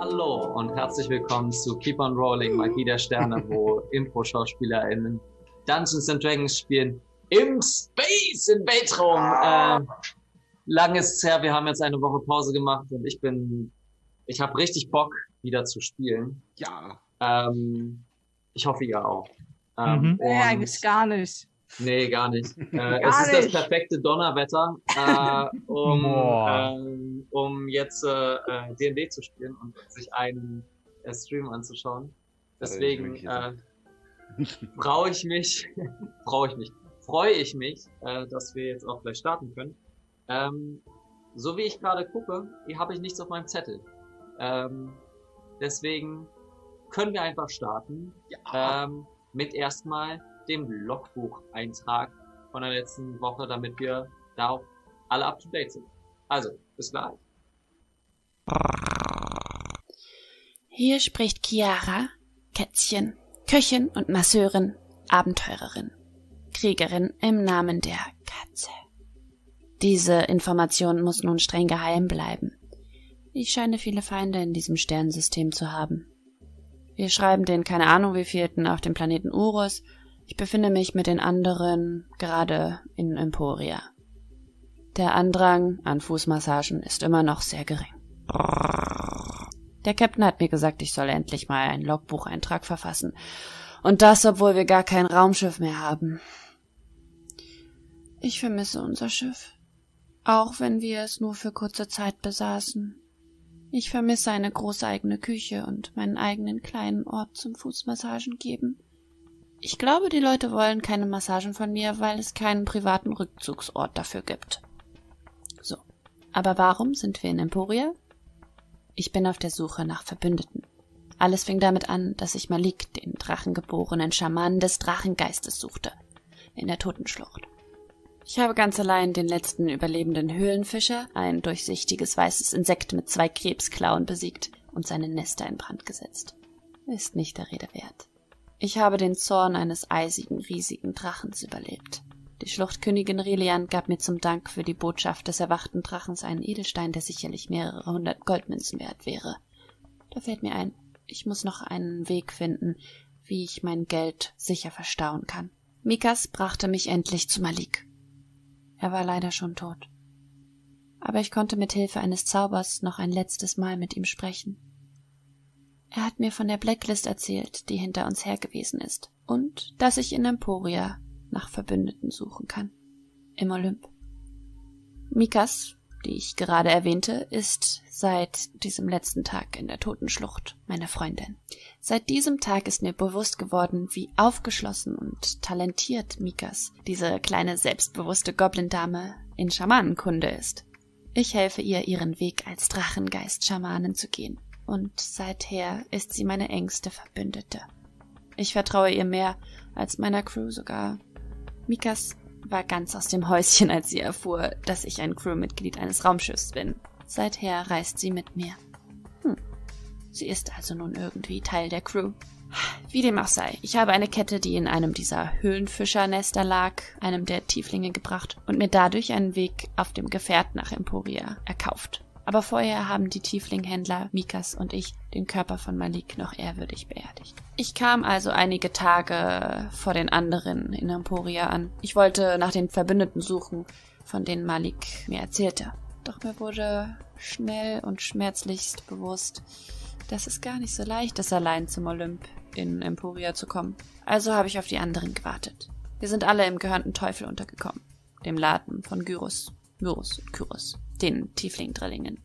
Hallo und herzlich willkommen zu Keep on Rolling, Magie der Sterne, wo Impro-SchauspielerInnen Dungeons and Dragons spielen im Space, im Weltraum. Äh, lang ist es her, wir haben jetzt eine Woche Pause gemacht und ich bin, ich habe richtig Bock, wieder zu spielen. Ja. Ähm, ich hoffe, ihr auch. Ähm, Mhm. Nee, eigentlich gar nicht. Nee, gar nicht. Äh, Gar es ist das nicht. perfekte Donnerwetter, äh, um, ähm, um jetzt äh, äh, D&D zu spielen und sich einen äh, Stream anzuschauen. Deswegen äh, brauche ich mich, brauche ich mich, freue ich mich, äh, dass wir jetzt auch gleich starten können. Ähm, so wie ich gerade gucke, hier habe ich nichts auf meinem Zettel. Ähm, deswegen können wir einfach starten ähm, mit erstmal dem Logbucheintrag von der letzten Woche, damit wir da auch alle up to date sind. Also, bis gleich. Hier spricht Chiara, Kätzchen, Köchin und Masseurin, Abenteurerin, Kriegerin im Namen der Katze. Diese Information muss nun streng geheim bleiben. Ich scheine viele Feinde in diesem Sternensystem zu haben. Wir schreiben den keine Ahnung wievielten auf dem Planeten Urus. Ich befinde mich mit den anderen gerade in Emporia. Der Andrang an Fußmassagen ist immer noch sehr gering. Der Captain hat mir gesagt, ich soll endlich mal einen Logbucheintrag verfassen. Und das, obwohl wir gar kein Raumschiff mehr haben. Ich vermisse unser Schiff. Auch wenn wir es nur für kurze Zeit besaßen. Ich vermisse eine große eigene Küche und meinen eigenen kleinen Ort zum Fußmassagen geben. Ich glaube, die Leute wollen keine Massagen von mir, weil es keinen privaten Rückzugsort dafür gibt. So. Aber warum sind wir in Emporia? Ich bin auf der Suche nach Verbündeten. Alles fing damit an, dass ich Malik, den drachengeborenen Schamanen des Drachengeistes, suchte. In der Totenschlucht. Ich habe ganz allein den letzten überlebenden Höhlenfischer, ein durchsichtiges weißes Insekt mit zwei Krebsklauen, besiegt und seine Nester in Brand gesetzt. Ist nicht der Rede wert. Ich habe den Zorn eines eisigen, riesigen Drachens überlebt. Die Schluchtkönigin Relian gab mir zum Dank für die Botschaft des erwachten Drachens einen Edelstein, der sicherlich mehrere hundert Goldmünzen wert wäre. Da fällt mir ein, ich muss noch einen Weg finden, wie ich mein Geld sicher verstauen kann. Mikas brachte mich endlich zu Malik. Er war leider schon tot. Aber ich konnte mit Hilfe eines Zaubers noch ein letztes Mal mit ihm sprechen. Er hat mir von der Blacklist erzählt, die hinter uns her gewesen ist, und dass ich in Emporia nach Verbündeten suchen kann. Im Olymp. Mikas, die ich gerade erwähnte, ist seit diesem letzten Tag in der Totenschlucht meine Freundin. Seit diesem Tag ist mir bewusst geworden, wie aufgeschlossen und talentiert Mikas, diese kleine selbstbewusste Goblin-Dame, in Schamanenkunde ist. Ich helfe ihr, ihren Weg als Drachengeist-Schamanin zu gehen. Und seither ist sie meine engste Verbündete. Ich vertraue ihr mehr als meiner Crew sogar. Mikas war ganz aus dem Häuschen, als sie erfuhr, dass ich ein Crewmitglied eines Raumschiffs bin. Seither reist sie mit mir. Hm. Sie ist also nun irgendwie Teil der Crew. Wie dem auch sei, ich habe eine Kette, die in einem dieser Höhlenfischernester lag, einem der Tieflinge gebracht und mir dadurch einen Weg auf dem Gefährt nach Emporia erkauft. Aber vorher haben die Tieflinghändler Mikas und ich den Körper von Malik noch ehrwürdig beerdigt. Ich kam also einige Tage vor den anderen in Emporia an. Ich wollte nach den Verbündeten suchen, von denen Malik mir erzählte. Doch mir wurde schnell und schmerzlichst bewusst, dass es gar nicht so leicht ist, allein zum Olymp in Emporia zu kommen. Also habe ich auf die anderen gewartet. Wir sind alle im gehörnten Teufel untergekommen. Dem Laden von Gyrus, Myrus und Kyros, den Tiefling-Drillingen.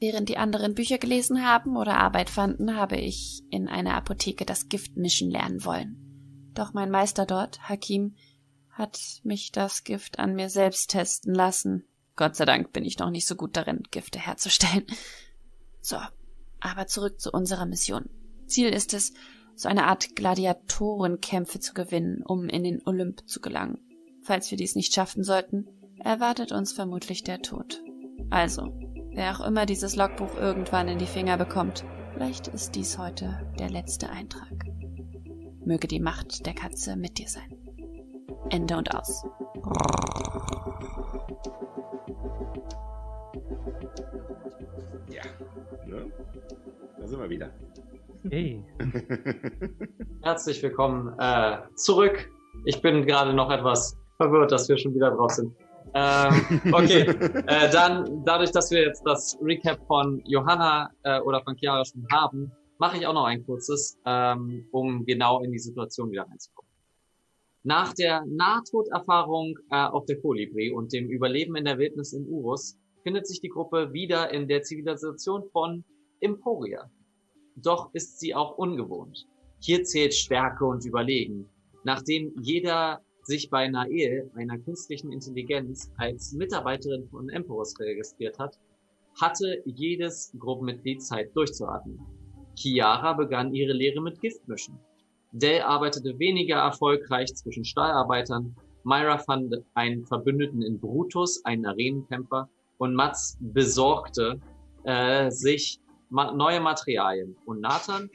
Während die anderen Bücher gelesen haben oder Arbeit fanden, habe ich in einer Apotheke das Gift mischen lernen wollen. Doch mein Meister dort, Hakim, hat mich das Gift an mir selbst testen lassen. Gott sei Dank bin ich noch nicht so gut darin, Gifte herzustellen. So, Aber zurück zu unserer Mission. Ziel ist es, so eine Art Gladiatorenkämpfe zu gewinnen, um in den Olymp zu gelangen. Falls wir dies nicht schaffen sollten, erwartet uns vermutlich der Tod. Also, wer auch immer dieses Logbuch irgendwann in die Finger bekommt, vielleicht ist dies heute der letzte Eintrag. Möge die Macht der Katze mit dir sein. Ende und aus. Ja, ne? da sind wir wieder. Hey. Herzlich willkommen äh, zurück. Ich bin gerade noch etwas verwirrt, dass wir schon wieder drauf sind. Ähm, okay, äh, dann dadurch, dass wir jetzt das Recap von Johanna äh, oder von Chiara schon haben, mache ich auch noch ein kurzes, ähm, um genau in die Situation wieder reinzukommen. Nach der Nahtoderfahrung äh, auf der Kolibri und dem Überleben in der Wildnis in Urus findet sich die Gruppe wieder in der Zivilisation von Emporia. Doch ist sie auch ungewohnt. Hier zählt Stärke und Überlegen. Nachdem jeder sich bei Nael, einer künstlichen Intelligenz, als Mitarbeiterin von Emperors registriert hat, hatte jedes Gruppenmitglied Zeit durchzuatmen. Chiara begann ihre Lehre mit Giftmischen. Dell arbeitete weniger erfolgreich zwischen Stahlarbeitern, Myra fand einen Verbündeten in Brutus, einen Arenenkämpfer, und Mats besorgte äh, sich ma neue Materialien. Und Nathan?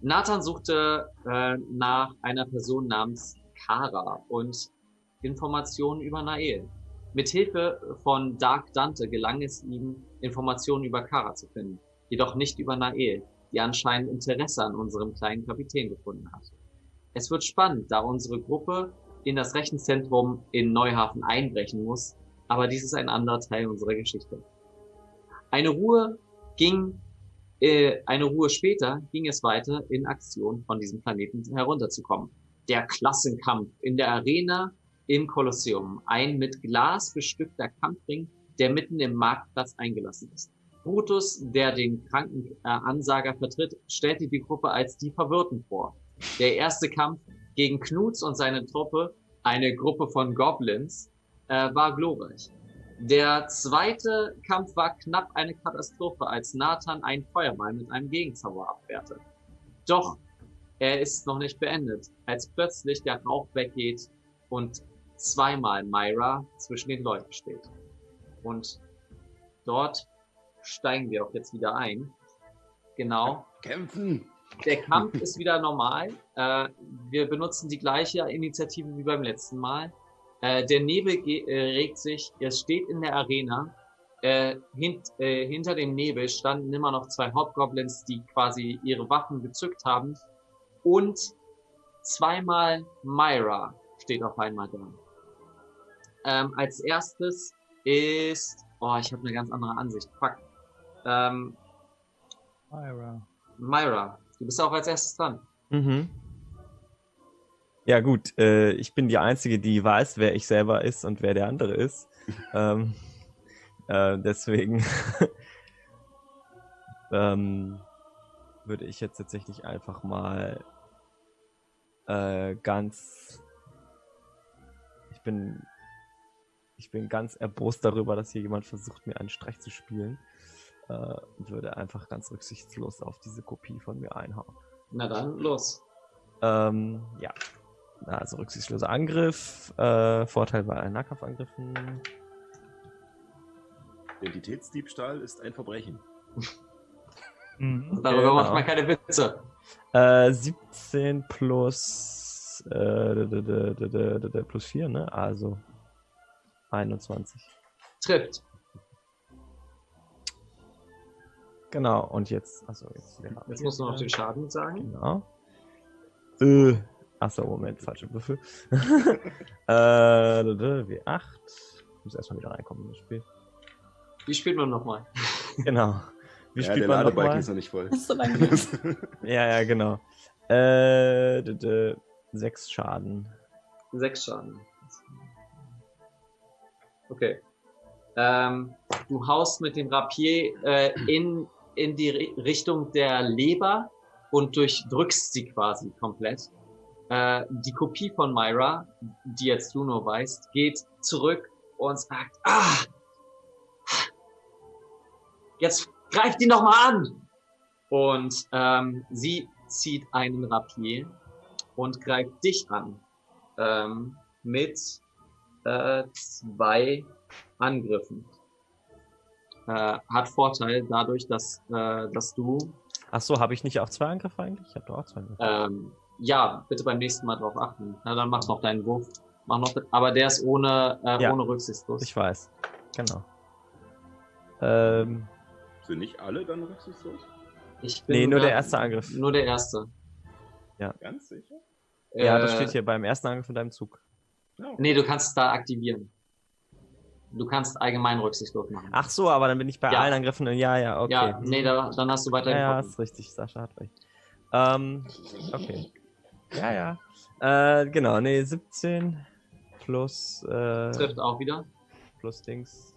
Nathan suchte äh, nach einer Person namens Kara und Informationen über Nael. Mithilfe von Dark Dante gelang es ihm, Informationen über Kara zu finden, jedoch nicht über Nael, die anscheinend Interesse an unserem kleinen Kapitän gefunden hat. Es wird spannend, da unsere Gruppe in das Rechenzentrum in Neuhafen einbrechen muss, aber dies ist ein anderer Teil unserer Geschichte. Eine Ruhe ging, äh, eine Ruhe später ging es weiter in Aktion von diesem Planeten herunterzukommen. Der Klassenkampf in der Arena im Kolosseum, ein mit Glas bestückter Kampfring, der mitten im Marktplatz eingelassen ist. Brutus, der den Krankenansager äh, vertritt, stellte die Gruppe als die Verwirrten vor. Der erste Kampf gegen Knuts und seine Truppe, eine Gruppe von Goblins, äh, war glorreich. Der zweite Kampf war knapp eine Katastrophe, als Nathan einen Feuerball mit einem Gegenzauber abwehrte. Doch er ist noch nicht beendet, als plötzlich der Rauch weggeht und zweimal Myra zwischen den Leuten steht. Und dort steigen wir auch jetzt wieder ein. Genau. Kämpfen! Der Kampf ist wieder normal. Äh, wir benutzen die gleiche Initiative wie beim letzten Mal. Äh, der Nebel äh, regt sich. Er steht in der Arena. Äh, hint, äh, hinter dem Nebel standen immer noch zwei Hobgoblins, die quasi ihre Waffen gezückt haben. Und zweimal Myra steht auf einmal da. Ähm, als erstes ist, oh, ich habe eine ganz andere Ansicht. Fuck. Ähm, Myra. Myra, du bist auch als erstes dran. Mhm. Ja gut, äh, ich bin die Einzige, die weiß, wer ich selber ist und wer der andere ist. ähm, äh, deswegen ähm, würde ich jetzt tatsächlich einfach mal äh, ganz... Ich bin, ich bin ganz erbost darüber, dass hier jemand versucht, mir einen Streich zu spielen äh, würde einfach ganz rücksichtslos auf diese Kopie von mir einhauen. Na dann, los. Ähm, ja. Also rücksichtsloser Angriff, äh, Vorteil bei Nahkampfangriffen. Identitätsdiebstahl ist ein Verbrechen. Mhm. Darüber genau. macht man keine Witze. Äh, 17 plus, äh, plus 4, ne? Also 21. Trifft. Genau, und jetzt, also jetzt. Jetzt musst du noch den Schaden sagen. Genau. Äh, achso, Moment, falsche Würfel. äh, W8. Ich muss erstmal wieder reinkommen in das Spiel. Wie spielt man nochmal? genau. Wie ja, spielt der man Ladebalken ist noch nicht voll. ist so lange. ja, ja, genau. Äh, sechs Schaden. Sechs Schaden. Okay. Ähm, du haust mit dem Rapier äh, in in die Richtung der Leber und durchdrückst sie quasi komplett. Äh, die Kopie von Myra, die jetzt du nur weißt, geht zurück und sagt, ah, jetzt greift ihn noch mal an. Und ähm, sie zieht einen Rapier und greift dich an ähm, mit äh, zwei Angriffen. Äh, hat Vorteil dadurch, dass, äh, dass du. Ach so, habe ich nicht auch zwei Angriffe eigentlich? Ich habe doch auch zwei Angriffe. Ähm, ja, bitte beim nächsten Mal drauf achten. Na, dann mach noch deinen Wurf. Mach noch, aber der ist ohne, äh, Ja. ohne rücksichtslos. Ich weiß. Genau. Ähm, Sind nicht alle dann rücksichtslos? Ich bin nee, nur der erste Angriff. Nur der erste. Ganz sicher? Ja, das Äh, steht hier beim ersten Angriff in deinem Zug. Ja. Nee, du kannst es da aktivieren. Du kannst allgemein rücksichtslos machen. Ach so, aber dann bin ich bei Ja. allen Angriffen. Ja, ja, okay. Ja, nee, da, dann hast du ja, weiterhin ja, Vorteil. ist richtig. Sascha hat recht. Ähm, okay. Ja, ja. Äh, genau, nee, 17 plus, äh, Trifft auch wieder. plus Dings.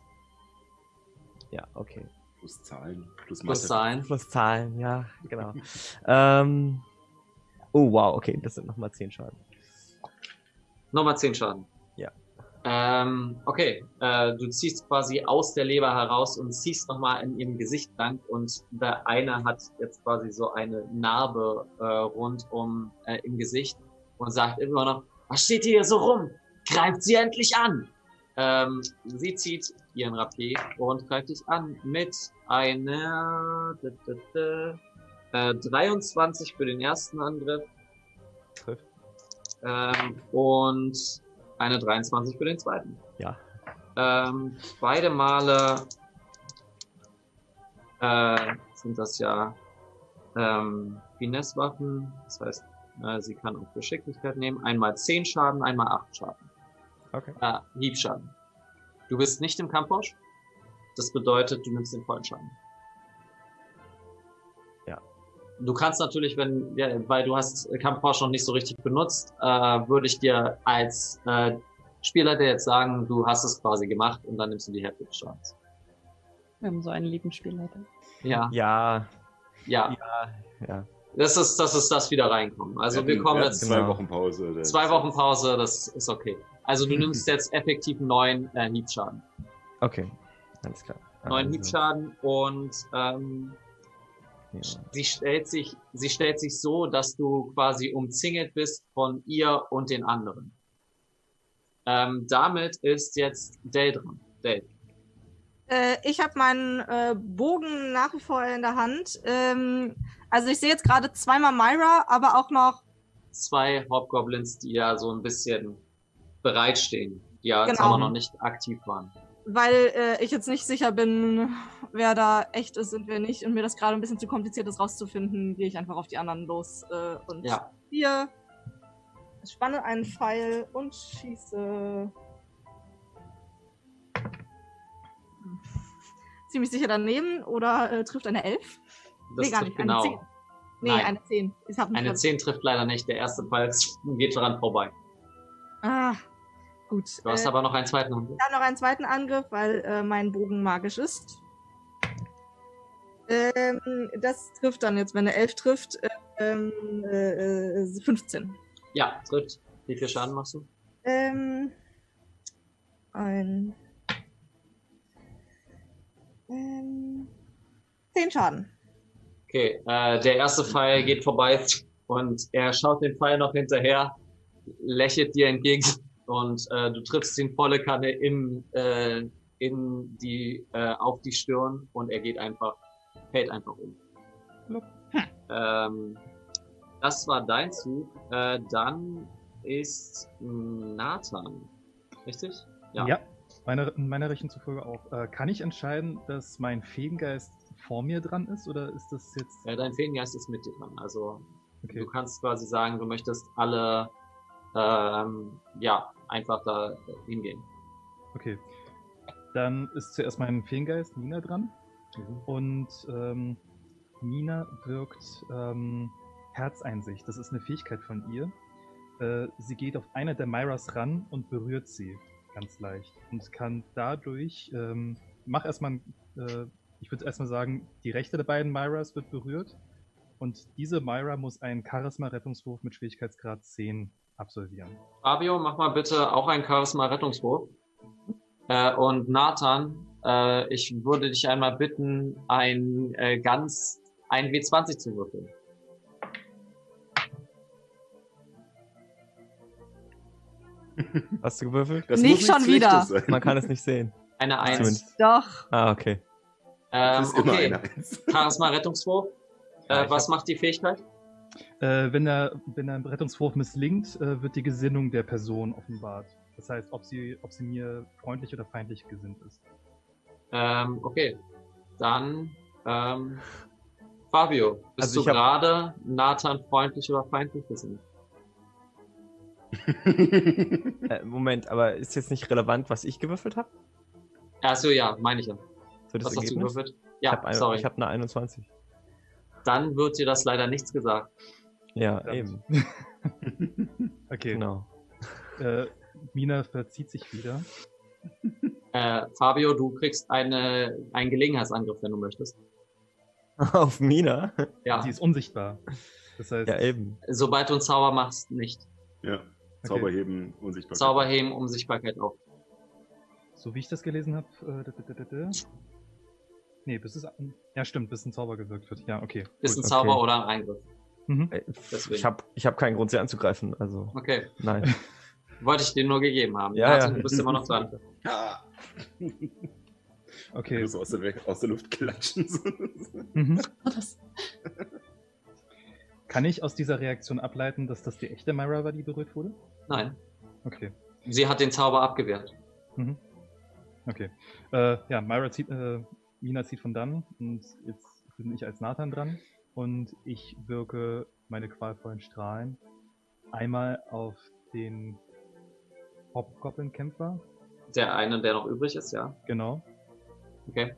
Ja, okay. Plus Zahlen, plus Plus Mathe. Zahlen. Plus Zahlen, ja, genau. ähm, oh, wow, okay, das sind nochmal 10 Schaden. Nochmal 10 Schaden. Ja. Ähm, okay, äh, du ziehst quasi aus der Leber heraus und ziehst nochmal in ihrem Gesicht lang und der eine hat jetzt quasi so eine Narbe äh, rund um äh, im Gesicht und sagt immer noch, was steht hier so rum? Greift sie endlich an! Ähm, sie zieht ihren Rapier und greift dich an mit einer äh, 23 für den ersten Angriff ähm, und eine 23 für den zweiten. Ja. Ähm, beide Male äh, sind das ja ähm, Finesse-Waffen. Das heißt, äh, sie kann auch Geschicklichkeit nehmen. Einmal 10 Schaden, einmal 8 Schaden. Okay. Äh, Hiebschaden. Du bist nicht im Kampfrausch. Das bedeutet, du nimmst den vollen Schaden. Ja. Du kannst natürlich, wenn, ja, weil du hast Kampfrausch noch nicht so richtig benutzt, äh, würde ich dir als äh, Spielleiter jetzt sagen, du hast es quasi gemacht und dann nimmst du die Hälfte des Schadens. Wir haben so einen lieben Spielleiter. Ja, Ja, ja. ja, ja. Das ist, das ist das wieder reinkommen. Also Wir wir kommen jetzt zwei Genau. Wochen Pause. zwei Wochen Pause, das ist okay. Also du nimmst jetzt effektiv neun äh, Hiebschaden. Okay, alles klar. Neun Also, Hiebschaden und ähm, ja. sie stellt sich, sie stellt sich so, dass du quasi umzingelt bist von ihr und den anderen. Ähm, damit ist jetzt Dell dran. Dell. Äh, ich habe meinen äh, Bogen nach wie vor in der Hand. Ähm, also ich sehe jetzt gerade zweimal Myra, aber auch noch Zwei Hobgoblins, die ja so ein bisschen bereitstehen, die ja jetzt Genau. aber noch nicht aktiv waren. weil äh, ich jetzt nicht sicher bin, wer da echt ist und wer nicht und mir das gerade ein bisschen zu kompliziert ist rauszufinden, gehe ich einfach auf die anderen los äh, und Ja. hier spanne einen Pfeil und schieße ziemlich sicher daneben oder äh, trifft eine 11? Das nee, gar trifft nicht, eine 10. Nee, Nein. eine 10. Ich hab nicht Eine ganz- 10 trifft leider nicht. Der erste Pfeil geht dran vorbei. Ah, gut. Du hast äh, aber noch einen zweiten Angriff. Ich habe noch einen zweiten Angriff, weil äh, mein Bogen magisch ist. Ähm, das trifft dann jetzt, wenn er 11 trifft, äh, ähm, äh, äh, 15. Ja, trifft. Wie viel Schaden machst du? Ähm, ein. Ähm, 10 Schaden. Okay, äh, der erste Pfeil geht vorbei und er schaut den Pfeil noch hinterher, lächelt dir entgegen und äh, du triffst ihn volle Kanne im, äh, in die, äh, auf die Stirn und er geht einfach, fällt einfach um. Ähm, das war dein Zug. Äh, dann ist Nathan. Richtig? Ja. Ja, meine, meiner Rechnung zufolge auch. Äh, kann ich entscheiden, dass mein Feengeist vor mir dran ist oder ist das jetzt. Äh, dein Feengeist ist mit dir dran. Also Okay. Du kannst quasi sagen, du möchtest alle, ähm, ja, einfach da hingehen. Okay. Dann ist zuerst mein Feengeist Nina dran. Und ähm, Nina wirkt ähm, Herzeinsicht. Das ist eine Fähigkeit von ihr. Äh, sie geht auf eine der Myras ran und berührt sie ganz leicht. Und kann dadurch, ähm, mach erstmal, äh, ich würde erstmal sagen, die rechte der beiden Myras wird berührt. Und diese Myra muss einen Charisma-Rettungswurf mit Schwierigkeitsgrad 10 absolvieren. Fabio, mach mal bitte auch einen Charisma-Rettungswurf. Äh, und Nathan, äh, ich würde dich einmal bitten, ein äh, ganz ein W20 zu würfeln. Hast du gewürfelt? Das Nicht muss schon wieder. Man kann es nicht sehen. Eine Eins. Zumindest. Doch. Ah, okay. Ähm, Das ist immer okay. eine Eins. Charisma Rettungswurf. Ja, Äh, ich was hab- macht die Fähigkeit? Äh, wenn, der, wenn ein Rettungswurf misslingt, äh, wird die Gesinnung der Person offenbart. Das heißt, ob sie, ob sie mir freundlich oder feindlich gesinnt ist. Ähm, okay. Dann, ähm, Fabio, bist Also du ich hab- gerade Nathan freundlich oder feindlich gesinnt? Äh, Moment, aber ist jetzt nicht relevant, was ich gewürfelt habe? Achso, ja, meine ich ja. Das Was hast du Ergebnis? gewürfelt? ich Ja, habe eine, sorry. ich hab eine 21. Dann wird dir das leider nichts gesagt. Ja, Verdammt. eben. Okay. Genau. Äh, Mina verzieht sich wieder. Äh, Fabio, du kriegst eine, einen Gelegenheitsangriff, wenn du möchtest. Auf Mina? Ja, Sie ist unsichtbar. Das heißt, Ja, eben. sobald du einen Zauber machst, nicht. ja, Zauberheben, Unsichtbarkeit. Zauberheben, Unsichtbarkeit auf. so wie ich das gelesen habe. Äh. Nee, bis es. Ja, stimmt, bis ein Zauber gewirkt wird. Ja, okay. Ist ein gut. Zauber okay. oder ein Eingriff. Mhm. Deswegen. Ich habe ich hab keinen Grund, sie anzugreifen. Also, Okay, nein. wollte ich dir nur gegeben haben. Ja, ja. du bist immer noch dran. Ja. Okay. So aus der, aus der Luft klatschen. Mhm. Das, Kann ich aus dieser Reaktion ableiten, dass das die echte Myra war, die berührt wurde? Nein, Okay. sie hat den Zauber abgewehrt. Mhm. Okay. Äh, ja, Myra zieht, äh, Mina zieht von dann und jetzt bin ich als Nathan dran und ich wirke meine qualvollen Strahlen einmal auf den Hobgoblin-Kämpfer, Der eine, der noch übrig ist, ja. genau. Okay.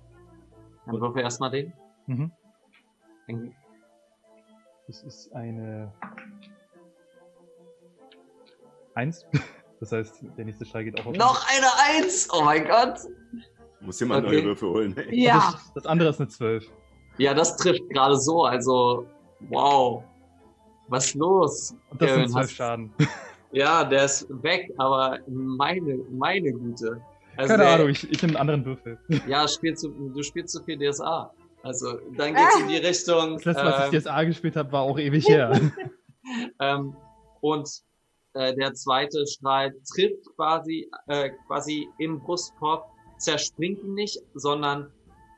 Dann würfeln wir erstmal den. Mhm. Den- Das ist eine Eins. Das heißt, der nächste Strahl geht auch auf Noch eine Eins! Oh mein Gott! Muss hier mal Okay. neue Würfe holen. Ey. Ja. Das, das andere ist eine Zwölf. Ja, das trifft gerade so, also wow. Was ist los? Und das Kevin, sind zwölf hast- Schaden. Ja, der ist weg, aber meine, meine Güte. Also Keine der- Ahnung, ich, ich nehme einen anderen Würfel. Ja, spielst du, du spielst zu viel DSA. Also, dann geht's in die Richtung. Das letzte, was ähm, ich DSA gespielt habe, war auch ewig her. ähm, und äh, der zweite Strahl trifft quasi, äh, quasi im Brustkorb, zerspringt ihn nicht, sondern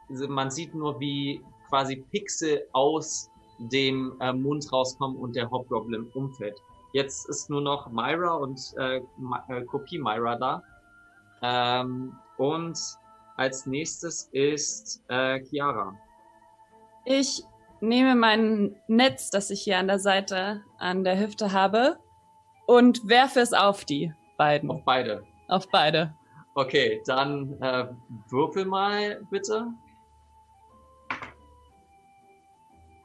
man sieht nur, wie quasi Pixel aus dem äh, Mund rauskommen und der Hobgoblin umfällt. Jetzt ist nur noch Myra und äh, äh, Kopie Myra da. Ähm, und als nächstes ist äh, Chiara. ich nehme mein Netz, das ich hier an der Seite an der Hüfte habe, und werfe es auf die beiden. Auf beide. Auf beide. Okay, dann äh, würfel mal bitte.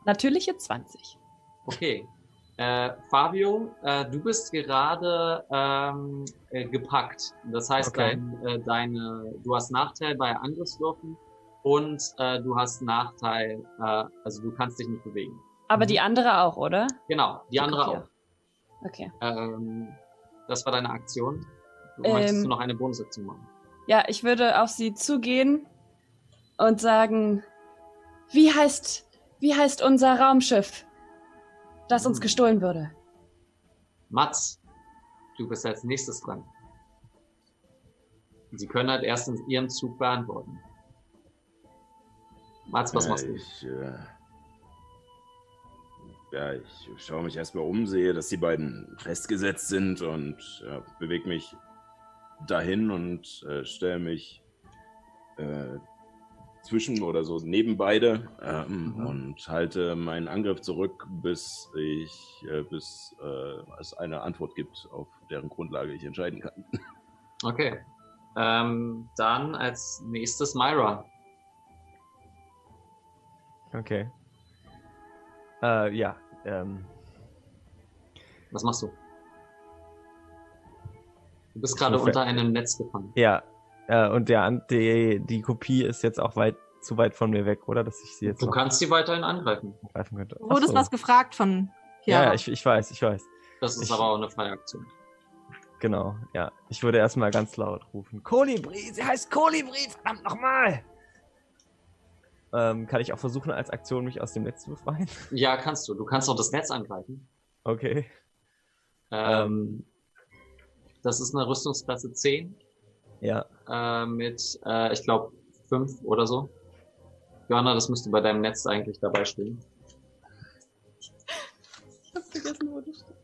Natürliche 20. Okay. Äh, Fabio, äh, du bist gerade ähm, äh, gepackt. Das heißt, Okay. dein, äh, deine, du hast Nachteil bei Angriffswürfen und äh, du hast Nachteil, äh, also du kannst dich nicht bewegen. Aber Mhm. die andere auch, oder? Genau, die andere Okay. auch. Okay. Ähm, das war deine Aktion. Ähm, Möchtest du noch eine Bonusaktion machen? Ja, ich würde auf sie zugehen und sagen, wie heißt, wie heißt unser Raumschiff, das uns Hm. gestohlen wurde? Mats, du bist als nächstes dran. Sie können halt erst in ihrem Zug beantworten. Mats, was ja, machst du? Ich, äh, ja, ich schaue mich erstmal um, sehe, dass die beiden festgesetzt sind und ja, bewege mich dahin und äh, stelle mich äh, zwischen oder so neben beide ähm, Mhm. und halte meinen Angriff zurück, bis ich äh, bis äh, es eine Antwort gibt, auf deren Grundlage ich entscheiden kann. Okay. Ähm, dann als nächstes Myra. Okay. Äh, ja. Ähm, Was machst du? Du bist gerade unter einem Netz gefangen. ja. Äh, und der, die, die Kopie ist jetzt auch weit zu weit von mir weg, oder? Dass ich sie jetzt Du kannst sie weiterhin angreifen. greifen könnte. Du wurdest so. was gefragt von Ja, Chiara. ja, ich, ich weiß, ich weiß. Das ist Ich- aber auch eine freie Aktion. Genau, ja. Ich würde erstmal ganz laut rufen. Kolibri, sie heißt Kolibri, verdammt nochmal! Ähm, kann ich auch versuchen, als Aktion mich aus dem Netz zu befreien? Ja, kannst du. Du kannst auch das Netz angreifen. Okay. Ähm, das ist eine Rüstungsklasse 10 Ja. äh, mit, äh, ich glaube, 5 oder so. Johanna, das müsste bei deinem Netz eigentlich dabei stehen. Ich hab vergessen, wo das steht.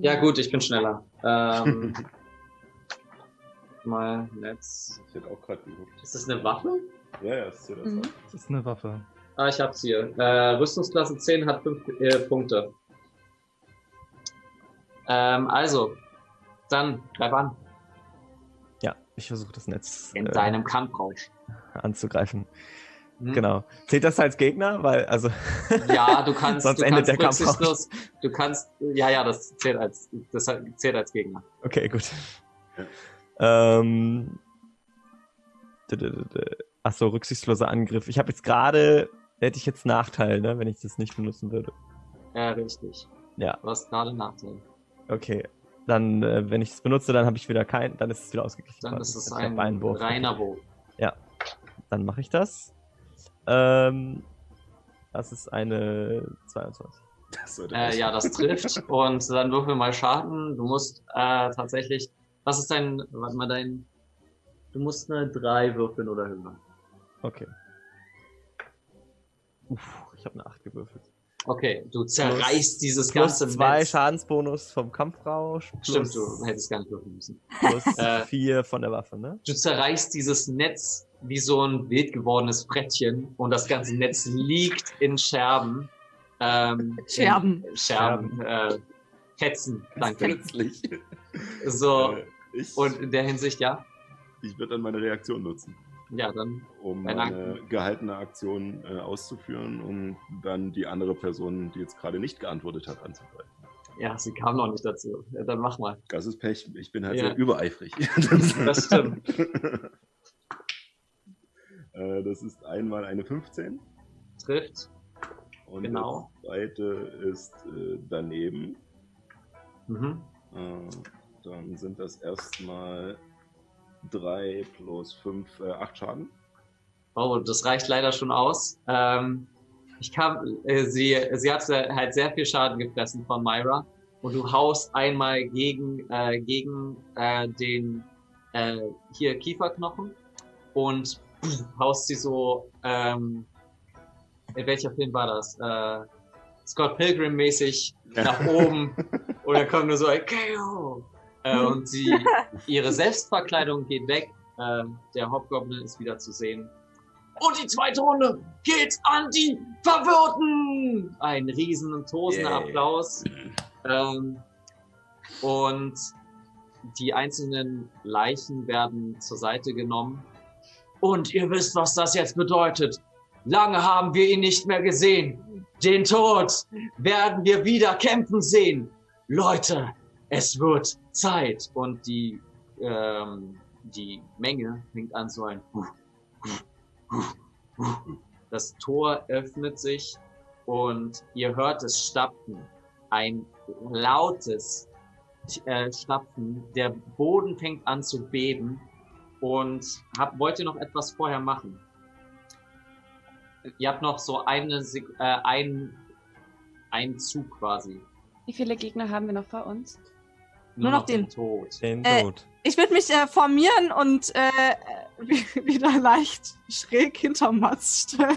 Ja, gut, ich bin schneller. Ähm, mal Netz. Ich hätte auch gerade geguckt. Ist das eine Waffe? Ja, ja, ist das. Mhm. Das ist eine Waffe. Ah, ich hab's hier. Äh, Rüstungsklasse 10 hat 5 äh, Punkte. Ähm, also, dann greif an. Ja, ich versuche das Netz In äh, deinem Kampfrausch. anzugreifen. Hm? Genau. Zählt das als Gegner? Weil, also. Ja, du kannst, Sonst du endet kannst der Kampf du kannst, ja, ja, das zählt als, das zählt als Gegner. Okay, gut. Ähm. d- d- d- d- Ach so, rücksichtsloser Angriff. Ich habe jetzt gerade, hätte ich jetzt Nachteil, ne, wenn ich das nicht benutzen würde. Ja, richtig. Ja. Du hast gerade Nachteil. Okay. Dann, äh, wenn ich es benutze, dann habe ich wieder kein, dann ist es wieder ausgeglichen. Dann ist es ein reiner Wurf. Dann mache ich das. Ähm, das ist eine 22. Das Äh, ja, das trifft. Und dann würfel mal Schaden. Du musst äh, tatsächlich. Was ist dein. Warte mal, dein. Du musst eine 3 würfeln oder höher. Okay. Uff, ich habe eine 8 gewürfelt. Okay, du zerreißt dieses Plus ganze zwei Netz. Schadensbonus vom Kampfrausch. Stimmt, plus, du hättest gar nicht würfeln müssen. Plus Äh, vier von der Waffe, ne? Du zerreißt dieses Netz wie so ein wild gewordenes Frettchen und das ganze Netz liegt in Scherben. Ähm, Scherben. In Scherben. Äh, Fetzen, danke. Plötzlich. So, Äh, ich und in der Hinsicht, ja. ich würde dann meine Reaktion nutzen, Ja, dann. um meine gehaltene Aktion äh, auszuführen und dann die andere Person, die jetzt gerade nicht geantwortet hat, anzugreifen. Ja, sie kam noch nicht dazu. Ja, dann mach mal. Das ist Pech. Ich bin halt Ja. sehr übereifrig. Das stimmt. äh, das ist einmal eine 15 Trifft. und Genau. das zweite ist äh, daneben. Mhm. Äh, dann sind das erstmal 3 plus 5, äh, 8 Schaden. Oh, das reicht leider schon aus. Ähm, ich kam, äh, sie, sie hat halt sehr viel Schaden gefressen von Myra und du haust einmal gegen, äh, gegen äh, den äh, hier Kieferknochen und pff, haust sie so, ähm, in welcher Film war das? Äh, Scott Pilgrim mäßig nach oben und dann kommt nur so ein KO. Äh, und sie, ihre Selbstverkleidung geht weg. Äh, der Hobgoblin ist wieder zu sehen. Und die zweite Runde geht an die Verwirrten! Ein riesen und tosender Yay. Applaus. Ähm, und die einzelnen Leichen werden zur Seite genommen. Und ihr wisst, was das jetzt bedeutet. Lange haben wir ihn nicht mehr gesehen. Den Tod werden wir wieder kämpfen sehen. Leute, es wird Zeit. Und die, ähm, die Menge fängt an so ein das Tor öffnet sich und ihr hört es stapfen. Ein lautes äh, Stapfen. Der Boden fängt an zu beben. Und habt, wollt ihr noch etwas vorher machen? Ihr habt noch so eine, äh, ein, einen Zug quasi. Wie viele Gegner haben wir noch vor uns? Nur noch den. Tod. Den Äh, Tod. Ich würde mich äh, formieren und äh, wieder leicht schräg hinter Mats stellen.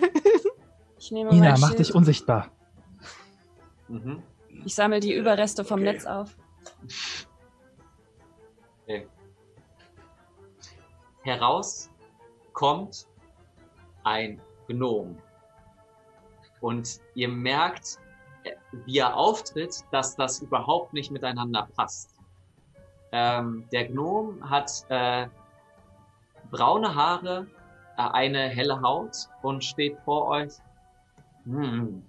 Ich nehme Ina, mach Schild. dich unsichtbar. Mhm. Ich sammle die Überreste vom Okay. Netz auf. heraus kommt ein Gnom. Und ihr merkt, äh, wie er auftritt, dass das überhaupt nicht miteinander passt. Ähm, der Gnom hat äh, braune Haare, äh, eine helle Haut und steht vor euch. Hm.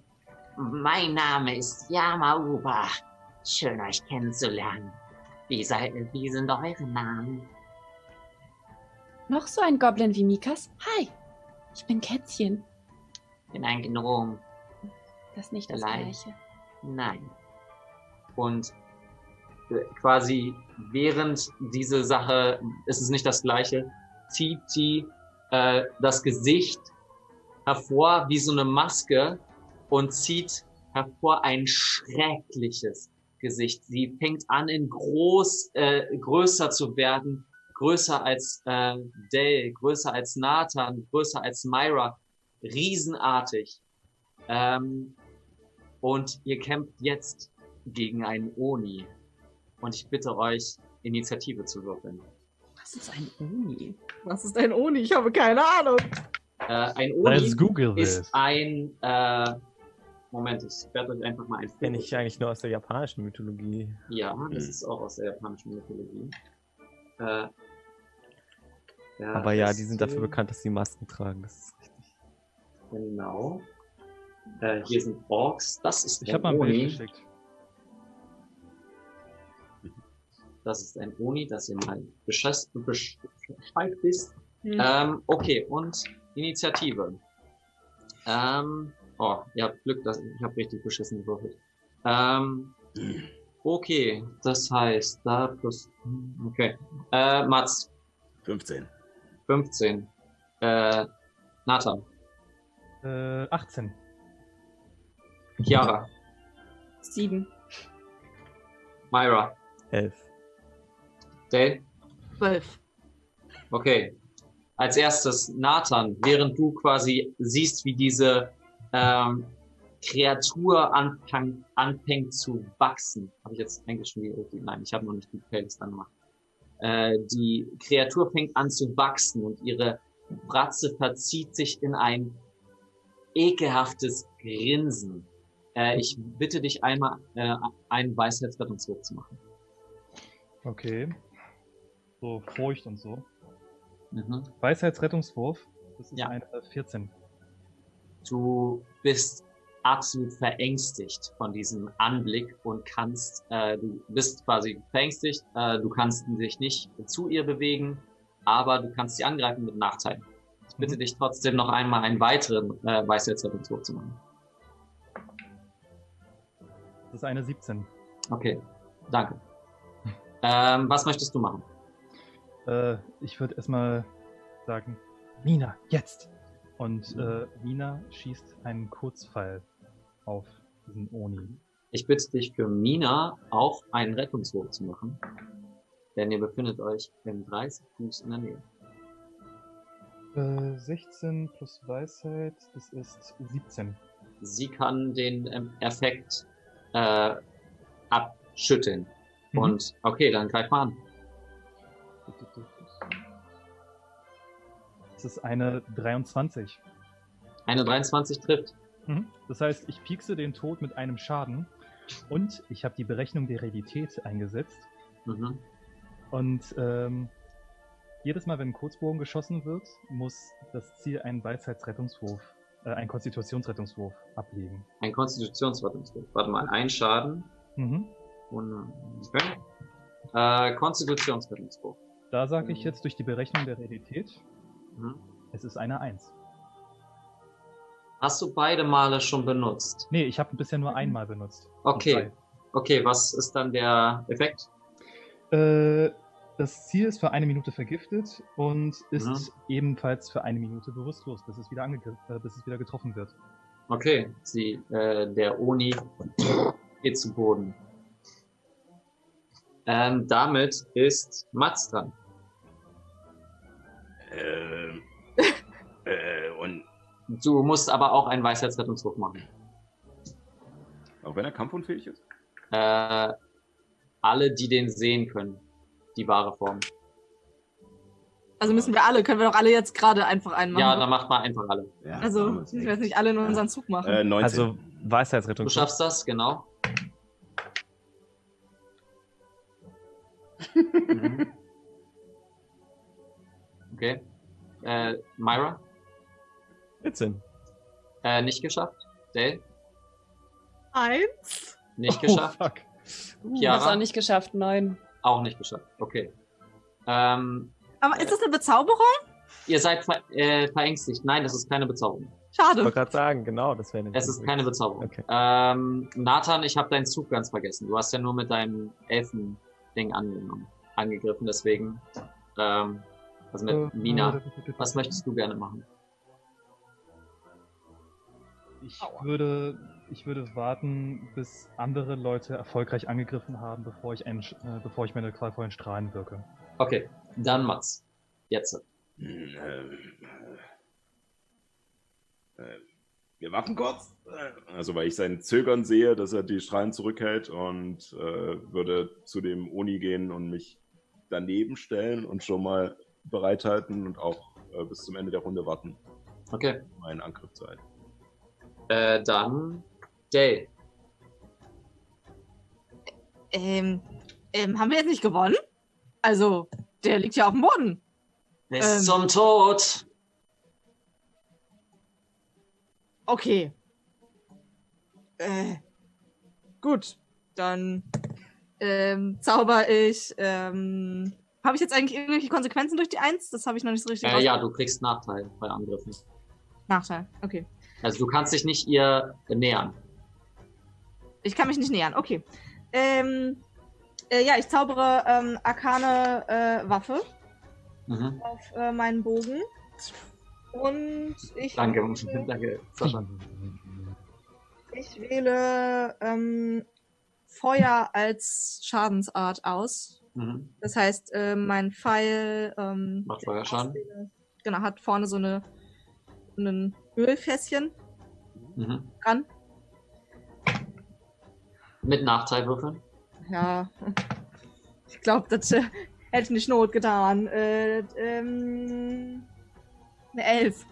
Mein Name ist Yamauba. Schön euch kennenzulernen. Wie, sei, wie sind eure Namen? Noch so ein Goblin wie Mikas? Hi, ich bin Kätzchen. bin ein Gnom. Das ist nicht das gleiche. Nein. Und quasi während diese Sache, es ist nicht das gleiche, zieht sie äh, das Gesicht hervor wie so eine Maske und zieht hervor ein schreckliches Gesicht. Sie fängt an, in groß, äh, größer zu werden, größer als äh, Dale, größer als Nathan, größer als Myra, riesenartig. Ähm, und ihr kämpft jetzt gegen einen Oni. Und ich bitte euch, Initiative zu würfeln. Was ist ein Oni? Was ist ein Oni? Ich habe keine Ahnung. Äh, ein Oni ist this. ein äh, Moment, ich werde euch einfach mal ein Kenne ich eigentlich nur aus der japanischen Mythologie. Ja, das ist auch aus der japanischen Mythologie. Äh, ja, Aber ja, die sind dafür bekannt, dass sie Masken tragen. Das ist richtig. Genau. Äh, hier sind Orks. Das ist Ich ein habe mal ein Bild Oni. geschickt. Das ist ein Oni, dass ihr mal Bescheid besch Bescheid wisst. Hm. Ähm, okay, und Initiative. Ähm, oh, ihr habt Glück, dass ich habe richtig beschissen gewürfelt. Ähm, okay, das heißt, da plus, okay. Äh, Mats, 15. 15. Äh, Nathan, Äh, 18. Chiara, Sieben. Myra, Elf. Dale. Zwölf. Okay. Als erstes, Nathan, während du quasi siehst, wie diese ähm, Kreatur anfang, anfängt zu wachsen. Habe ich jetzt eigentlich schon die, Nein, ich habe noch nicht die Playlist angemacht. Äh, die Kreatur fängt an zu wachsen und ihre Fratze verzieht sich in ein ekelhaftes Grinsen. Äh, ich bitte dich einmal, äh, einen Weisheitsrettungswurf zu machen. Okay. So Furcht und so. Mhm. Weisheitsrettungswurf. Das ist Ja. eine 14. Du bist absolut verängstigt von diesem Anblick und kannst, äh, du bist quasi verängstigt, äh, du kannst dich nicht zu ihr bewegen, aber du kannst sie angreifen mit Nachteilen. Ich bitte Mhm. dich trotzdem noch einmal einen weiteren äh, Weisheitsrettungswurf zu machen. Das ist eine 17. Okay, danke. Ähm, was möchtest du machen? Äh, ich würde erstmal sagen, Mina, jetzt! Und äh, Mina schießt einen Kurzpfeil auf diesen Oni. Ich bitte dich für Mina auch einen Rettungswurf zu machen, denn ihr befindet euch in 30 Fuß in der Nähe. Äh, 16 plus Weisheit, das ist 17. sie kann den ähm, Effekt äh, abschütteln. Mhm. Und okay, dann greif mal an. Das ist eine 23. Eine 23 trifft. Mhm. Das heißt, ich piekse den Tod mit einem Schaden und ich habe die Berechnung der Realität eingesetzt. Mhm. Und ähm, jedes Mal, wenn ein Kurzbogen geschossen wird, muss das Ziel einen Weisheitsrettungswurf, äh, einen Konstitutionsrettungswurf ablegen. Ein Konstitutionsrettungswurf. Warte mal, ein Schaden. Mhm. Und, okay. Äh, Konstitutionsrettungswurf. Da sage ich Mhm. jetzt durch die Berechnung der Realität, Mhm. es ist eine 1. Hast du beide Male schon benutzt? Nee, ich habe bisher nur einmal benutzt. Okay. Okay, was ist dann der Effekt? Äh, das Ziel ist für eine Minute vergiftet und ist Mhm. ebenfalls für eine Minute bewusstlos, bis es wieder, angegriffen, äh, bis es wieder getroffen wird. Okay, sie, äh, der Oni geht zu Boden. Ähm, damit ist Mats dran. Ähm, äh, und Du musst aber auch einen Weisheitsrettungswurf machen. auch wenn er kampfunfähig ist? Äh, alle, die den sehen können, die wahre Form. Also müssen wir alle, können wir doch alle jetzt gerade einfach einen machen. Ja, dann macht mal einfach alle. Ja, also wir jetzt nicht alle in unseren Zug machen. Äh, 19. Also Du Weisheitsrettung. schaffst das, genau. Mhm. Okay. Äh, Myra? 14. Äh, nicht geschafft. Dale? Eins? Nicht geschafft. Oh, fuck. Uh, Chiara? hast auch nicht geschafft. Neun. Auch nicht geschafft. Okay. Ähm, Aber ist das eine Bezauberung? ihr seid ver äh, verängstigt. Nein, das ist keine Bezauberung. Ich wollte Schade. gerade sagen, genau, das wäre Es ist keine Bezauberung. Okay. Ähm, Nathan, ich habe deinen Zug ganz vergessen. Du hast ja nur mit deinem Elfen-Ding angenommen, angegriffen, deswegen. Ähm, also mit Äh, Mina. äh, Was möchtest du gerne machen? Ich würde, ich würde warten, bis andere Leute erfolgreich angegriffen haben, bevor ich, einen, äh, bevor ich meine qualvollen Strahlen wirke. Okay, dann Mats. Jetzt. Hm, ähm, äh, äh, wir warten kurz. Also, weil ich sein Zögern sehe, dass er die Strahlen zurückhält und äh, würde zu dem Uni gehen und mich daneben stellen und schon mal bereithalten und auch äh, bis zum Ende der Runde warten. Okay. Um einen Angriff zu halten. Äh, dann Day. Ähm, ähm, haben wir jetzt nicht gewonnen? Also, der liegt ja auf dem Boden. Bis Ähm. zum Tod. Okay. Äh, gut, dann ähm, zauber ich. Ähm, habe ich jetzt eigentlich irgendwelche Konsequenzen durch die Eins? Das habe ich noch nicht so richtig. Äh, ja, du kriegst Nachteil bei Angriffen. Nachteil. Okay. Also du kannst dich nicht ihr nähern. Ich kann mich nicht nähern. Okay. Ähm, äh, ja, ich zaubere ähm, arkane äh, Waffe Mhm. auf äh, meinen Bogen. Und ich, Danke, danke, Sascha. ich wähle ähm, Feuer als Schadensart aus. Mhm. Das heißt, äh, mein Pfeil ähm, Macht Feuerschaden. Genau, hat vorne so eine ein Ölfässchen Mhm. dran. Mit Nachteil würfeln. Ja, ich glaube, das äh, hätte nicht Not getan. Äh, ähm, eine Elf.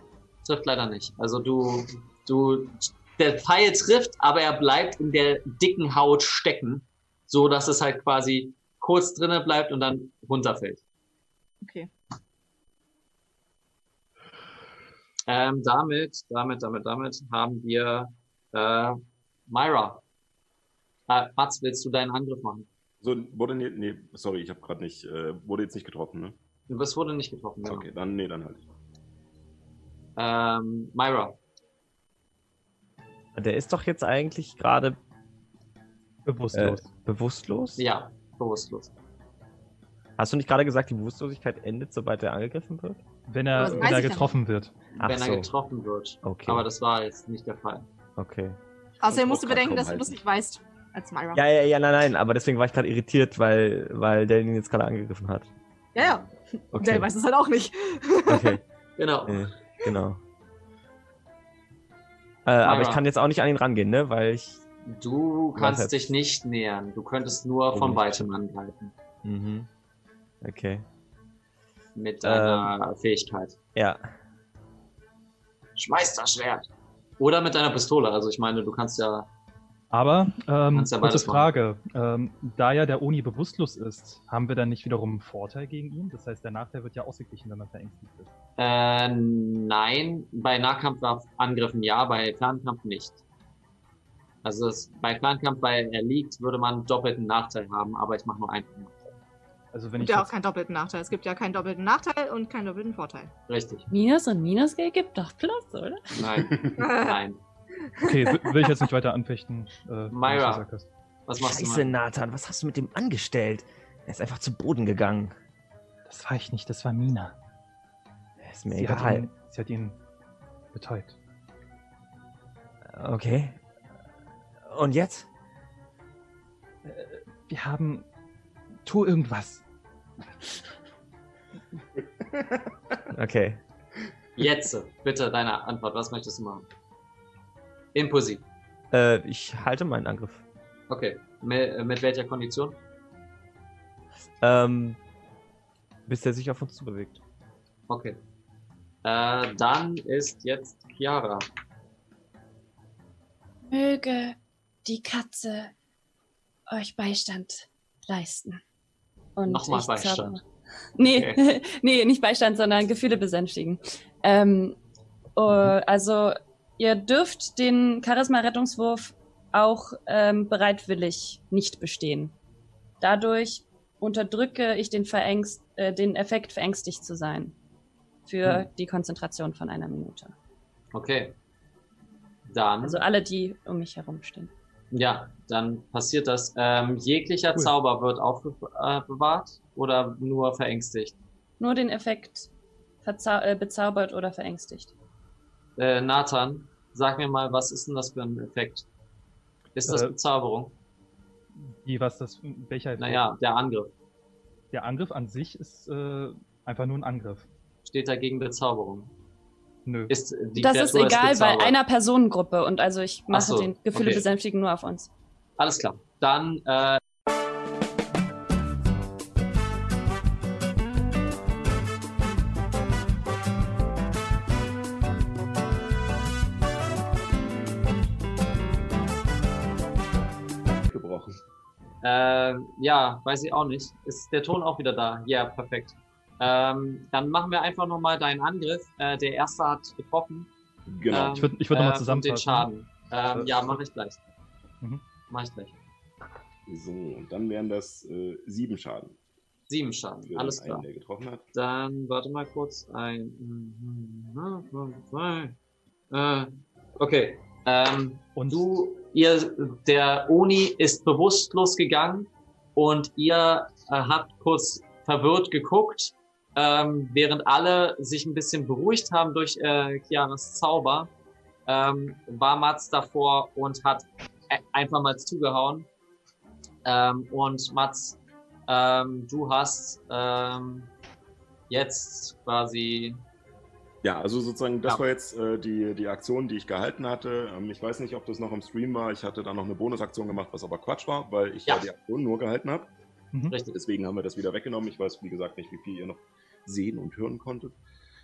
Trifft leider nicht. Also du, du, der Pfeil trifft, aber er bleibt in der dicken Haut stecken, so dass es halt quasi kurz drinnen bleibt und dann runterfällt. Okay. Ähm, damit, damit, damit, damit haben wir äh, Myra. Äh, Mats, willst du deinen Angriff machen? So, wurde nee, nee sorry, ich habe gerade nicht, äh, wurde jetzt nicht getroffen, ne? Du bist wurde nicht getroffen. Genau. Okay, dann, nee, dann halt. Ähm, Myra. Der ist doch jetzt eigentlich gerade äh, Bewusstlos. bewusstlos? Ja, bewusstlos. Hast du nicht gerade gesagt, die Bewusstlosigkeit endet, sobald er angegriffen wird? wenn er, wenn er getroffen wird. Ach wenn so. er getroffen wird. Okay. Aber das war jetzt nicht der Fall. okay. Außerdem musst du bedenken, dass du halten. das nicht weißt als Myra. Ja, ja, ja, nein, nein, aber deswegen war ich gerade irritiert, weil, weil der ihn jetzt gerade angegriffen hat. ja. ja. Okay. Der weiß es halt auch nicht. Okay, Genau. äh, genau. Äh, aber ich kann jetzt auch nicht an ihn rangehen, ne? Weil ich. Du kannst jetzt? dich nicht nähern. Du könntest nur von nicht. weitem angreifen. Mhm. Okay. Mit deiner Fähigkeit. Ja. Schmeiß das Schwert. Oder mit deiner Pistole. Also ich meine, du kannst ja. Aber, ähm, Kannst ja kurze. Frage. Ähm, da ja der Uni bewusstlos ist, haben wir dann nicht wiederum einen Vorteil gegen ihn? Das heißt, der Nachteil wird ja ausgeglichen, wenn man verängstigt ist. Äh, nein, bei Nahkampfangriffen ja, bei Fernkampf nicht. Also das, bei Fernkampf, weil er liegt, würde man doppelten Nachteil haben, aber ich mache nur einen Nachteil. Also wenn Es ich gibt ja auch keinen doppelten Nachteil. Es gibt ja keinen doppelten Nachteil und keinen doppelten Vorteil. Richtig. Minus und Minus gibt doch Plus, oder? Nein, nein. okay, will, ich jetzt nicht weiter anfechten. Äh, Myra. Was machst Scheiße, du mal? Nathan, was hast du mit dem angestellt? Er ist einfach zu Boden gegangen. Das war ich nicht, das war Mina. Ist mir Sie hat, egal. ihn, sie hat ihn betäubt. Okay. Und jetzt? Wir haben. Tu irgendwas. Okay. Jetzt, bitte deine Antwort. Was möchtest du machen? Impulsiv. Äh, ich halte meinen Angriff. Okay. Mit, mit welcher Kondition? Ähm, bis er sich auf uns zubewegt. Okay. Äh, dann ist jetzt Chiara. Möge die Katze euch Beistand leisten. Und Nochmal Beistand. zaubere- Nee, nee, nicht Beistand, sondern Gefühle besänftigen. Ähm, oh, also, ihr dürft den Charisma-Rettungswurf auch ähm, bereitwillig nicht bestehen. Dadurch unterdrücke ich den, Verängst äh, den Effekt, verängstigt zu sein. Für Hm. die Konzentration von einer Minute. Okay. Dann. Also alle, die um mich herum stehen. Ja, dann passiert das. Ähm, jeglicher Cool. Zauber wird aufbewahrt oder nur verängstigt? Nur den Effekt äh, bezaubert oder verängstigt. Äh, Nathan, sag mir mal, was ist denn das für ein Effekt? Ist das Äh, Bezauberung? Wie, was das, welcher Effekt? Naja, der Angriff. Der Angriff an sich ist äh, einfach nur ein Angriff. Steht dagegen Bezauberung. Nö. Ist die das ist Kreatur egal bei bezaubert. einer Personengruppe und also ich mache so, den Gefühle okay. besänftigen nur auf uns. Alles klar. Dann äh, Gebrochen. Äh, ja, weiß ich auch nicht. Ist der Ton auch wieder da? Ja, perfekt. Ähm, dann machen wir einfach nochmal deinen Angriff. Äh, der erste hat getroffen. Genau. Ähm, Ich würd- ich würd noch mal äh, und Den zusammenfassen. Schaden. Ähm, Äh, ja, mache ich gleich. Mhm. Mach ich gleich. So, und dann wären das äh, sieben Schaden. Sieben Schaden. Für Alles klar. Einen, der getroffen hat. Dann warte mal kurz. Ein, zwei. Äh, okay. Ähm, Und du, ihr, der Oni ist bewusstlos gegangen und ihr äh, habt kurz verwirrt geguckt, ähm, während alle sich ein bisschen beruhigt haben durch äh, Chiaras Zauber, ähm, war Mats davor und hat e- einfach mal zugehauen. Ähm, und Mats, ähm, du hast ähm, jetzt quasi Ja, also sozusagen, das Ja. war jetzt äh, die, die Aktion, die ich gehalten hatte. Ähm, ich weiß nicht, ob das noch im Stream war. Ich hatte da noch eine Bonusaktion gemacht, was aber Quatsch war, weil ich ja, Ja. die Aktion nur gehalten habe. Mhm. Deswegen haben wir das wieder weggenommen. Ich weiß, wie gesagt, nicht, wie viel ihr noch sehen und hören konntet.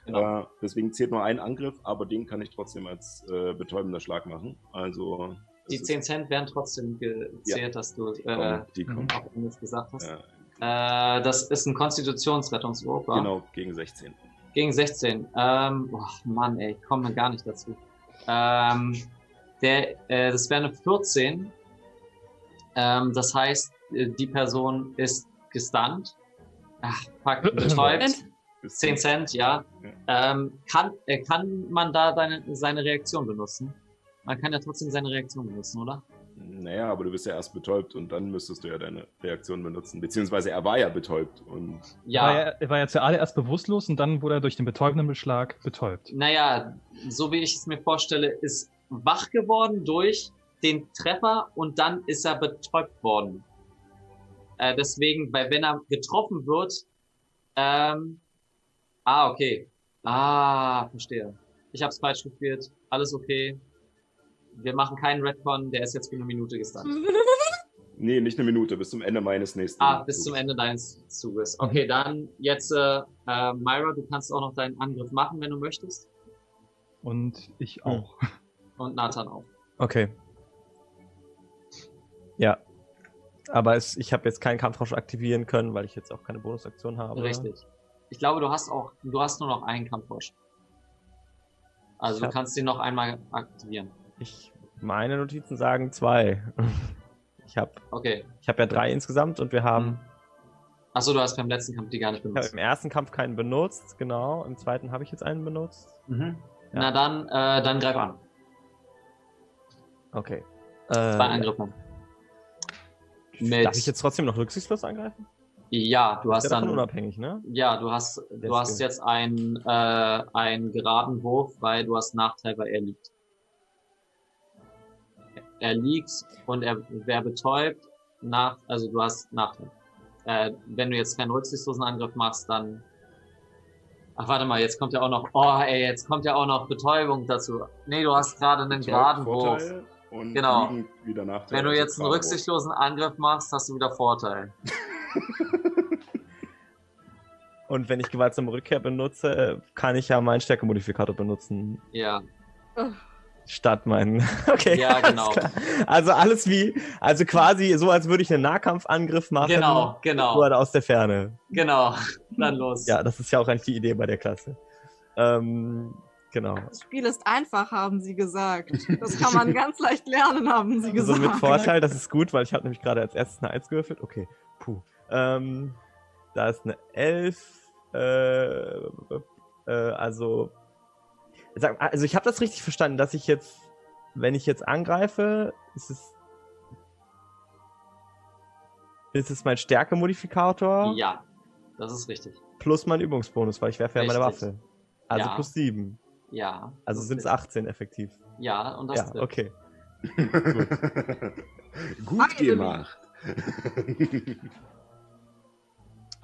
Genau. Äh, deswegen zählt nur ein Angriff, aber den kann ich trotzdem als äh, betäubender Schlag machen. Also. Die es ist- 10 Cent werden trotzdem gezählt, dass du äh, kommen, die kommen. auch gesagt hast. Ja, Äh, das ist ein Konstitutionsrettungswurf, genau, gegen 16. Gegen 16. Ähm, oh Mann, ey, ich komme gar nicht dazu. Ähm, der, äh, das wäre eine 14. Ähm, das heißt, äh, die Person ist gestunt. Ach, fuck, betäubt. Bis 10 Cent, ja. Ähm, kann, äh, kann man da deine, seine Reaktion benutzen? Man kann ja trotzdem seine Reaktion benutzen, oder? Naja, aber du bist ja erst betäubt und dann müsstest du ja deine Reaktion benutzen. Beziehungsweise er war ja betäubt und Ja. War er, er war ja zuallererst bewusstlos und dann wurde er durch den betäubenden Beschlag betäubt. Naja, so wie ich es mir vorstelle, ist wach geworden durch den Treffer und dann ist er betäubt worden. Äh, deswegen, weil wenn er getroffen wird, ähm, ah, okay. Ah, verstehe. Ich hab's falsch gespielt. Alles okay. Wir machen keinen Redcon, der ist jetzt für eine Minute gestunt. Nee, nicht eine Minute, bis zum Ende meines nächsten. Ah, bis zum Zuges. Ende deines Zuges. Okay, dann jetzt, äh, äh, Myra, du kannst auch noch deinen Angriff machen, wenn du möchtest. Und ich Hm. auch. Und Nathan auch. Okay. Ja. Aber es, ich habe jetzt keinen Kampfrausch aktivieren können, weil ich jetzt auch keine Bonusaktion habe. Richtig. Ich glaube, du hast auch, du hast nur noch einen Kampfrausch. Also Ich du kannst den noch einmal aktivieren. Ich, meine Notizen sagen zwei. Ich habe Okay. ich hab ja drei insgesamt und wir haben Achso, du hast beim letzten Kampf die gar nicht ich hab benutzt. im ersten Kampf keinen benutzt, genau. Im zweiten habe ich jetzt einen benutzt. Mhm. Ja. Na dann, äh, dann greif an. Okay. Zwei Äh, Angriffe. Darf ich jetzt trotzdem noch rücksichtslos angreifen? Ja, du hast dann, unabhängig, ne? ja, du hast, du hast jetzt einen, äh, einen geraden Wurf, weil du hast Nachteil, weil er liegt. Er liegt und er wäre betäubt nach, also du hast Nachteil. Äh, wenn du jetzt keinen rücksichtslosen Angriff machst, dann, ach warte mal, jetzt kommt ja auch noch, oh ey, jetzt kommt ja auch noch Betäubung dazu. Nee, du hast gerade einen Betäubt, geraden Wurf. Vorteil Und Genau. liegen wieder Nachteil. Wenn du jetzt einen rücksichtslosen Angriff machst, hast du wieder Vorteil. Und wenn ich gewaltsame Rückkehr benutze, kann ich ja meinen Stärkemodifikator benutzen. Ja, Statt meinen. Okay. Ja, genau. klar. Also alles wie, also quasi so, als würde ich einen Nahkampfangriff machen. genau, genau, Nur aus der Ferne. genau. Dann los. Ja, das ist ja auch eigentlich die Idee bei der Klasse. Ähm, genau. Das Spiel ist einfach, haben sie gesagt. Das kann man ganz leicht lernen, haben sie Also gesagt. mit Vorteil, das ist gut, weil ich habe nämlich gerade als erstes eine 1 gewürfelt. Okay, puh. Ähm, da ist eine 11. Äh, äh, also, sag- also ich habe das richtig verstanden, dass ich jetzt, wenn ich jetzt angreife, ist es ist es mein Stärkemodifikator Ja, das ist richtig. plus mein Übungsbonus, weil ich werfe ja meine. Waffe. Also Ja. plus 7. Ja. Also sind es 18 effektiv. Ja, und das Ja, trifft. okay. Gut gemacht.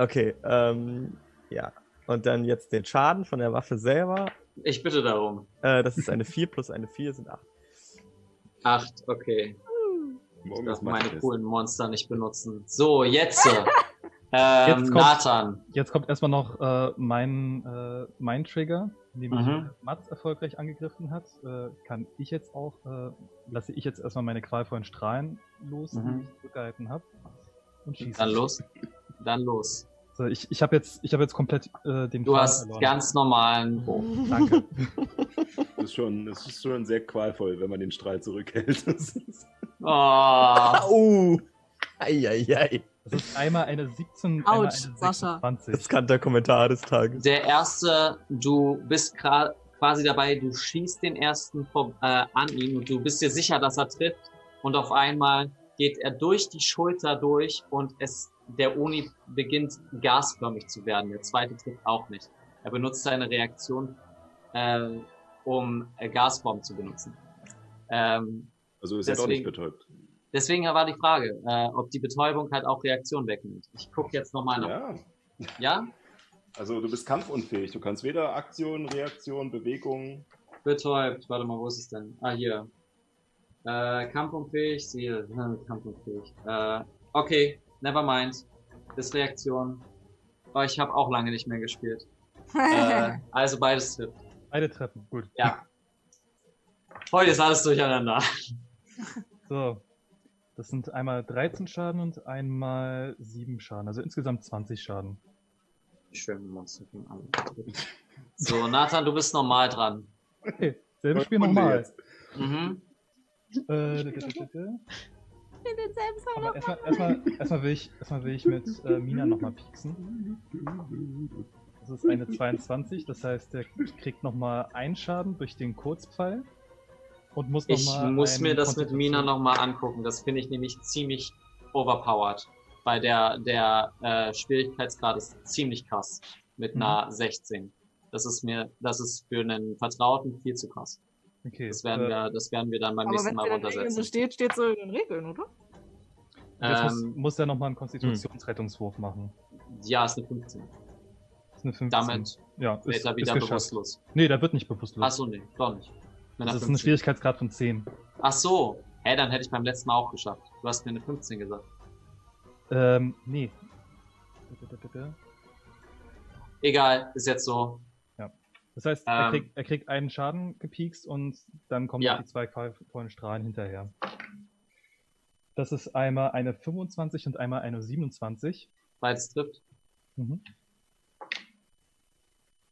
Okay, ähm, ja. Und dann jetzt den Schaden von der Waffe selber. Ich bitte darum. Äh, das ist eine 4 plus eine 4 sind 8. Acht, okay. Ich darf meine coolen Monster nicht benutzen. So, jetzt. ähm, Jetzt kommt- Nathan. Jetzt kommt erstmal noch äh, mein, äh, mein Trigger, nämlich Mhm. Mats erfolgreich angegriffen hat. Äh, kann ich jetzt auch, äh, lasse ich jetzt erstmal meine qualvollen Strahlen los, Mhm. die ich zurückgehalten habe. Und schieße. Dann los. Dann los. So, ich ich habe jetzt, ich hab jetzt komplett äh, den Du Faden hast verloren. ganz normalen Bogen. Danke. Das ist schon, das ist schon sehr qualvoll, wenn man den Strahl zurückhält. Das ist, Oh, Au! Eieiei. Das ist einmal eine 17, Autsch, einmal eine Sascha. 26. Das kann der Kommentar des Tages. der erste, du bist quasi dabei, du schießt den ersten vor, äh, an ihn und du bist dir sicher, dass er trifft. Und auf einmal geht er durch die Schulter durch und es, der Uni beginnt gasförmig zu werden. Der zweite trifft auch nicht. Er benutzt seine Reaktion, äh, um äh, Gasform zu benutzen. Ähm, also ist er doch nicht betäubt. deswegen war die Frage, äh, ob die Betäubung halt auch Reaktion wegnimmt. Ich gucke jetzt nochmal nach. Ja. Ja? Also du bist kampfunfähig. Du kannst weder Aktion, Reaktion, Bewegung. Betäubt. Warte mal, wo ist es denn? Ah, hier. Äh, kampfunfähig, Ziel. Kampfunfähig. Äh, okay, never mind. Ist Reaktion. Aber ich habe auch lange nicht mehr gespielt. äh, also beides trifft. Beide Treppen, gut. Ja. Heute ist alles durcheinander. So. Das sind einmal 13 Schaden und einmal 7 Schaden. Also insgesamt 20 Schaden. Schön, Monster fing an. So, Nathan, du bist normal dran. Okay, selbes Spiel nochmal. Mhm. Äh, d- d- d- d- Aber erstmal, erstmal, erstmal, will ich, erstmal will ich mit äh, Mina nochmal pieksen. Das ist eine 22, das heißt, der kriegt nochmal einen Schaden durch den Kurzpfeil. Und muss Ich nochmal. muss mir das mit Mina nochmal angucken. Das finde ich nämlich ziemlich overpowered. Weil der, der äh, Schwierigkeitsgrad ist ziemlich krass. Mit Mhm. einer 16. Das ist mir, das ist für einen Vertrauten viel zu krass. Okay, Das werden äh, wir, das werden wir dann beim Aber nächsten wenn Mal so runtersetzen. steht, steht so in den Regeln, oder? Jetzt muss, Ähm, muss er nochmal einen Konstitutionsrettungswurf machen. ja, ist eine 15. Das ist eine 15. Damit ja, ist, wird er wieder ist bewusstlos. Nee, da wird nicht bewusstlos. Achso, nee, doch nicht. Mit das ist ein 15. Schwierigkeitsgrad von 10. Ach so. Hä, dann hätte ich beim letzten Mal auch geschafft. Du hast mir eine 15 gesagt. Ähm, nee. Egal, ist jetzt so. Das heißt, er, Ähm. kriegt, er kriegt einen Schaden gepiekst und dann kommen Ja. die zwei vollen Strahlen hinterher. Das ist einmal eine 25 und einmal eine 27. Beides trifft. Mhm.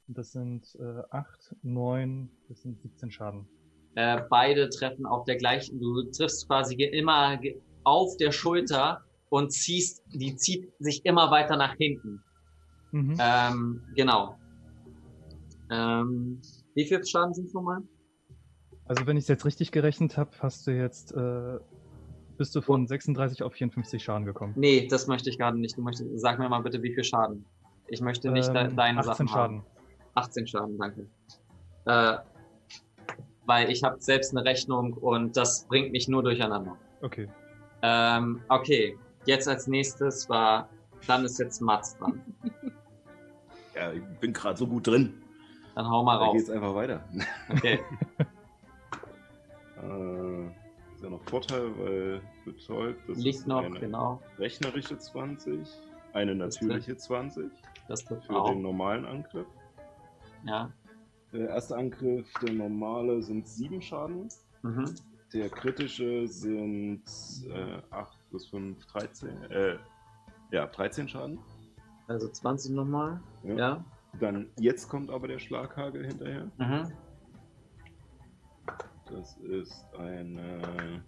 Das sind äh, 8, 9, das sind 17 Schaden. Äh, beide treffen auf der gleichen. Du triffst quasi immer auf der Schulter und ziehst, die zieht sich immer weiter nach hinten. Mhm. Ähm, genau. Ähm, wie viel Schaden sind nochmal? Also wenn ich es jetzt richtig gerechnet habe, hast du jetzt äh, bist du von 36 auf 54 Schaden gekommen. Nee, das möchte ich gerade nicht. Du möchtest, sag mir mal bitte, wie viel Schaden. Ich möchte nicht de Ähm, deine 18 Sachen Schaden. haben. 18 Schaden, danke. Äh, weil ich habe selbst eine Rechnung und das bringt mich nur durcheinander. Okay. Ähm, okay, jetzt als nächstes war, dann ist jetzt Mats dran. Ja, ich bin gerade so gut drin. Dann hau mal raus. geht's einfach weiter. Okay. Äh, ist ja noch Vorteil, weil betäubt. Das Liegt ist noch, eine genau. rechnerische 20, eine natürliche 20 Das trifft für auch. den normalen Angriff. Ja. Der erste Angriff, der normale, sind 7 Schaden. Mhm. Der kritische sind äh, 8 plus 5, 13. Äh, ja, 13 Schaden. Also 20 nochmal. Ja. Dann, jetzt kommt aber der Schlaghagel hinterher. Mhm. Das ist eine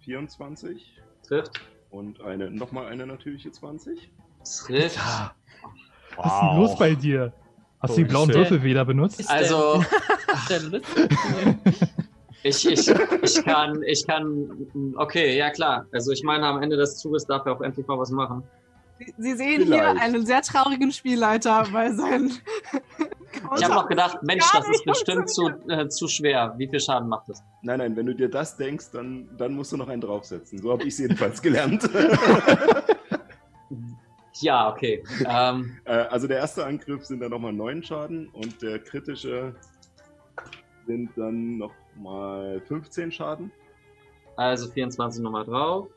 24 Trifft. und eine nochmal eine natürliche 20. Trifft. Was ist denn los bei dir? Hast du die blauen. Würfel wieder benutzt? Also, ich, ich, ich kann, ich kann, okay, ja klar. Also ich meine, am Ende des Zuges darf er auch endlich mal was machen. Sie- Sie sehen Vielleicht. hier einen sehr traurigen Spielleiter, weil sein Ich habe noch gedacht, Mensch, das ist bestimmt zu, äh, zu schwer. Wie viel Schaden macht das? Nein, nein, wenn du dir das denkst, dann, dann musst du noch einen draufsetzen. So habe ich es jedenfalls gelernt. ja, okay. Ähm, äh, also der erste Angriff sind dann nochmal neun Schaden und der kritische sind dann nochmal 15 Schaden. Also 24 nochmal drauf.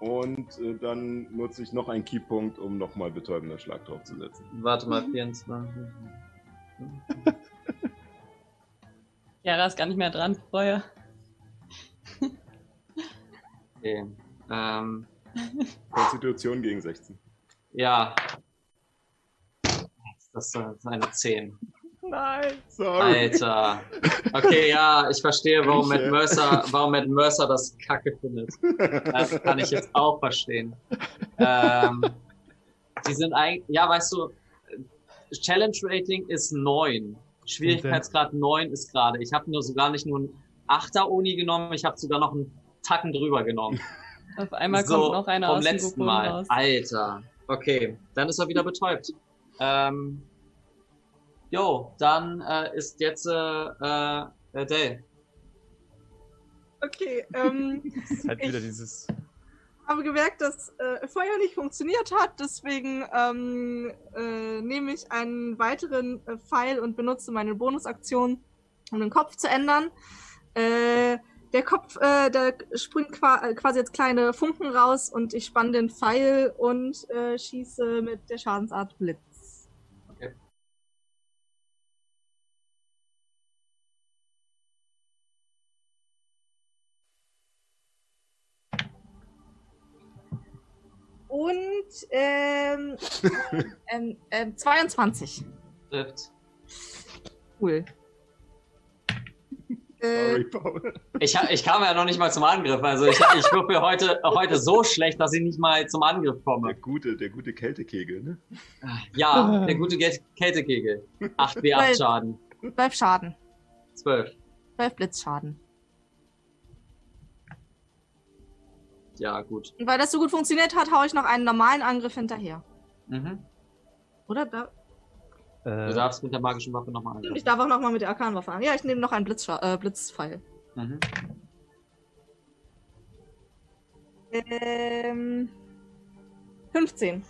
Und äh, dann nutze ich noch einen Keypunkt, um nochmal betäubender Schlag draufzusetzen. Warte mal, 24. Jara ist gar nicht mehr dran, Feuer. Okay. Ähm, Konstitution gegen 16. ja. Das ist eine 10. Nein. Sorry. Alter. Okay, ja, ich verstehe, warum Matt äh, Mercer, warum Matt Mercer das Kacke findet. Das kann ich jetzt auch verstehen. Ähm, die sind eigentlich, ja, weißt du, Challenge Rating ist 9. Schwierigkeitsgrad 9 ist gerade. Ich habe nur sogar nicht nur einen 8er Uni genommen, ich habe sogar noch einen Tacken drüber genommen. Auf einmal So, kommt noch einer vom aus dem letzten Mal. raus. Alter. Okay, dann ist er wieder betäubt. Ähm, jo, dann äh, ist jetzt äh, äh, Dale. Okay, ähm, Halt wieder dieses. habe gemerkt, dass äh, Feuer nicht funktioniert hat, deswegen ähm, äh, nehme ich einen weiteren äh, Pfeil und benutze meine Bonusaktion, um den Kopf zu ändern. Äh, der Kopf, äh, da springt qua äh, quasi jetzt kleine Funken raus und ich spanne den Pfeil und äh, schieße mit der Schadensart Blitz. Und ähm, ähm, ähm, 22. Trifft. Cool. Äh, Sorry, Paul. Ich, ich kam ja noch nicht mal zum Angriff. Also ich, ich würfe heute, heute so schlecht, dass ich nicht mal zum Angriff Der komme. gute, der gute Kältekegel, ne? Ja, der gute Gel- Kältekegel. 8 W8 Schaden. 12 Schaden. 12. 12 Blitzschaden. Ja, gut. Und weil das so gut funktioniert hat, haue ich noch einen normalen Angriff hinterher. Mhm. Oder? Da, Du Äh, darfst mit der magischen Waffe nochmal ich angreifen. darf auch nochmal mit der Arkanwaffe an. Ja, ich nehme noch einen Blitzscha äh, Blitzpfeil. Mhm. Ähm, 15.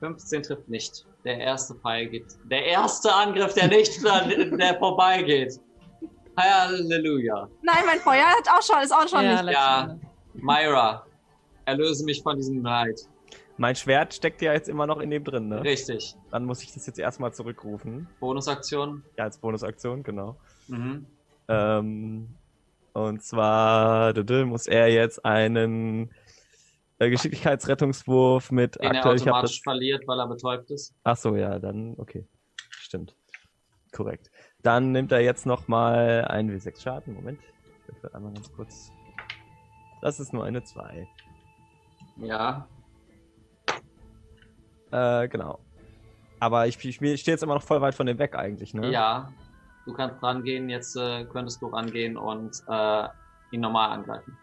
15 trifft nicht. Der erste Pfeil geht. Der erste Angriff, der nicht, der vorbeigeht. Halleluja. Nein, mein Feuer hat auch schon, ist auch schon Ja, nicht. Ja. Myra, erlöse mich von diesem Leid. mein Schwert steckt ja jetzt immer noch in dem drin, ne? Richtig. Dann muss ich das jetzt erstmal zurückrufen. Bonusaktion. Ja, als Bonusaktion, genau. Mhm. Ähm, und zwar muss er jetzt einen äh, Geschicklichkeitsrettungswurf mit Den er aktuell, hab automatisch das. verliert, weil er betäubt ist. Ach so, ja, dann okay. Stimmt. Korrekt. Dann nimmt er jetzt nochmal einen W6 Schaden. Moment. Ich will einmal ganz kurz. Das ist nur eine 2. Ja. Äh, genau. Aber ich, ich, ich stehe jetzt immer noch voll weit von dem weg eigentlich, ne? Ja. Du kannst rangehen, jetzt äh, könntest du rangehen und äh, ihn normal angreifen.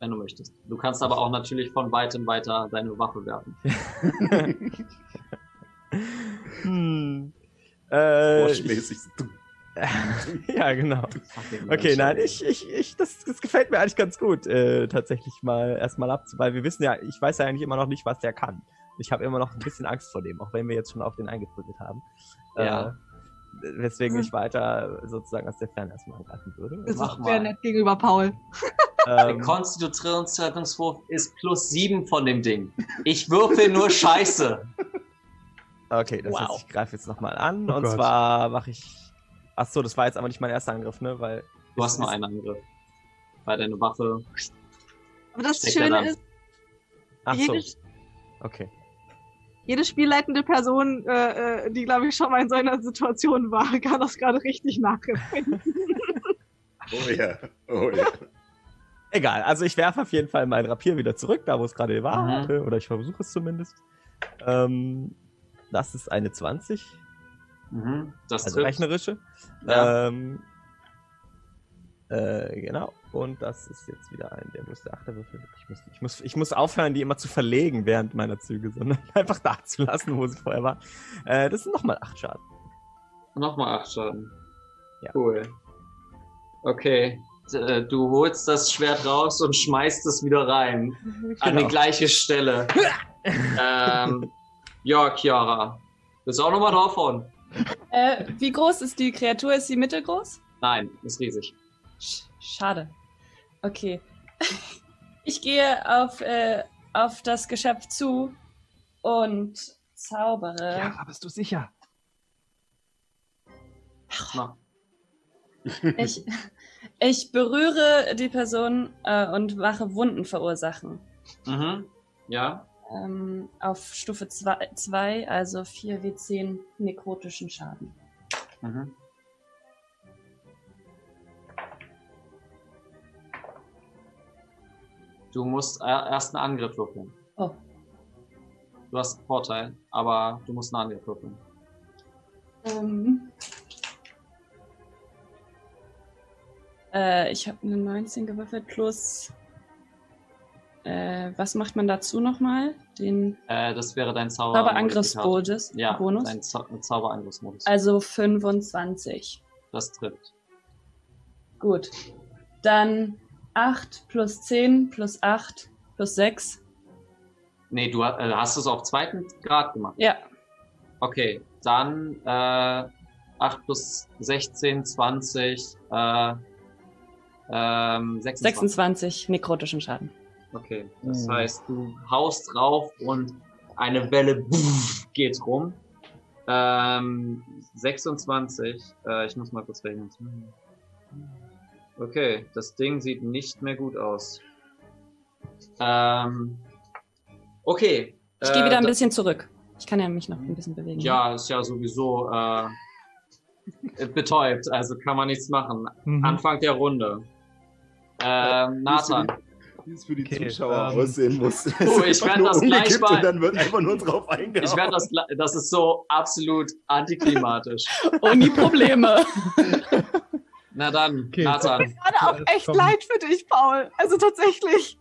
Wenn du möchtest. Du kannst aber auch natürlich von weitem weiter deine Waffe werfen. hm. Äh, ich. ja, genau. Okay, nein, ich, ich, ich, das, das gefällt mir eigentlich ganz gut, äh, tatsächlich mal erstmal ab, weil wir wissen ja, ich weiß ja eigentlich immer noch nicht, was der kann. Ich habe immer noch ein bisschen Angst vor dem, auch wenn wir jetzt schon auf den eingeprügelt haben. Ja. Äh, weswegen ich weiter sozusagen aus der Ferne erstmal angreifen würde. Das Mach ist sehr mal. nett gegenüber Paul. Der Ähm, Konstitutionsrettungswurf ist plus sieben von dem Ding. Ich würfel nur Scheiße. okay, das Wow. heißt, ich greife jetzt nochmal an Oh und Gott. zwar mache ich. Ach so, das war jetzt aber nicht mein erster Angriff, ne? Weil. Du hast nur einen Angriff. Weil deine Waffe. Aber das Schöne ist, Ach so, jede, okay. jede spielleitende Person, äh, äh, die, glaube ich, schon mal in so einer Situation war, kann das gerade richtig nachempfinden. Oh ja. Oh ja. Egal, also ich werfe auf jeden Fall mein Rapier wieder zurück, da wo es gerade war. Mhm. Oder ich versuche es zumindest. Ähm, das ist eine 20, Mhm. Das also trifft. rechnerische. Ja. Ähm, Äh, genau. Und das ist jetzt wieder ein, der muss der Achterwürfel. Ich muss, ich, muss, ich muss aufhören, die immer zu verlegen während meiner Züge, sondern einfach da zu lassen, wo sie vorher war. Äh, das sind nochmal acht Schaden. Nochmal acht Schaden. Ja. Cool. Okay. Äh, Du holst das Schwert raus und schmeißt es wieder rein. An die Genau. gleiche Stelle. ähm, ja, Chiara. Willst du auch nochmal draufhauen? Äh, wie groß ist die Kreatur? Ist sie mittelgroß? Nein, ist riesig. Sch schade. Okay. Ich gehe auf, äh, auf das Geschöpf zu und zaubere. Ja, aber bist du sicher? Na, Ich, ich berühre die Person äh, und mache Wunden verursachen. Mhm. Ja. Ähm, auf Stufe 2, also 4W10 nekrotischen Schaden. Mhm. Du musst erst einen Angriff würfeln. Oh, Du hast einen Vorteil, aber du musst einen Angriff würfeln. ähm. Äh, ich habe eine 19 gewürfelt plus. Äh, was macht man dazu nochmal? Den Äh, das wäre dein Zauber. Zauberangriffsbonus. Ja, Bonus? dein Zau Zauberangriffsmodus. Also 25. das trifft. Gut. Dann 8 plus 10 plus 8 plus 6. Nee, du äh, hast es auf zweiten Grad gemacht. Ja, Okay, dann äh, 8 plus 16, 20, äh, ähm, 26. 26 nekrotischen Schaden. Okay, das Uh. heißt, du haust drauf und eine Welle geht rum. Ähm, 26, äh, ich muss mal kurz rechnen. Okay, das Ding sieht nicht mehr gut aus. Ähm, okay. Ich gehe äh, wieder ein bisschen zurück. Ich kann ja mich noch ein bisschen bewegen. Ja, ist ja sowieso äh, betäubt, also kann man nichts machen. Mhm. Anfang der Runde. Ähm, Nathan. Wie es für die Okay, Zuschauer ähm, aussehen muss. Oh, ich einfach werd nur das gleich mal- Und dann wird einfach nur drauf eingehauen. Ich werde das, das ist so absolut antiklimatisch. Ohne Probleme. Na dann, Okay, Nathan. Gerade auch echt Komm. leid für dich, Paul. Also tatsächlich.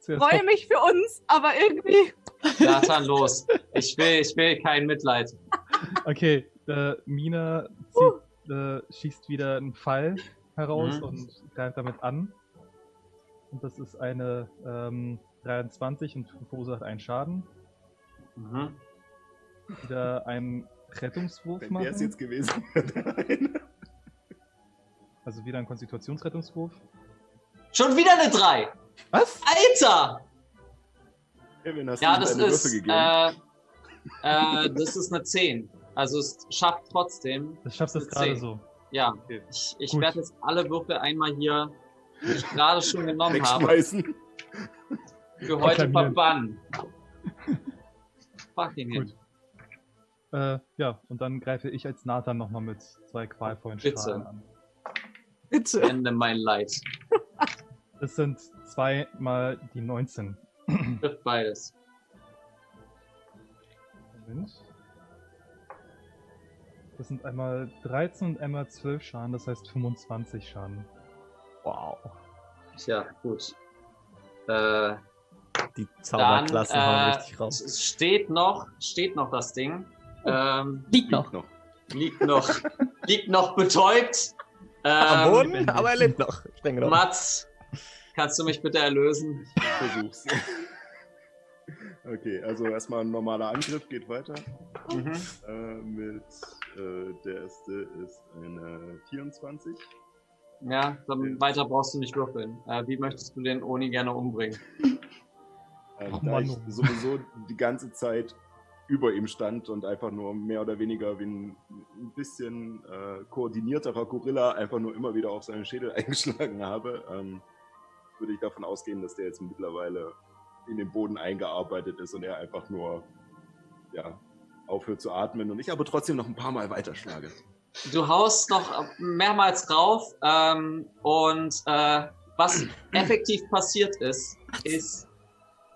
Zuerst Freue mich für uns, aber irgendwie. Nathan, los. Ich will, ich will kein Mitleid. Okay, äh, Mina zieht, äh, schießt wieder einen Pfeil heraus Mhm. und greift damit an. Und das ist eine ähm, 23 und verursacht einen Schaden. Mhm. Wieder einen Rettungswurf Wenn der es machen. jetzt gewesen. Also wieder ein Konstitutionsrettungswurf. Schon wieder eine 3. Was? Alter! Kevin, hast Ja, du das ist, gegeben? äh, äh, das ist eine 10. Also es schafft trotzdem. Das schaffst du gerade 10. so. Ja, Okay. ich, ich werde jetzt alle Würfel einmal hier, die ich gerade schon genommen habe, für heute verbannen. Fucking hit. Äh, ja, und dann greife ich als Nathan nochmal mit zwei qualvollen Bitte. Strahlen an. Bitte. Ende mein Leid. Das sind zweimal die 19. Trifft beides. Moment. Das sind einmal 13 und einmal 12 Schaden, das heißt 25 Schaden. Wow. Tja, gut. Äh, Die dann Zauberklassen hauen äh, richtig raus. es steht noch, steht noch das Ding. Ähm, Liegt noch. noch. liegt noch, liegt noch betäubt. Am Ähm, Boden, aber er lebt noch. Streng genommen. Mats, kannst du mich bitte erlösen? Versuch's. Okay, also erstmal ein normaler Angriff geht weiter. Mhm. Äh, mit äh, der erste ist eine 24. Ja, dann weiter brauchst du nicht würfeln. Äh, wie möchtest du den Oni gerne umbringen? Ähm, Ach, da Mann, ich sowieso die ganze Zeit über ihm stand und einfach nur mehr oder weniger wie ein, ein bisschen äh, koordinierterer Gorilla einfach nur immer wieder auf seinen Schädel eingeschlagen habe, ähm, würde ich davon ausgehen, dass der jetzt mittlerweile in den Boden eingearbeitet ist und er einfach nur ja, aufhört zu atmen und ich aber trotzdem noch ein paar Mal weiterschlage. Du haust noch mehrmals drauf ähm, und äh, was effektiv passiert ist, ist,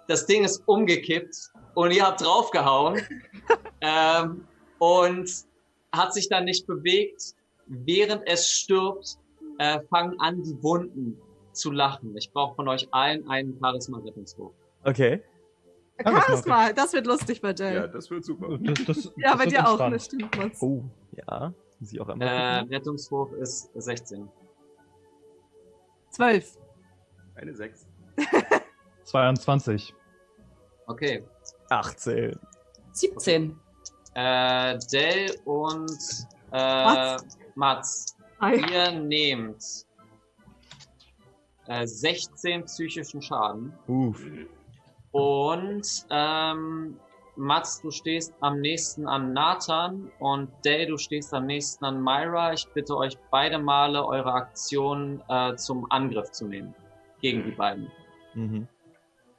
das Ding ist umgekippt und ihr habt draufgehauen ähm, und hat sich dann nicht bewegt, während es stirbt, äh, fangen an, die Wunden zu lachen. Ich brauche von euch allen einen Charisma-Rettungswurf. Okay. Ja, Charisma, das wird lustig bei Jay. Ja, Ja, das wird super. Das, das, bei das wird dir auch, das stimmt. Mats. Oh, ja. Ich auch Äh, einmal gucken. Rettungswurf ist 16. Zwölf. Eine 6. 22. Okay. 18. 17. Äh, Dell und äh, Mats. Mats, Hi. ihr nehmt äh, 16 psychischen Schaden. Uff. Und ähm, Mats, du stehst am nächsten an Nathan und Dale, du stehst am nächsten an Myra. Ich bitte euch beide Male eure Aktion äh, zum Angriff zu nehmen. Gegen die beiden. Mhm.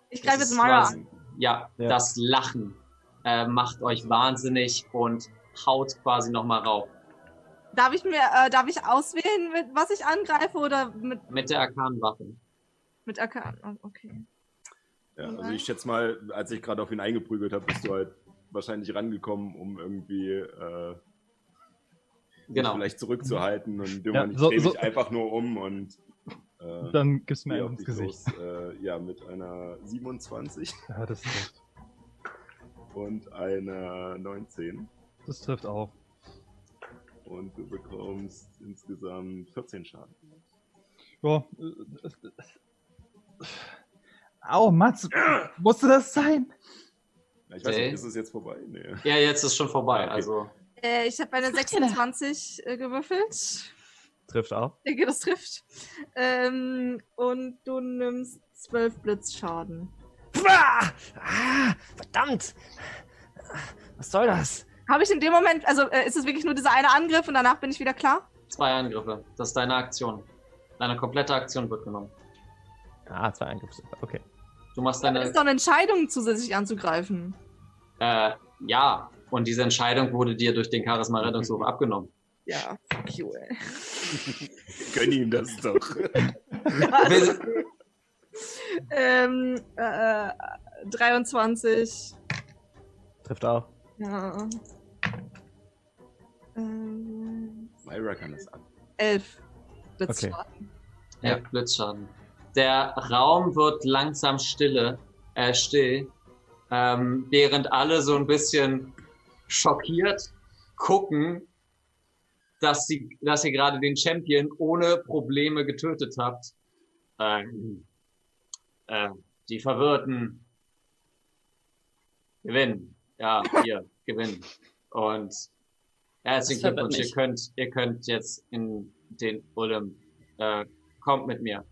Ich greife jetzt Mara quasi- an. Ja, Ja. das Lachen äh, macht euch wahnsinnig und haut quasi nochmal rauf. Darf ich mir, äh, darf ich auswählen, mit was ich angreife oder mit, Mit der Arkanenwaffe. mit AK? Oh, okay. Ja, also ich schätze mal, als ich gerade auf ihn eingeprügelt habe, bist du halt wahrscheinlich rangekommen, um irgendwie äh, Genau. vielleicht zurückzuhalten und Ja, irgendwann so- ich drehe so- mich einfach nur um und äh, Dann gibst du mir ins Gesicht. los. Äh, ja, mit einer 27 Ja, das trifft. und einer 19 Das trifft auch. und du bekommst insgesamt 14 Schaden. Ja. Au, Mats, musste das sein? Ja, ich weiß Okay. nicht, ist es jetzt vorbei? Nee. Ja, jetzt ist schon vorbei. Okay. Also Äh, ich habe eine Was macht ihr da? 26 äh, gewürfelt. Trifft auch. Ich denke, das trifft. Ähm, und du nimmst 12 Blitzschaden. Ah, verdammt! Was soll das? Habe ich in dem Moment, also äh, ist es wirklich nur dieser eine Angriff und danach bin ich wieder klar? zwei Angriffe. Das ist deine Aktion. Deine komplette Aktion wird genommen. Ah, zwei Angriffe. Okay. Du machst Das deine. ist doch eine Entscheidung, zusätzlich anzugreifen. Äh, ja. Und diese Entscheidung wurde dir durch den Charisma-Rettungswurf abgenommen. Ja, fuck you, ey. Gönn ihm das doch. Ähm, äh, 23. Trifft auch. Ja. Ähm, Myra kann das ab. 11 Blitzschaden. Ja, Blitzschaden. Der Raum wird langsam stille, äh, still, ähm, während alle so ein bisschen schockiert gucken, dass sie, dass ihr gerade den Champion ohne Probleme getötet habt. Ähm, äh, die Verwirrten gewinnen. Ja, ihr gewinnen. Und herzlichen Glückwunsch, ihr könnt, ihr könnt jetzt in den Ulm. Äh, kommt mit mir.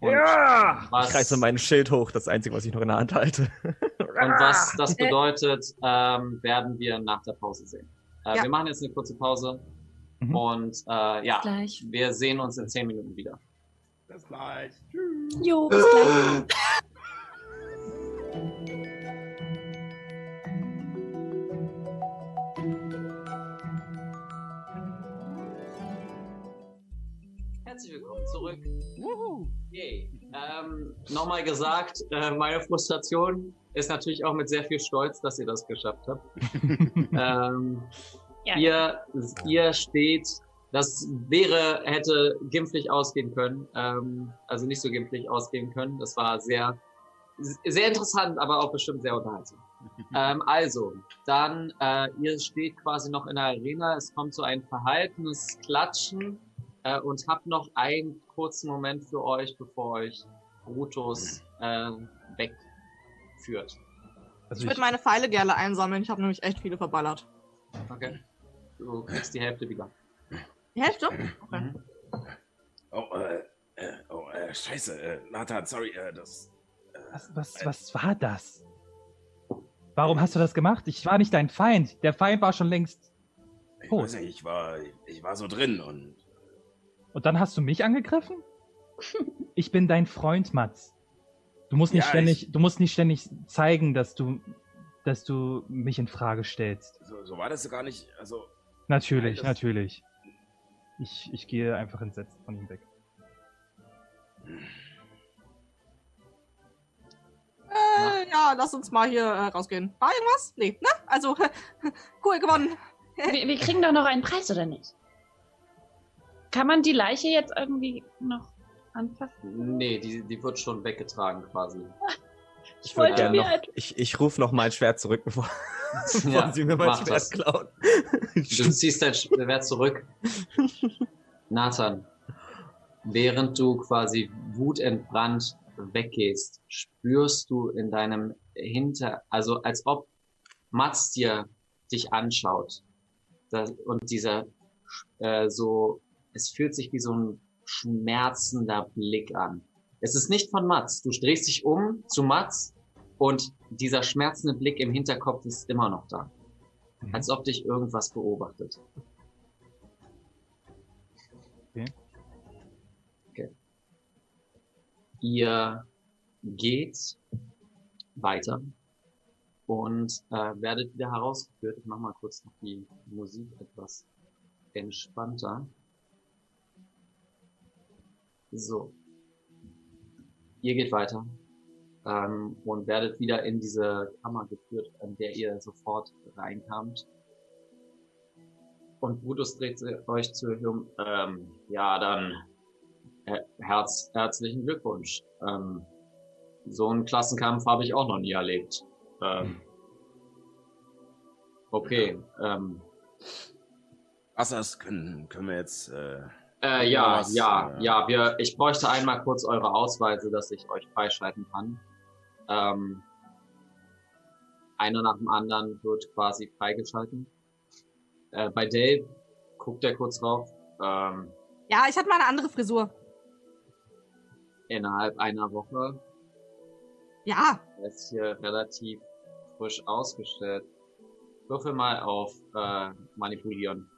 Und ja! was- Ich reiße mein Schild hoch, das Einzige, was ich noch in der Hand halte. Und was das bedeutet, ähm, werden wir nach der Pause sehen. Äh, Ja. Wir machen jetzt eine kurze Pause Mhm. und äh, ja, Gleich. wir sehen uns in zehn Minuten wieder. Das gleich. Tschüss. Jo, bis gleich. Zurück. Ähm, Nochmal gesagt, äh, meine Frustration ist natürlich auch mit sehr viel Stolz, dass ihr das geschafft habt. ähm, Ja. ihr, ihr steht, das wäre, hätte gimpflich ausgehen können, ähm, also nicht so gimpflich ausgehen können. Das war sehr, sehr interessant, aber auch bestimmt sehr unterhaltsam. ähm, also, dann, äh, ihr steht quasi noch in der Arena, es kommt so ein verhaltenes Klatschen äh, und habt noch einen kurzen Moment für euch, bevor euch Brutus äh, wegführt. Also Ich würde meine Pfeile gerne einsammeln. Ich habe nämlich echt viele verballert. Okay? Du kriegst die Hälfte wieder. Die Hälfte? Mhm. Okay. Oh, äh, äh, oh, äh, scheiße, äh, Nathan, sorry, äh, das. Äh, was, was, was war das? Warum hast du das gemacht? Ich war nicht dein Feind. Der Feind war schon längst. ich Oh. weiß nicht, ich war, ich war so drin und. Und dann hast du mich angegriffen? Ich bin dein Freund, Mats. Du musst nicht Ja, ständig, du musst nicht ständig zeigen, dass du, dass du mich in Frage stellst. So, so war das gar nicht, also. Natürlich, Nein, das- natürlich. Ich, ich gehe einfach entsetzt von ihm weg. Äh, ja, lass uns mal hier äh, rausgehen. War irgendwas? Nee, ne? Also, cool, gewonnen. Wir, wir kriegen doch noch einen Preis, oder nicht? Kann man die Leiche jetzt irgendwie noch anfassen? Nee, die, die wird schon weggetragen quasi. Ich würde wollte gerne noch. halt- Ich, ich rufe noch mein Schwert zurück, bevor, bevor Ja, sie mir mein Schwert das. klauen. Du ziehst dein Schwert zurück. Nathan, während du quasi wutentbrannt weggehst, spürst du in deinem Hinter, also als ob Mats dir dich anschaut. Das, und dieser, äh, so, es fühlt sich wie so ein schmerzender Blick an. Es ist nicht von Mats. Du drehst dich um zu Mats und dieser schmerzende Blick im Hinterkopf ist immer noch da. Mhm. Als ob dich irgendwas beobachtet. Okay. Okay. Ihr geht weiter und äh, werdet wieder herausgeführt. Ich mach mal kurz noch die Musik etwas entspannter. So. Ihr geht weiter ähm, und werdet wieder in diese Kammer geführt, in der ihr sofort reinkamt. Und Brutus dreht euch zu. Ähm, ja, dann äh, herz, herzlichen Glückwunsch. Ähm, so einen Klassenkampf habe ich auch noch nie erlebt. Ähm, okay. Ähm, Assas können, können wir jetzt. Äh, äh, ja, Was, ja, äh, ja. Wir, ich bräuchte einmal kurz eure Ausweise, dass ich euch freischalten kann. Ähm, einer nach dem anderen wird quasi freigeschalten. Äh, bei Dave guckt er kurz drauf. Ähm, Ja, ich hatte mal eine andere Frisur. innerhalb einer Woche Ja, Er ist hier relativ frisch ausgestellt. Würfel mal auf äh, manipulieren.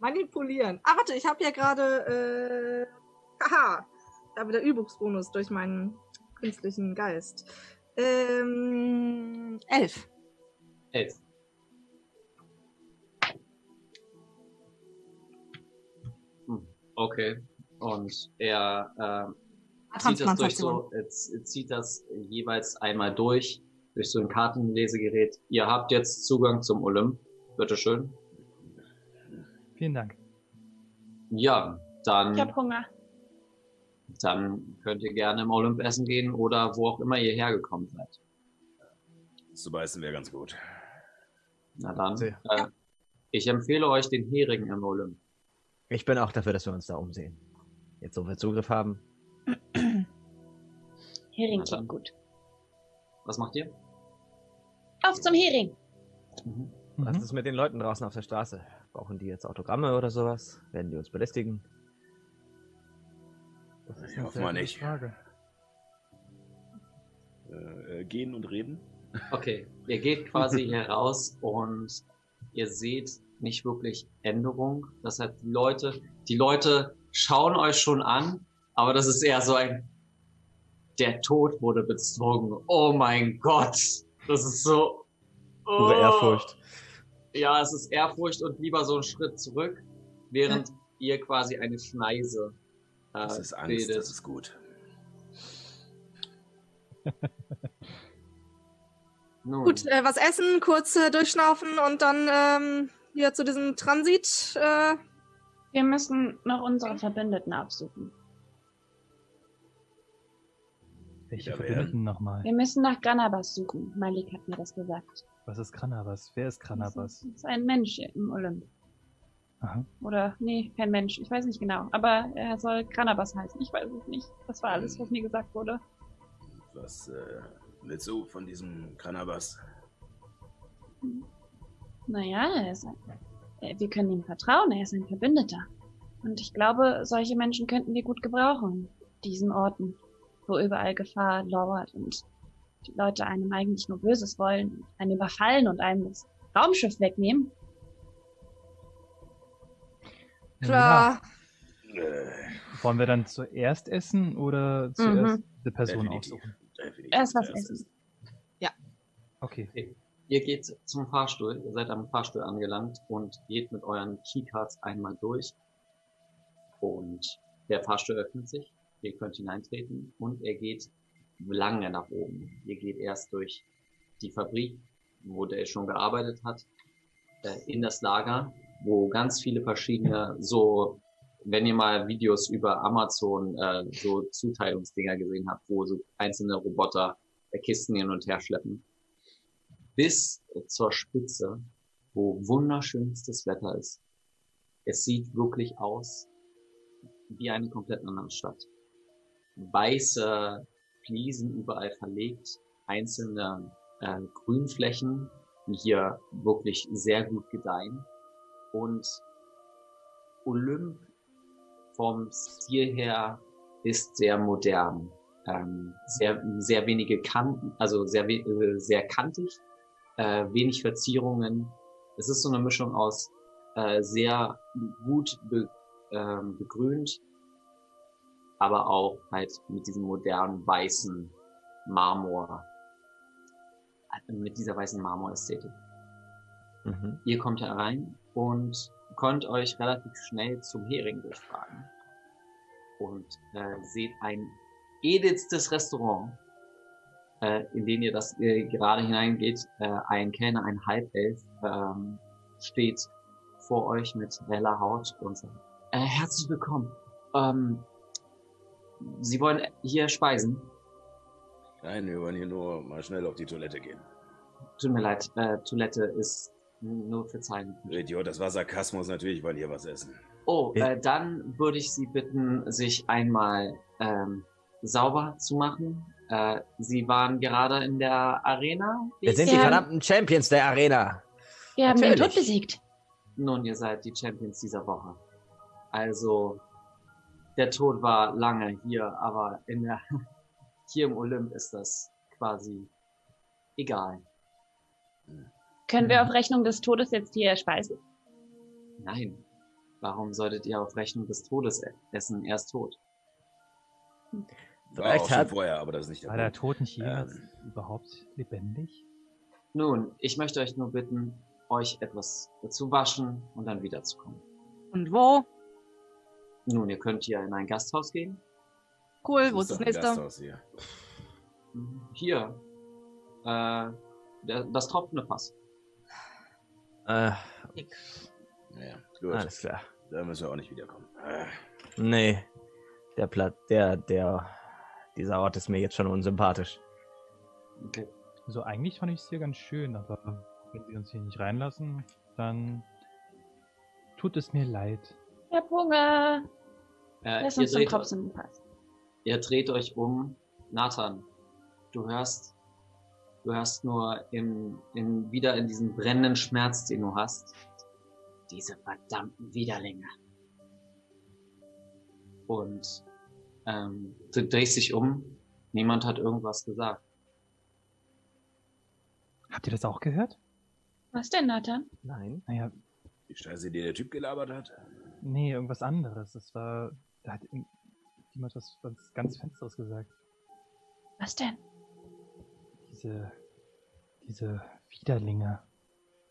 Manipulieren. Ah, warte, ich habe ja gerade, äh, haha, da wieder Übungsbonus durch meinen künstlichen Geist. Ähm, elf. Elf. Hm, Okay. Und er äh, zieht das durch so, zieht das jeweils einmal durch, durch so ein Kartenlesegerät. Ihr habt jetzt Zugang zum Olymp. Bitteschön. Vielen Dank. Ja, dann. Ich hab Hunger. dann könnt ihr gerne im Olymp essen gehen oder wo auch immer ihr hergekommen seid. zu beißen wäre ganz gut. Na dann, äh, ich empfehle euch den Hering im Olymp. Ich bin auch dafür, dass wir uns da umsehen. Jetzt, wo wir Zugriff haben. Hering klingt gut. Was macht ihr? Auf zum Hering. Mhm. Was Mhm. ist mit den Leuten draußen auf der Straße? Brauchen die jetzt Autogramme oder sowas? Werden die uns belästigen? Das ist Ich eine hoffe mal nicht. Frage. Äh, äh, gehen und reden. Okay, ihr geht quasi hier raus und ihr seht nicht wirklich Änderung. Das heißt, die Leute, die Leute schauen euch schon an, aber das ist eher so ein, der Tod wurde bezwungen. Oh mein Gott. Das ist so, Pure oh. Ehrfurcht. Ja, es ist Ehrfurcht und lieber so einen Schritt zurück, während ihr quasi eine Schneise äh, Das ist Angst, bildet. das ist gut. Nun, Gut, äh, was essen, kurz äh, durchschnaufen und dann ähm, hier zu diesem Transit. Äh, Wir müssen noch unsere Verbündeten aufsuchen. Welche Ja? Verbündeten nochmal? Wir müssen nach Granabas suchen. Malik hat mir das gesagt. Was ist Kranabas? Wer ist Das Kranabas? ist ein Mensch im Olymp. Aha. Oder, nee, kein Mensch. Ich weiß nicht genau. Aber er soll Granabas heißen. Ich weiß es nicht. Das war alles, was mir gesagt wurde. Was äh, willst du von diesem Kranabas? Naja, er ist ein, äh, wir können ihm vertrauen. Er ist ein Verbündeter. Und ich glaube, solche Menschen könnten wir gut gebrauchen. Diesen Orten, wo überall Gefahr lauert und die Leute einem eigentlich nur Böses wollen, einen überfallen und einem das Raumschiff wegnehmen. klar. Äh, Wollen wir dann zuerst essen oder zuerst die Person definitiv. aussuchen? definitiv Erst was zuerst essen. Okay. Ihr geht zum Fahrstuhl, ihr seid am Fahrstuhl angelangt und geht mit euren Keycards einmal durch. Und der Fahrstuhl öffnet sich, ihr könnt hineintreten und er geht lange nach oben. Ihr geht erst durch die Fabrik, wo der schon gearbeitet hat. äh, in das Lager, wo ganz viele verschiedene so, wenn ihr mal Videos über Amazon äh, so Zuteilungsdinger gesehen habt, wo so einzelne Roboter äh, Kisten hin und her schleppen, bis zur Spitze, wo wunderschönstes Wetter ist. Es sieht wirklich aus wie eine komplett andere Stadt. Weiße Fliesen überall verlegt, einzelne äh, Grünflächen, die hier wirklich sehr gut gedeihen. Und Olymp vom Stil her ist sehr modern. Ähm, sehr, sehr wenige Kanten, also sehr, äh, sehr kantig, äh, wenig Verzierungen. Es ist so eine Mischung aus äh, sehr gut be, äh, begrünt, aber auch halt mit diesem modernen weißen Marmor, äh, mit dieser weißen Marmorästhetik. Mhm. Ihr kommt herein und könnt euch relativ schnell zum Hering durchfragen und äh, seht ein edelstes Restaurant, äh, in den ihr das äh, gerade hineingeht. Äh, ein Kellner, ein Halbelf, ähm, steht vor euch mit heller Haut und sagt, äh, herzlich willkommen. Ähm, Sie wollen hier speisen? Nein, wir wollen hier nur mal schnell auf die Toilette gehen. Tut mir leid, äh, Toilette ist nur für Zeilen. Idiot, das war Sarkasmus, natürlich wollen hier was essen. Oh, äh, dann würde ich Sie bitten, sich einmal ähm, sauber zu machen. Äh, Sie waren gerade in der Arena. Wir sind die verdammten Champions der Arena. Wir haben Natürlich. den Tod besiegt. Nun, ihr seid die Champions dieser Woche. Also, der Tod war lange hier, aber in der, hier im Olymp ist das quasi egal. Können wir auf Rechnung des Todes jetzt hier speisen? Nein. Warum solltet ihr auf Rechnung des Todes essen? Er ist tot. War auch schon vorher, aber das ist nicht der War der Tod nicht jemals ähm. überhaupt lebendig? Nun, ich möchte euch nur bitten, euch etwas zu waschen und dann wiederzukommen. Und wo? Nun, ihr könnt hier in ein Gasthaus gehen. Cool, wo ist das nächste? Gasthaus hier. Hier. Äh, der, das tropfende Fass. Äh. Ja, gut. Alles klar. Da müssen wir auch nicht wiederkommen. Äh. Nee. Der Platz, der, der, dieser Ort ist mir jetzt schon unsympathisch. Okay. Also eigentlich fand ich es hier ganz schön, aber wenn sie uns hier nicht reinlassen, dann tut es mir leid. Ich hab Hunger. Äh, Lass uns zum Tropfen Pass. Ihr dreht euch um. Nathan, du hörst, du hörst nur im, im, wieder in diesem brennenden Schmerz, den du hast, diese verdammten Widerlinge. Und ähm, du drehst dich um. Niemand hat irgendwas gesagt. Habt ihr das auch gehört? Was denn, Nathan? Nein. Naja. Die Scheiße, die der Typ gelabert hat? Nee, irgendwas anderes. Das war. Da hat jemand was, was ganz Finsteres gesagt. Was denn? Diese. Diese Widerlinge.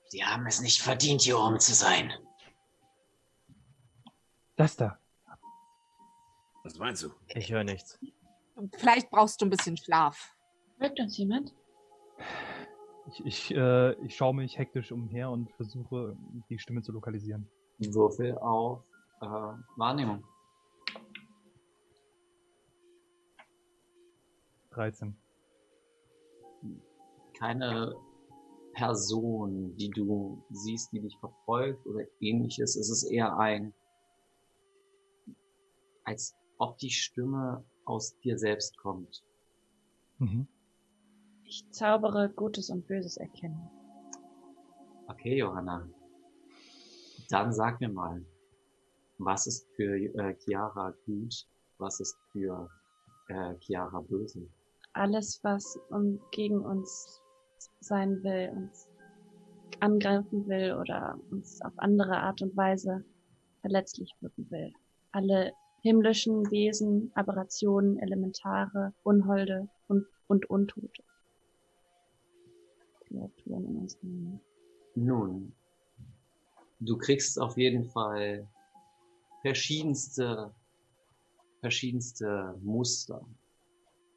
Sie haben es nicht verdient, hier oben zu sein. Das da. Was meinst du? Ich höre nichts. Vielleicht brauchst du ein bisschen Schlaf. Hört uns jemand? Ich, ich, äh, ich schaue mich hektisch umher und versuche, die Stimme zu lokalisieren. Würfel auf äh, Wahrnehmung. 13. Keine Person, die du siehst, die dich verfolgt oder ähnliches. Es ist eher ein, als ob die Stimme aus dir selbst kommt. Mhm. Ich zaubere Gutes und Böses erkennen. Okay, Johanna. Dann sag mir mal, was ist für äh, Chiara gut, was ist für äh, Chiara böse? Alles, was um, gegen uns sein will, uns angreifen will oder uns auf andere Art und Weise verletzlich wirken will. Alle himmlischen Wesen, Aberrationen, Elementare, Unholde und, und Untote. Kreaturen in unserem Nun, du kriegst auf jeden Fall verschiedenste, verschiedenste Muster.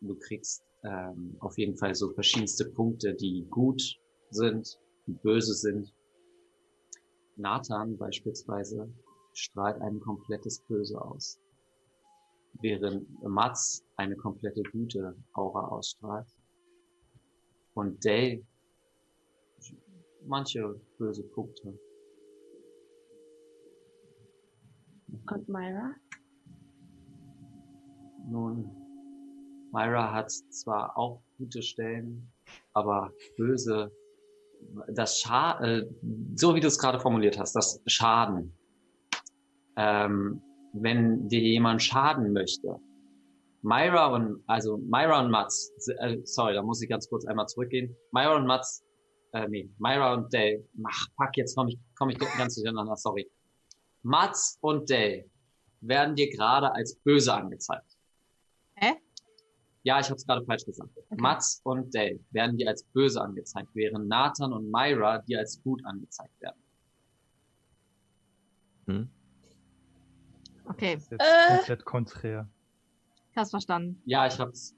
Du kriegst ähm, auf jeden Fall so verschiedenste Punkte, die gut sind, die böse sind. Nathan beispielsweise strahlt ein komplettes Böse aus. Während Mats eine komplette gute Aura ausstrahlt. Und Day manche böse Punkte. Und Myra? Nun, Myra hat zwar auch gute Stellen, aber böse, das Scha äh, so wie du es gerade formuliert hast, das Schaden. Ähm, wenn dir jemand schaden möchte, Myra und, also Myra und Mats, äh, sorry, da muss ich ganz kurz einmal zurückgehen. Myra und Mats, äh, nee, Myra und Dale, ach, fuck, jetzt komme ich, komm ich ganz durcheinander, sorry. Mats und Dale werden dir gerade als böse angezeigt. Hä? Ja, ich habe es gerade falsch gesagt. Okay. Mats und Dale werden dir als böse angezeigt, während Nathan und Myra dir als gut angezeigt werden. Hm? Okay. Das ist jetzt äh, komplett konträr. Hast verstanden? Ja, ich hab's.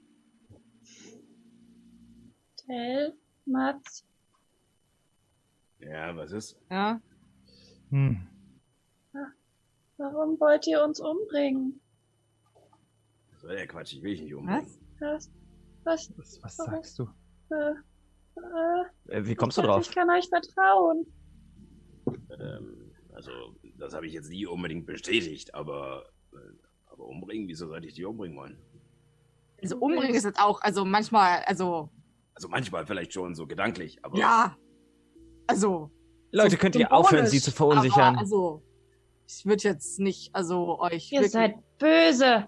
Dale, Mats. Ja, was ist? Ja. Hm. Warum wollt ihr uns umbringen? Das war der Quatsch, ich will dich nicht umbringen. Was? Was? Was, was sagst du? Äh, äh, Wie kommst du drauf? Ich kann euch vertrauen. Ähm, also, das habe ich jetzt nie unbedingt bestätigt, aber, äh, aber umbringen, wieso sollte ich dich umbringen wollen? Also umbringen ist jetzt auch, also manchmal, also. Also manchmal vielleicht schon so gedanklich, aber. Ja. Also. Leute, so könnt ihr aufhören, sie zu verunsichern? Aber, also, ich würde jetzt nicht, also euch. Ihr seid böse.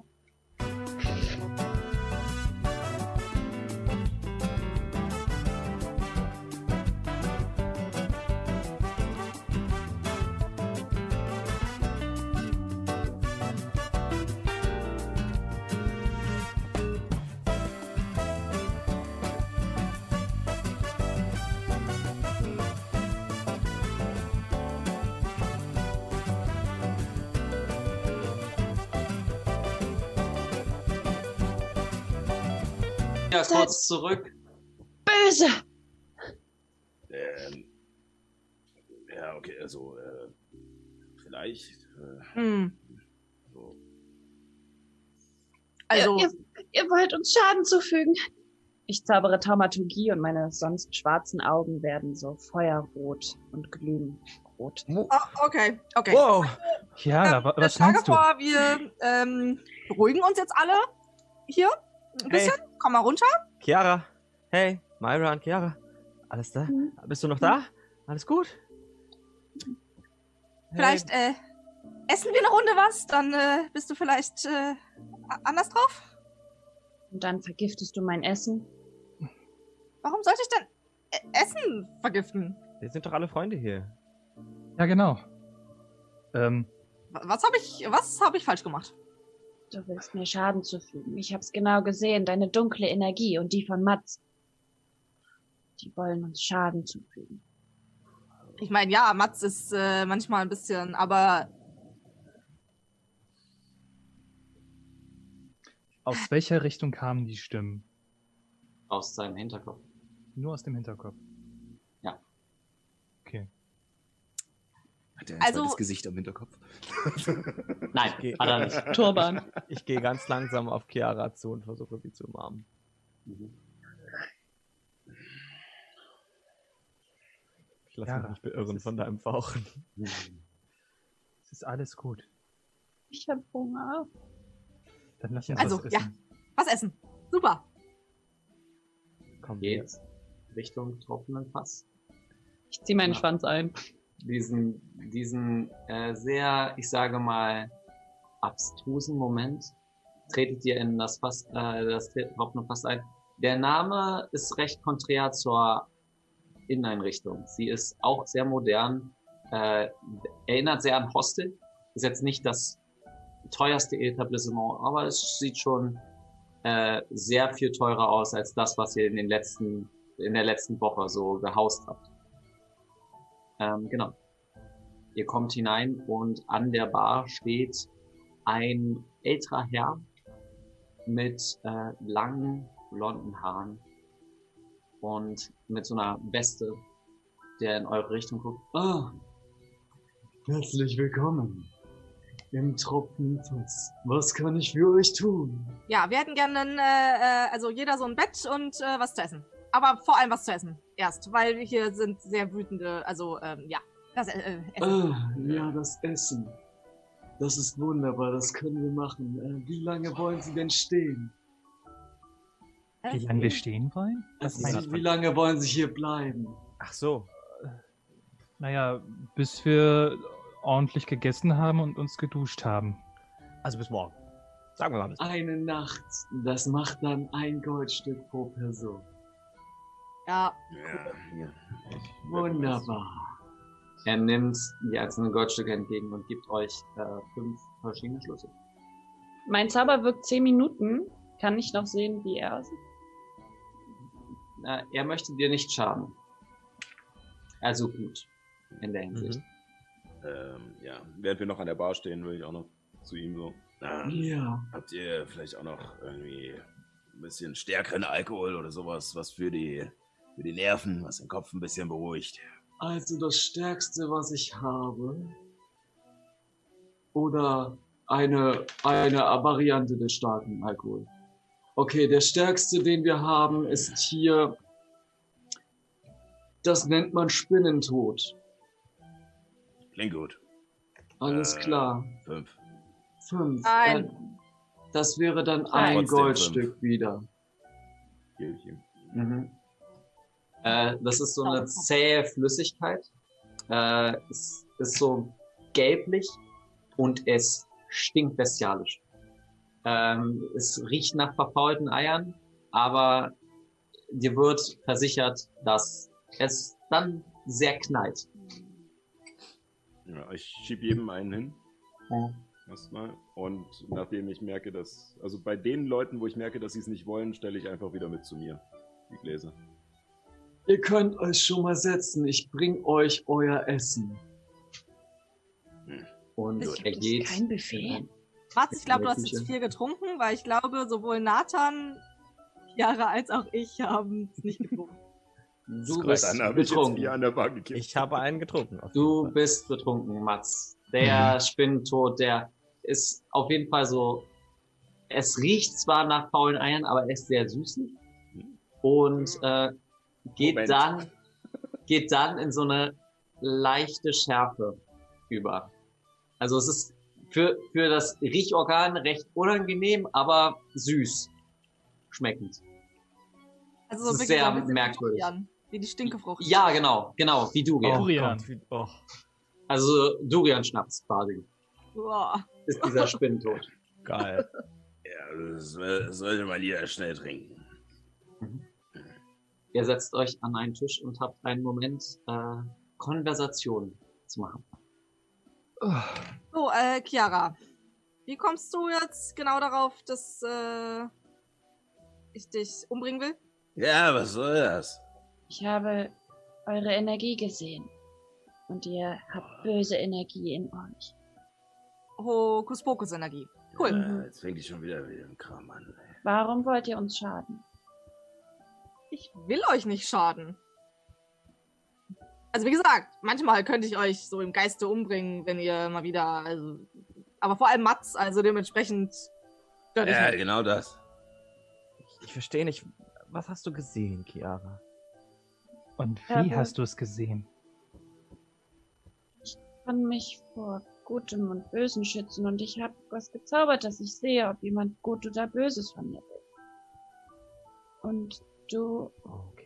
Kurz zurück. Böse! Ähm, ja, okay, also, äh, vielleicht. Äh, hm. so. Also. Ihr, ihr, ihr, wollt uns Schaden zufügen. Ich zaubere Taumaturgie und meine sonst schwarzen Augen werden so feuerrot und glühen rot. Oh, okay, okay. Wow. Ja, ähm, was meinst du? vor, wir ähm, beruhigen uns jetzt alle hier ein bisschen. Hey. Komm mal runter. Chiara. Hey, Myra und Chiara. Alles da? Mhm. Bist du noch da? Alles gut? Vielleicht hey. äh, essen wir eine Runde was, dann äh, bist du vielleicht äh, anders drauf. Und dann vergiftest du mein Essen. Warum sollte ich denn äh, Essen vergiften? Wir sind doch alle Freunde hier. Ja, genau. Ähm. Was habe ich, was habe ich falsch gemacht? Du willst mir Schaden zufügen. Ich hab's genau gesehen, deine dunkle Energie und die von Mats. Die wollen uns Schaden zufügen. Ich meine, ja, Mats ist äh, manchmal ein bisschen, aber. Aus welcher Richtung kamen die Stimmen? Aus seinem Hinterkopf. Nur aus dem Hinterkopf. Ja. Okay. Hat er ein also, zweites Gesicht am Hinterkopf? Nein, geh, hat er nicht. Turban. Ich gehe ganz langsam auf Chiara zu und versuche sie zu umarmen. Mhm. Ich lasse mich nicht beirren von deinem Fauchen. Es ist alles gut. Ich habe Hunger. Dann lass uns also, was essen. ja, was essen. Super. Komm, geht's Richtung tropfenden Fass. Ich ziehe meinen ja. Schwanz ein diesen, diesen äh, sehr, ich sage mal, abstrusen Moment tretet ihr in das Fass, äh, das tropfende Fass ein. Der Name ist recht konträr zur Inneneinrichtung. Sie ist auch sehr modern, äh, erinnert sehr an Hostel. Ist jetzt nicht das teuerste Etablissement, aber es sieht schon äh, sehr viel teurer aus als das, was ihr in den letzten, in der letzten Woche so gehaust habt. Ähm, genau. Ihr kommt hinein und an der Bar steht ein älterer Herr mit äh, langen blonden Haaren und mit so einer Weste, der in eure Richtung guckt. Oh, Herzlich willkommen im Tropfenfass. Was kann ich für euch tun? Ja, wir hätten gerne, ein, äh, äh, also jeder so ein Bett und äh, was zu essen. Aber vor allem was zu essen. Erst, weil hier sind sehr wütende, also, ähm, ja. Das äh, äh, Essen. Ah, ja, das Essen. Das ist wunderbar, das können wir machen. Äh, wie lange wollen Sie denn stehen? Wie lange wir stehen wollen? Also, wie lange wollen Sie hier bleiben? Ach so. Naja, bis wir ordentlich gegessen haben und uns geduscht haben. Also bis morgen. Sagen wir mal bis morgen. Eine Nacht. Das macht dann ein Goldstück pro Person. Ja, Ja. Wunderbar. Er nimmt die einzelnen Goldstücke entgegen und gibt euch äh, fünf verschiedene Schlüssel. Mein Zauber wirkt 10 Minuten. Kann ich noch sehen, wie er aussieht? Äh, er möchte dir nicht schaden. Also gut, in der Hinsicht. Ähm, ja, während wir noch an der Bar stehen, würde ich auch noch zu ihm so. Na, Ja. habt ihr vielleicht auch noch irgendwie ein bisschen stärkeren Alkohol oder sowas, was für die, für die Nerven, was den Kopf ein bisschen beruhigt? Also das Stärkste, was ich habe. Oder eine, eine Variante des starken Alkohol. Okay, der stärkste, den wir haben, ist hier. Das nennt man Spinnentod. Klingt gut. Alles Äh, klar. Fünf. Fünf. Ein. Das wäre dann Ein. Trotzdem Goldstück wieder. Gebe ich ihm. Mhm. Äh, das ist so eine zähe Flüssigkeit. Äh, es ist so gelblich und es stinkt bestialisch. Ähm, es riecht nach verfaulten Eiern, aber dir wird versichert, dass es dann sehr knallt. Ja, ich schieb jedem einen hin. Ja. Erstmal. Und nachdem ich merke, dass. Also bei den Leuten, wo ich merke, dass sie es nicht wollen, stelle ich einfach wieder mit zu mir. Die Gläser. Ihr könnt euch schon mal setzen. Ich bring euch euer Essen. Und Ist er geht. Kein Buffet. Mats, ich glaube, du hast jetzt viel getrunken, weil ich glaube, sowohl Nathan, Chiara als auch ich haben es nicht getrunken. Du bist ich betrunken. Gekippt. Ich habe einen getrunken. Du bist betrunken, Mats. Der Spinnentod, der ist auf jeden Fall so. Es riecht zwar nach faulen Eiern, aber er ist sehr süßlich. Und äh, geht Moment. dann geht dann in so eine leichte Schärfe über. Also es ist für, für das Riechorgan recht unangenehm, aber süß. Schmeckend. Also ist wirklich sehr so ein bisschen wie merkwürdig. Durian, Wie die Stinkefrucht. Ja, genau, genau, wie Durian. Oh Durian. Oh. Also Durian-Schnaps quasi. Boah. Ist dieser Spinnentod. Geil. Ja, das das sollte man jeder schnell trinken. Ihr setzt euch an einen Tisch und habt einen Moment äh, Konversation zu machen. So, äh, Chiara. Wie kommst du jetzt genau darauf, dass äh, ich dich umbringen will? Ja, was soll das? Ich habe eure Energie gesehen. Und ihr habt böse Energie in euch. Hokuspokus-Energie. Cool. Ja, jetzt fängt die schon wieder mit dem Kram an. ey. Warum wollt ihr uns schaden? Ich will euch nicht schaden. Also wie gesagt, manchmal könnte ich euch so im Geiste umbringen, wenn ihr mal wieder, also, aber vor allem Mats, also dementsprechend ich Ja, nicht. genau das. Ich, ich verstehe nicht. Was hast du gesehen, Chiara? Und wie Ja, hast du es gesehen? kann mich vor Gutem und Bösen schützen und ich habe was gezaubert, dass ich sehe, ob jemand Gut oder Böses von mir will. Und du,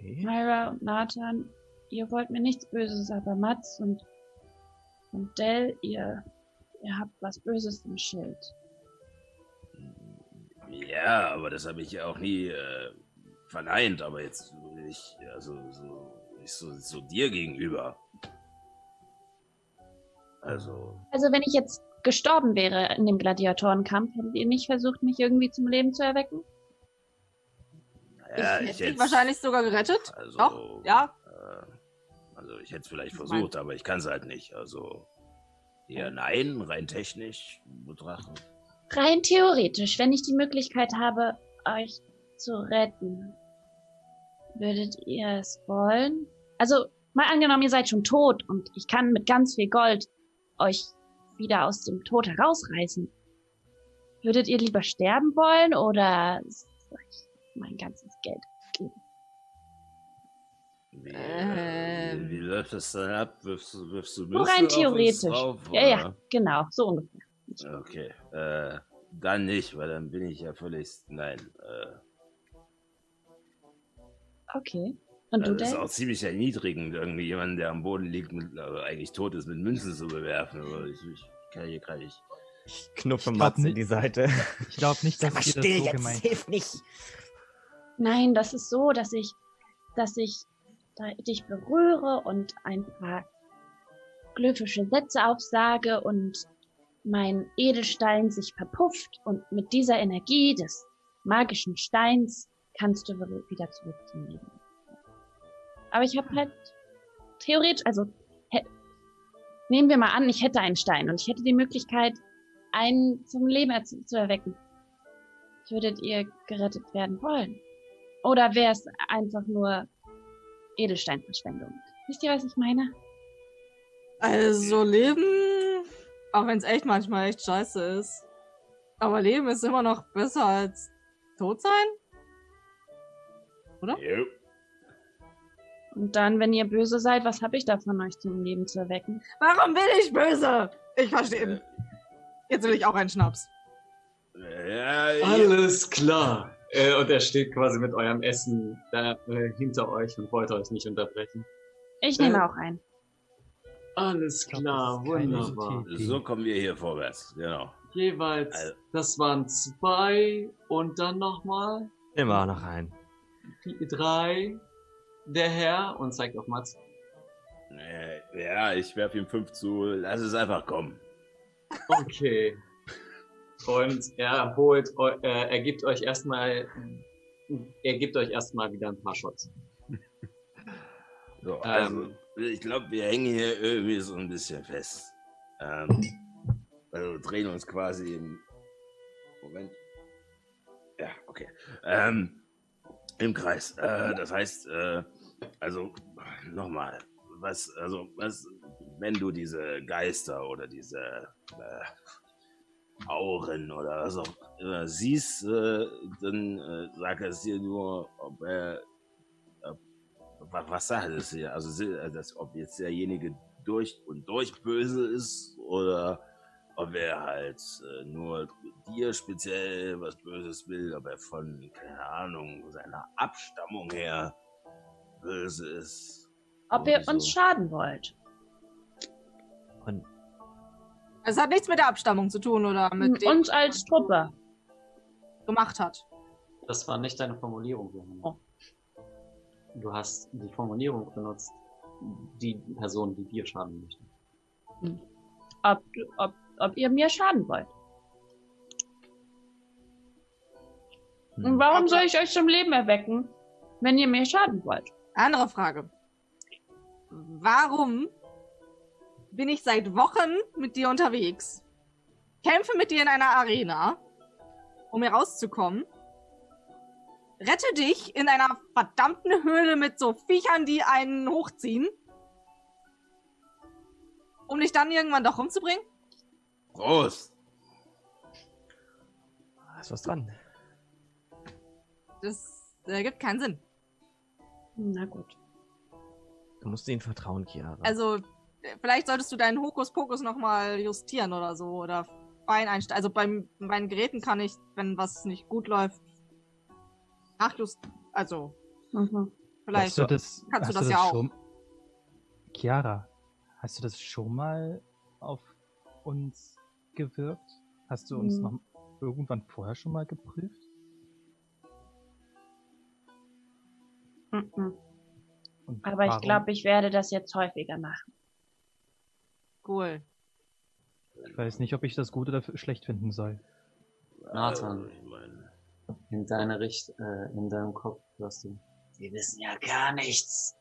Okay. Myra und Nathan, ihr wollt mir nichts Böses, aber Mats und, und Dell, ihr, ihr habt was Böses im Schild. Ja, aber das habe ich ja auch nie äh, verneint, aber jetzt nicht, also so, nicht so, so dir gegenüber. Also, Also wenn ich jetzt gestorben wäre in dem Gladiatorenkampf, hättet ihr nicht versucht, mich irgendwie zum Leben zu erwecken? Ja, ich ich hätte dich hätte wahrscheinlich sogar gerettet. also, Doch, ja. Äh, also ich hätte es vielleicht Ich versucht, aber ich kann es halt nicht. Also eher nein, rein technisch betrachten. Rein theoretisch, wenn ich die Möglichkeit habe, euch zu retten, würdet ihr es wollen? Also, mal angenommen, ihr seid schon tot und ich kann mit ganz viel Gold euch wieder aus dem Tod herausreißen. Würdet ihr lieber sterben wollen oder soll ich mein ganzes Geld geben? Wie, Ähm. wie, wie läuft das dann ab? Wirfst, du- wirfst du Nur Münzen rein auf uns theoretisch. Drauf, ja, ja, genau, so ungefähr. Okay, äh, dann nicht, weil dann bin ich ja völlig, nein, äh, Okay. Und du das ist denn? auch ziemlich erniedrigend, irgendwie jemanden, der am Boden liegt, mit, aber eigentlich tot ist, mit Münzen zu bewerfen. Aber ich, ich kann hier kann ich. Ich knuffe Ich Mats in nicht- die Seite. Ich glaube nicht, dass ihr das Verstehe so jetzt, gemeint hilf nicht. Nein, das ist so, dass ich, dass ich dich berühre und ein paar glyphische Sätze aufsage und mein Edelstein sich verpufft und mit dieser Energie des magischen Steins kannst du wieder zurück zum Leben. Aber ich habe halt theoretisch, also nehmen wir mal an, ich hätte einen Stein und ich hätte die Möglichkeit, einen zum Leben zu erwecken. Würdet ihr gerettet werden wollen? Oder wäre es einfach nur Edelsteinverschwendung? Wisst ihr, was ich meine? Also Leben, auch wenn es echt manchmal echt scheiße ist. Aber Leben ist immer noch besser als tot sein. Oder? Jo. Und dann, wenn ihr böse seid, was habe ich davon, euch zum Leben zu erwecken? Warum bin ich böse? Ich verstehe. Jetzt will ich auch einen Schnaps. Ja, ja, Alles klar. Äh, und er steht quasi mit eurem Essen da, äh, hinter euch und wollte euch nicht unterbrechen. Ich nehme Äh, auch ein. Alles klar, wunderbar. so kommen wir hier vorwärts, genau. Jeweils, Also- das waren zwei und dann nochmal Immer noch ein. drei. Der Herr und zeigt auf Mats. Äh, ja, ich werfe ihm fünf zu, lass es einfach kommen. Okay. Und er holt, äh, er gibt euch erstmal, er gibt euch erstmal wieder ein paar Shots. So, also, Ähm. ich glaube, wir hängen hier irgendwie so ein bisschen fest. Ähm, also drehen uns quasi im. Moment. Ja, okay. Ähm, Im Kreis. Äh, das heißt, äh, also, nochmal. Was, also, was, wenn du diese Geister oder diese äh, Auren oder was auch immer siehst, äh, dann äh, sag es dir nur, ob er was, was sagt es hier? Also, si- äh, das, ob jetzt derjenige durch und durch böse ist oder ob er halt äh, nur dir speziell was Böses will, ob er von, keine Ahnung, seiner Abstammung her böse ist. Ob ihr Oder uns so. schaden wollt. Es hat nichts mit der Abstammung zu tun oder mit dem, Uns als Truppe. gemacht hat. Das war nicht deine Formulierung, Johanna. Oh. Du hast die Formulierung benutzt, die Person, die dir schaden möchte. Ob, ob, ob ihr mir schaden wollt. hm. Und warum Aber- soll ich euch zum Leben erwecken, wenn ihr mir schaden wollt? Andere Frage. Warum bin ich seit Wochen mit dir unterwegs? Kämpfe mit dir in einer Arena, um hier rauszukommen. Rette dich in einer verdammten Höhle mit so Viechern, die einen hochziehen. Um dich dann irgendwann doch umzubringen? Prost! Da ist was dran. Das ergibt keinen Sinn. Na gut. Du musst ihnen vertrauen, Chiara. Also, vielleicht solltest du deinen Hokuspokus nochmal justieren oder so. Oder fein einstellen. Also beim, bei meinen Geräten kann ich, wenn was nicht gut läuft, nachjust. Also, Mhm. vielleicht. Hast du das, kannst du hast das ja auch. Chiara, hast du das schon mal auf uns gewirkt? Hast du uns Hm. noch irgendwann vorher schon mal geprüft? Mhm. Aber ich glaube, ich werde das jetzt häufiger machen. Cool. Ich weiß nicht, ob ich das gut oder schlecht finden soll. Nathan. Meine, In deine Richt, äh, in deinem Kopf hörst du. Wir wissen ja gar nichts.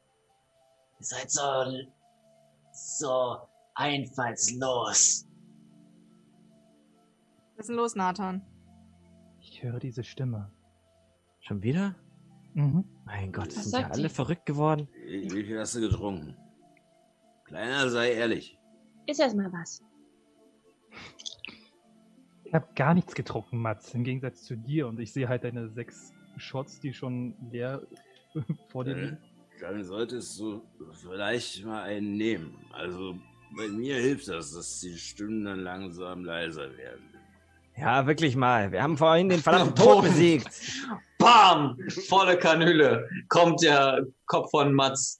Ihr seid so, so einfallslos. Was ist denn los, Nathan? Ich höre diese Stimme. Schon wieder? Mhm. Mein Gott, Was sind ja alle verrückt geworden. wie, wie viel hast du getrunken? Kleiner, sei ehrlich. Ist erstmal was. Ich habe gar nichts getrunken, Mats, im Gegensatz zu dir. Und ich sehe halt deine sechs Shots, die schon leer vor dir Äh, liegen. Dann solltest du vielleicht mal einen nehmen. Also bei mir hilft das, dass die Stimmen dann langsam leiser werden. Ja, wirklich mal. Wir haben vorhin den verdammten Tod besiegt. Bam! Volle Kanüle. Kommt der Kopf von Mats.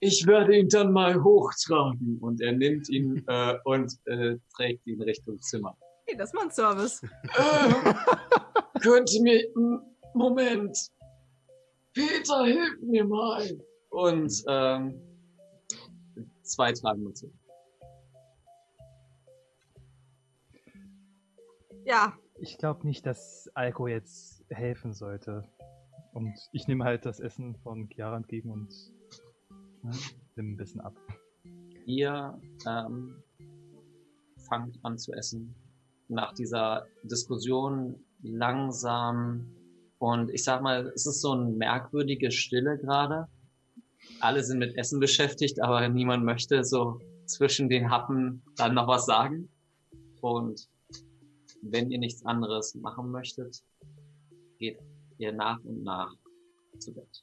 Ich werde ihn dann mal hochtragen. Und er nimmt ihn äh, und äh, trägt ihn Richtung Zimmer. Hey, das ist mal ein Service. Äh, könnte mir. Moment. Peter, hilf mir mal. Und ähm, zwei tragen wir zu. Ja, Ich glaube nicht, dass Alko jetzt helfen sollte. Und ich nehme halt das Essen von Chiara entgegen und ne, nimm ein bisschen ab. Ihr ähm, fangt an zu essen. Nach dieser Diskussion langsam und ich sag mal, es ist so eine merkwürdige Stille gerade. Alle sind mit Essen beschäftigt, aber niemand möchte so zwischen den Happen dann noch was sagen. Und wenn ihr nichts anderes machen möchtet, geht ihr nach und nach zu Bett,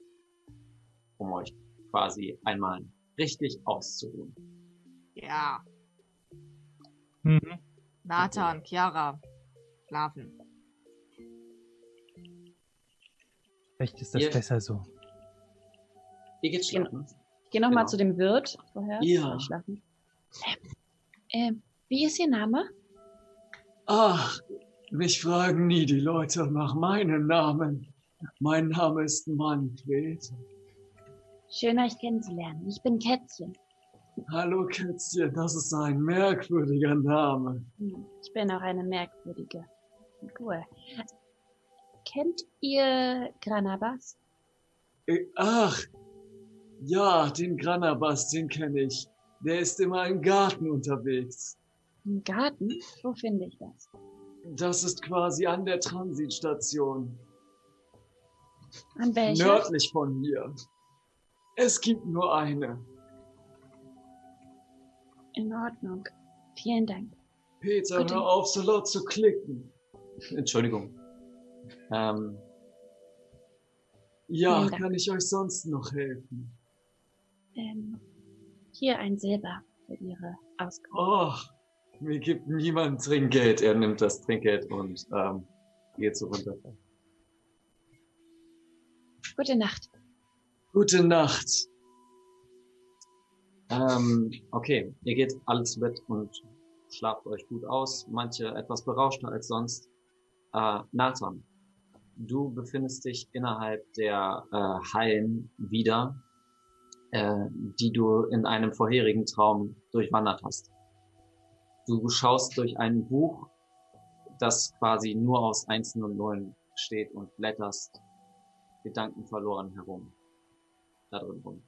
um euch quasi einmal richtig auszuruhen. ja. Mhm. Nathan, Chiara, schlafen. Vielleicht ist das Ihr- besser so. Ihr geht schlafen. Ich gehe nochmal Genau. zu dem Wirt vorher. Ja. Schlafen. Ähm, wie ist Ihr Name? Ach, mich fragen nie die Leute nach meinem Namen. Mein Name ist Manfred. Schön, euch kennenzulernen. Ich bin Kätzchen. Hallo Kätzchen, das ist ein merkwürdiger Name. Hm, Ich bin auch eine merkwürdige. Cool. Kennt ihr Granabas? Äh, Ach, ja, den Granabas, den kenne ich. Der ist immer im Garten unterwegs. Im Garten? Wo finde ich das? Das ist quasi an der Transitstation, An welcher? nördlich von hier. Es gibt nur eine. In Ordnung. Vielen Dank. Peter, Gute- hör auf, so laut zu klicken. Entschuldigung. Ähm, ja, kann ich euch sonst noch helfen? Ähm, hier ein Silber für Ihre Auskunft. Oh, mir gibt niemand Trinkgeld. Er nimmt das Trinkgeld und ähm, geht so runter. Gute Nacht. Gute Nacht. Ähm, okay, ihr geht alle zu Bett und schlaft euch gut aus. Manche etwas berauschter als sonst. Äh, Nathan, du befindest dich innerhalb der äh, Hallen wieder, äh, die du in einem vorherigen Traum durchwandert hast. Du schaust durch ein Buch, das quasi nur aus Einsen und Nullen steht und blätterst Gedanken verloren herum. Da drin rum.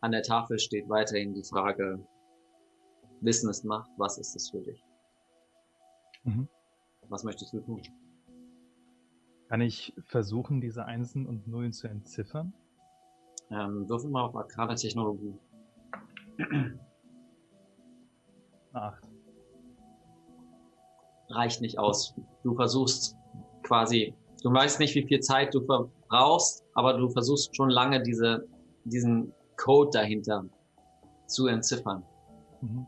An der Tafel steht weiterhin die Frage, Wissen ist Macht, was ist es für dich? Mhm. Was möchtest du tun? Kann ich versuchen, diese Einsen und Nullen zu entziffern? Ähm, würfel mal auf Arcana-Technologie. Eine Acht. Reicht nicht aus. Du versuchst quasi, du weißt nicht, wie viel Zeit du verbrauchst, aber du versuchst schon lange diese, diesen Code dahinter zu entziffern. Mhm.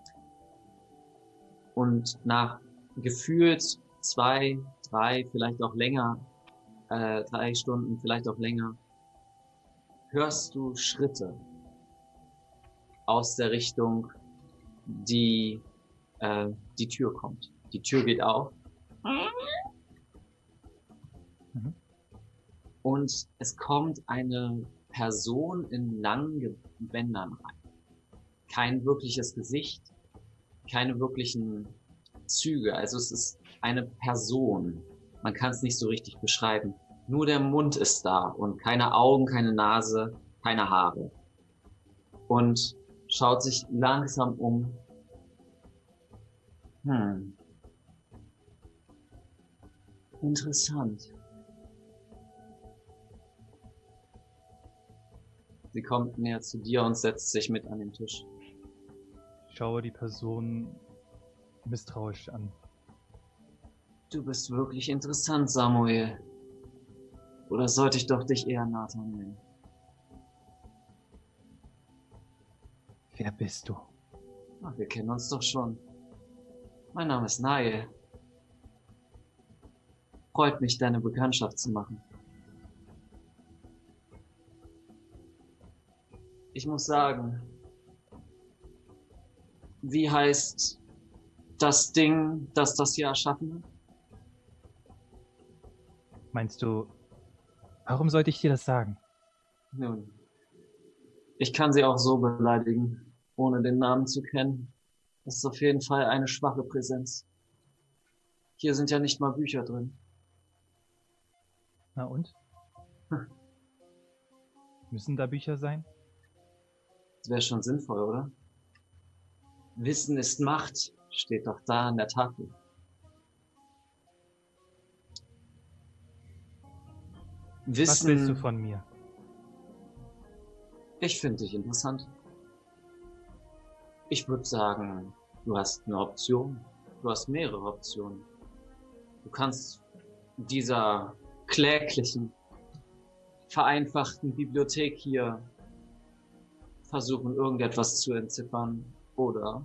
Und nach gefühlt zwei, drei, vielleicht auch länger, äh, drei Stunden, vielleicht auch länger, hörst du Schritte aus der Richtung, die äh, die Tür kommt. Die Tür geht auf. Mhm. Und es kommt eine Person in langen Gewändern rein. Kein wirkliches Gesicht, keine wirklichen Züge. Also es ist eine Person. Man kann es nicht so richtig beschreiben. Nur der Mund ist da und keine Augen, keine Nase, keine Haare. Und schaut sich langsam um. Hm. Interessant. Sie kommt näher zu dir und setzt sich mit an den Tisch. schaue die Person misstrauisch an. Du bist wirklich interessant, Samuel. Oder sollte ich doch dich eher Nathan nennen? Wer bist du? Ach, wir kennen uns doch schon. Mein Name ist Nael. Freut mich, deine Bekanntschaft zu machen. Ich muss sagen, wie heißt das Ding, das das hier erschaffen hat? Meinst du, warum sollte ich dir das sagen? Nun, ich kann sie auch so beleidigen, ohne den Namen zu kennen. Das ist auf jeden Fall eine schwache Präsenz. Hier sind ja nicht mal Bücher drin. Na und? Hm. Müssen da Bücher sein? Das wäre schon sinnvoll, oder? Wissen ist Macht, steht doch da an der Tafel. Wissen. Was willst du von mir? Ich finde dich interessant. Ich würde sagen, du hast eine Option. Du hast mehrere Optionen. Du kannst dieser kläglichen, vereinfachten Bibliothek hier versuchen, irgendetwas zu entziffern. Oder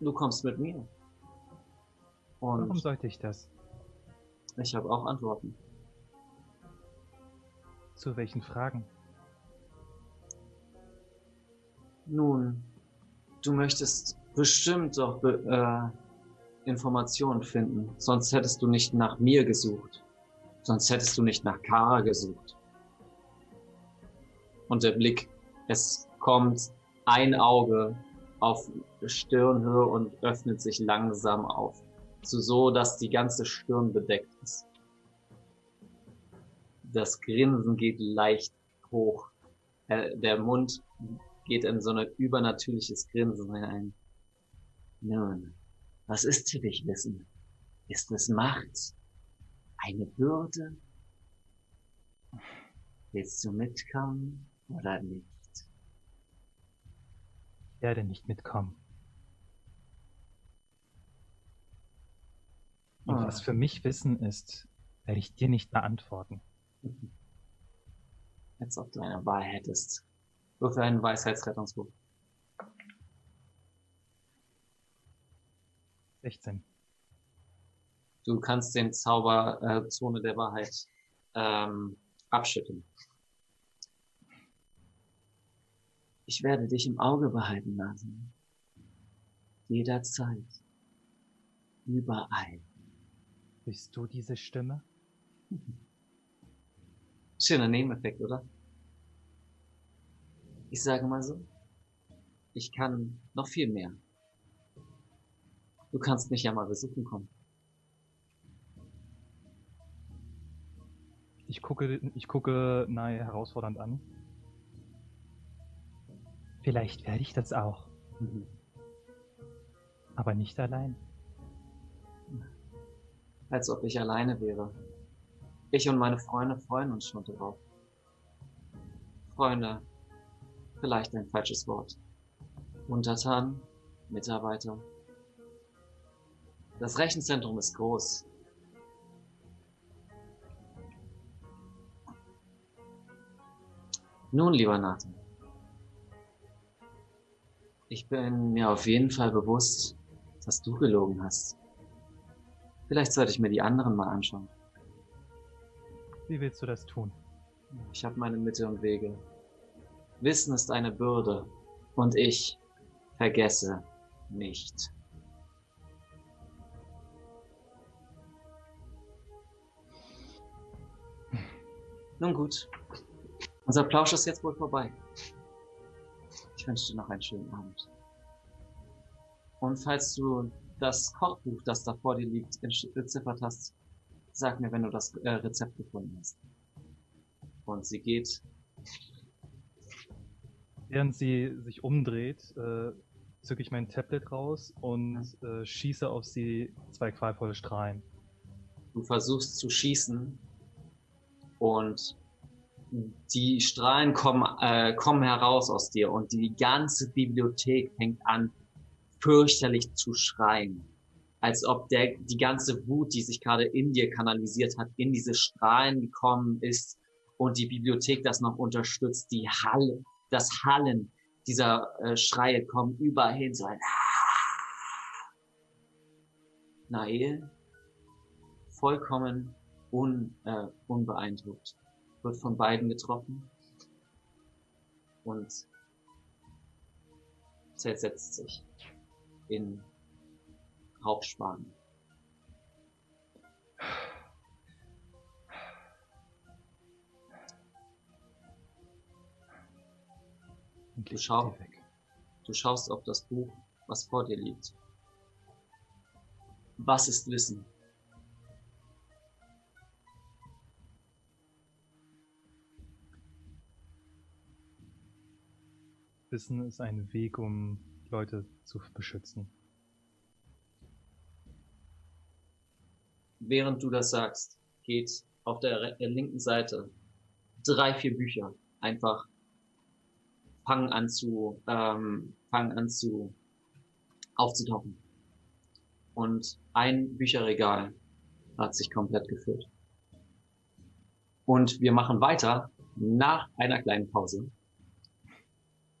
du kommst mit mir. Und Warum sollte ich das? Ich habe auch Antworten. Zu welchen Fragen? Nun, du möchtest bestimmt doch äh, Informationen finden. Sonst hättest du nicht nach mir gesucht. Sonst hättest du nicht nach Kara gesucht. Und der Blick, es kommt ein Auge auf Stirnhöhe und öffnet sich langsam auf. So, so dass die ganze Stirn bedeckt ist. Das Grinsen geht leicht hoch. Äh, der Mund geht in so ein übernatürliches Grinsen hinein. Nun, was ist für dich Wissen? Ist es Macht? Eine Bürde? Willst du mitkommen oder nicht? Ich werde nicht mitkommen. Und was für mich Wissen ist, werde ich dir nicht beantworten. Als ob du eine Wahl hättest. Würfel einen Weisheitsrettungswurf. 16. Du kannst den Zauber äh, der Wahrheit ähm, abschütteln. Ich werde dich im Auge behalten, Nasen. Jederzeit. Überall. Bist du diese Stimme? Schöner Nebeneffekt, oder? Ich sage mal so, ich kann noch viel mehr. Du kannst mich ja mal besuchen kommen. Ich gucke, ich gucke Nahe herausfordernd an. Vielleicht werde ich das auch. Mhm. Aber nicht allein. Als ob ich alleine wäre. Ich und meine Freunde freuen uns schon darauf. Freunde, vielleicht ein falsches Wort. Untertan, Mitarbeiter. Das Rechenzentrum ist groß. Nun, lieber Nathan. Ich bin mir auf jeden Fall bewusst, dass du gelogen hast. Vielleicht sollte ich mir die anderen mal anschauen. Wie willst du das tun? Ich habe meine Mitte und Wege. Wissen ist eine Bürde und ich vergesse nicht. Nun gut, unser Plausch ist jetzt wohl vorbei. Ich wünsche dir noch einen schönen Abend. Und falls du das Kochbuch, das da vor dir liegt, entziffert hast, sag mir, wenn du das äh, Rezept gefunden hast. Und sie geht Während sie sich umdreht, äh, zücke ich mein Tablet raus und äh, schieße auf sie zwei qualvolle Strahlen. Du versuchst zu schießen und die Strahlen kommen, äh, kommen heraus aus dir und die ganze Bibliothek fängt an fürchterlich zu schreien. Als ob der, die ganze Wut, die sich gerade in dir kanalisiert hat, in diese Strahlen gekommen ist und die Bibliothek das noch unterstützt. Die Halle, das Hallen dieser äh, Schreie kommen überall hin. So ein! Nael, vollkommen un, äh, unbeeindruckt, wird von beiden getroffen und zersetzt sich in Rauchspanen. Du, schau, du schaust auf das Buch, was vor dir liegt. Was ist Wissen? Wissen ist ein Weg, um Leute zu beschützen. Während du das sagst, geht auf der linken Seite drei, vier Bücher einfach fangen an zu, ähm, fangen an zu aufzutauchen. Und ein Bücherregal hat sich komplett gefüllt. Und wir machen weiter nach einer kleinen Pause.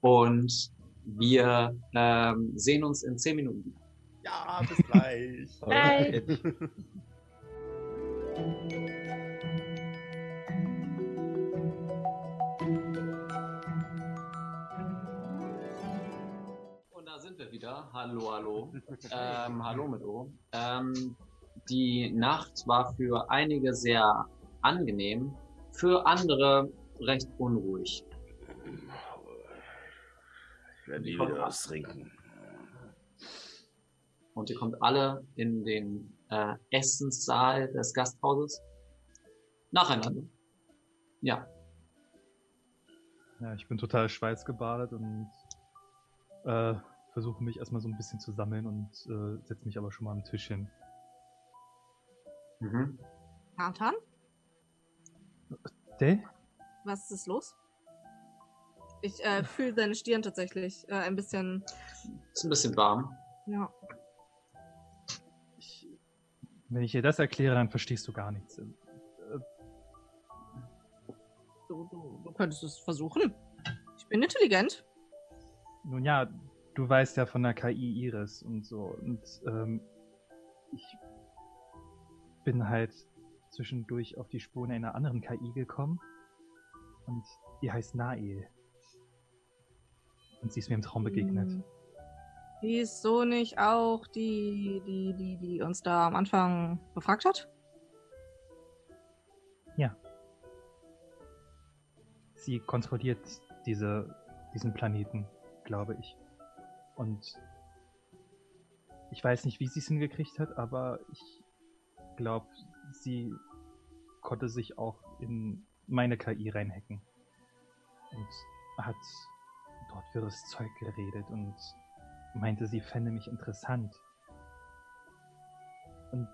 Und wir ähm, sehen uns in zehn Minuten wieder. Ja, bis gleich. Bye. Und da sind wir wieder. Hallo, hallo. ähm, hallo mit O. Ähm, die Nacht war für einige sehr angenehm, für andere recht unruhig. Ich werde nie wieder was trinken. Und ihr kommt alle in den äh, Essenssaal des Gasthauses. Nacheinander. Ja. Ja, ich bin total schweißgebadet und äh, versuche mich erstmal so ein bisschen zu sammeln und äh, setze mich aber schon mal am Tisch hin. Mhm. Nathan, Dell? was ist los? Ich äh, fühle deine Stirn tatsächlich äh, ein bisschen. Ist ein bisschen warm. Ja. Ich, wenn ich dir das erkläre, dann verstehst du gar nichts. Äh, Du, du, du könntest es versuchen. Ich bin intelligent. Nun ja, du weißt ja von der KI Iris und so. Und ähm, ich bin halt zwischendurch auf die Spuren einer anderen KI gekommen. Und die heißt Nael. Und sie ist mir im Traum begegnet. Hm. Die ist so nicht auch die, die, die, die uns da am Anfang befragt hat? Ja. Sie kontrolliert diese, diesen Planeten, glaube ich. Und ich weiß nicht, wie sie es hingekriegt hat, aber ich glaube, sie konnte sich auch in meine KI reinhacken. Und hat dort wirres Zeug geredet und meinte, sie fände mich interessant. Und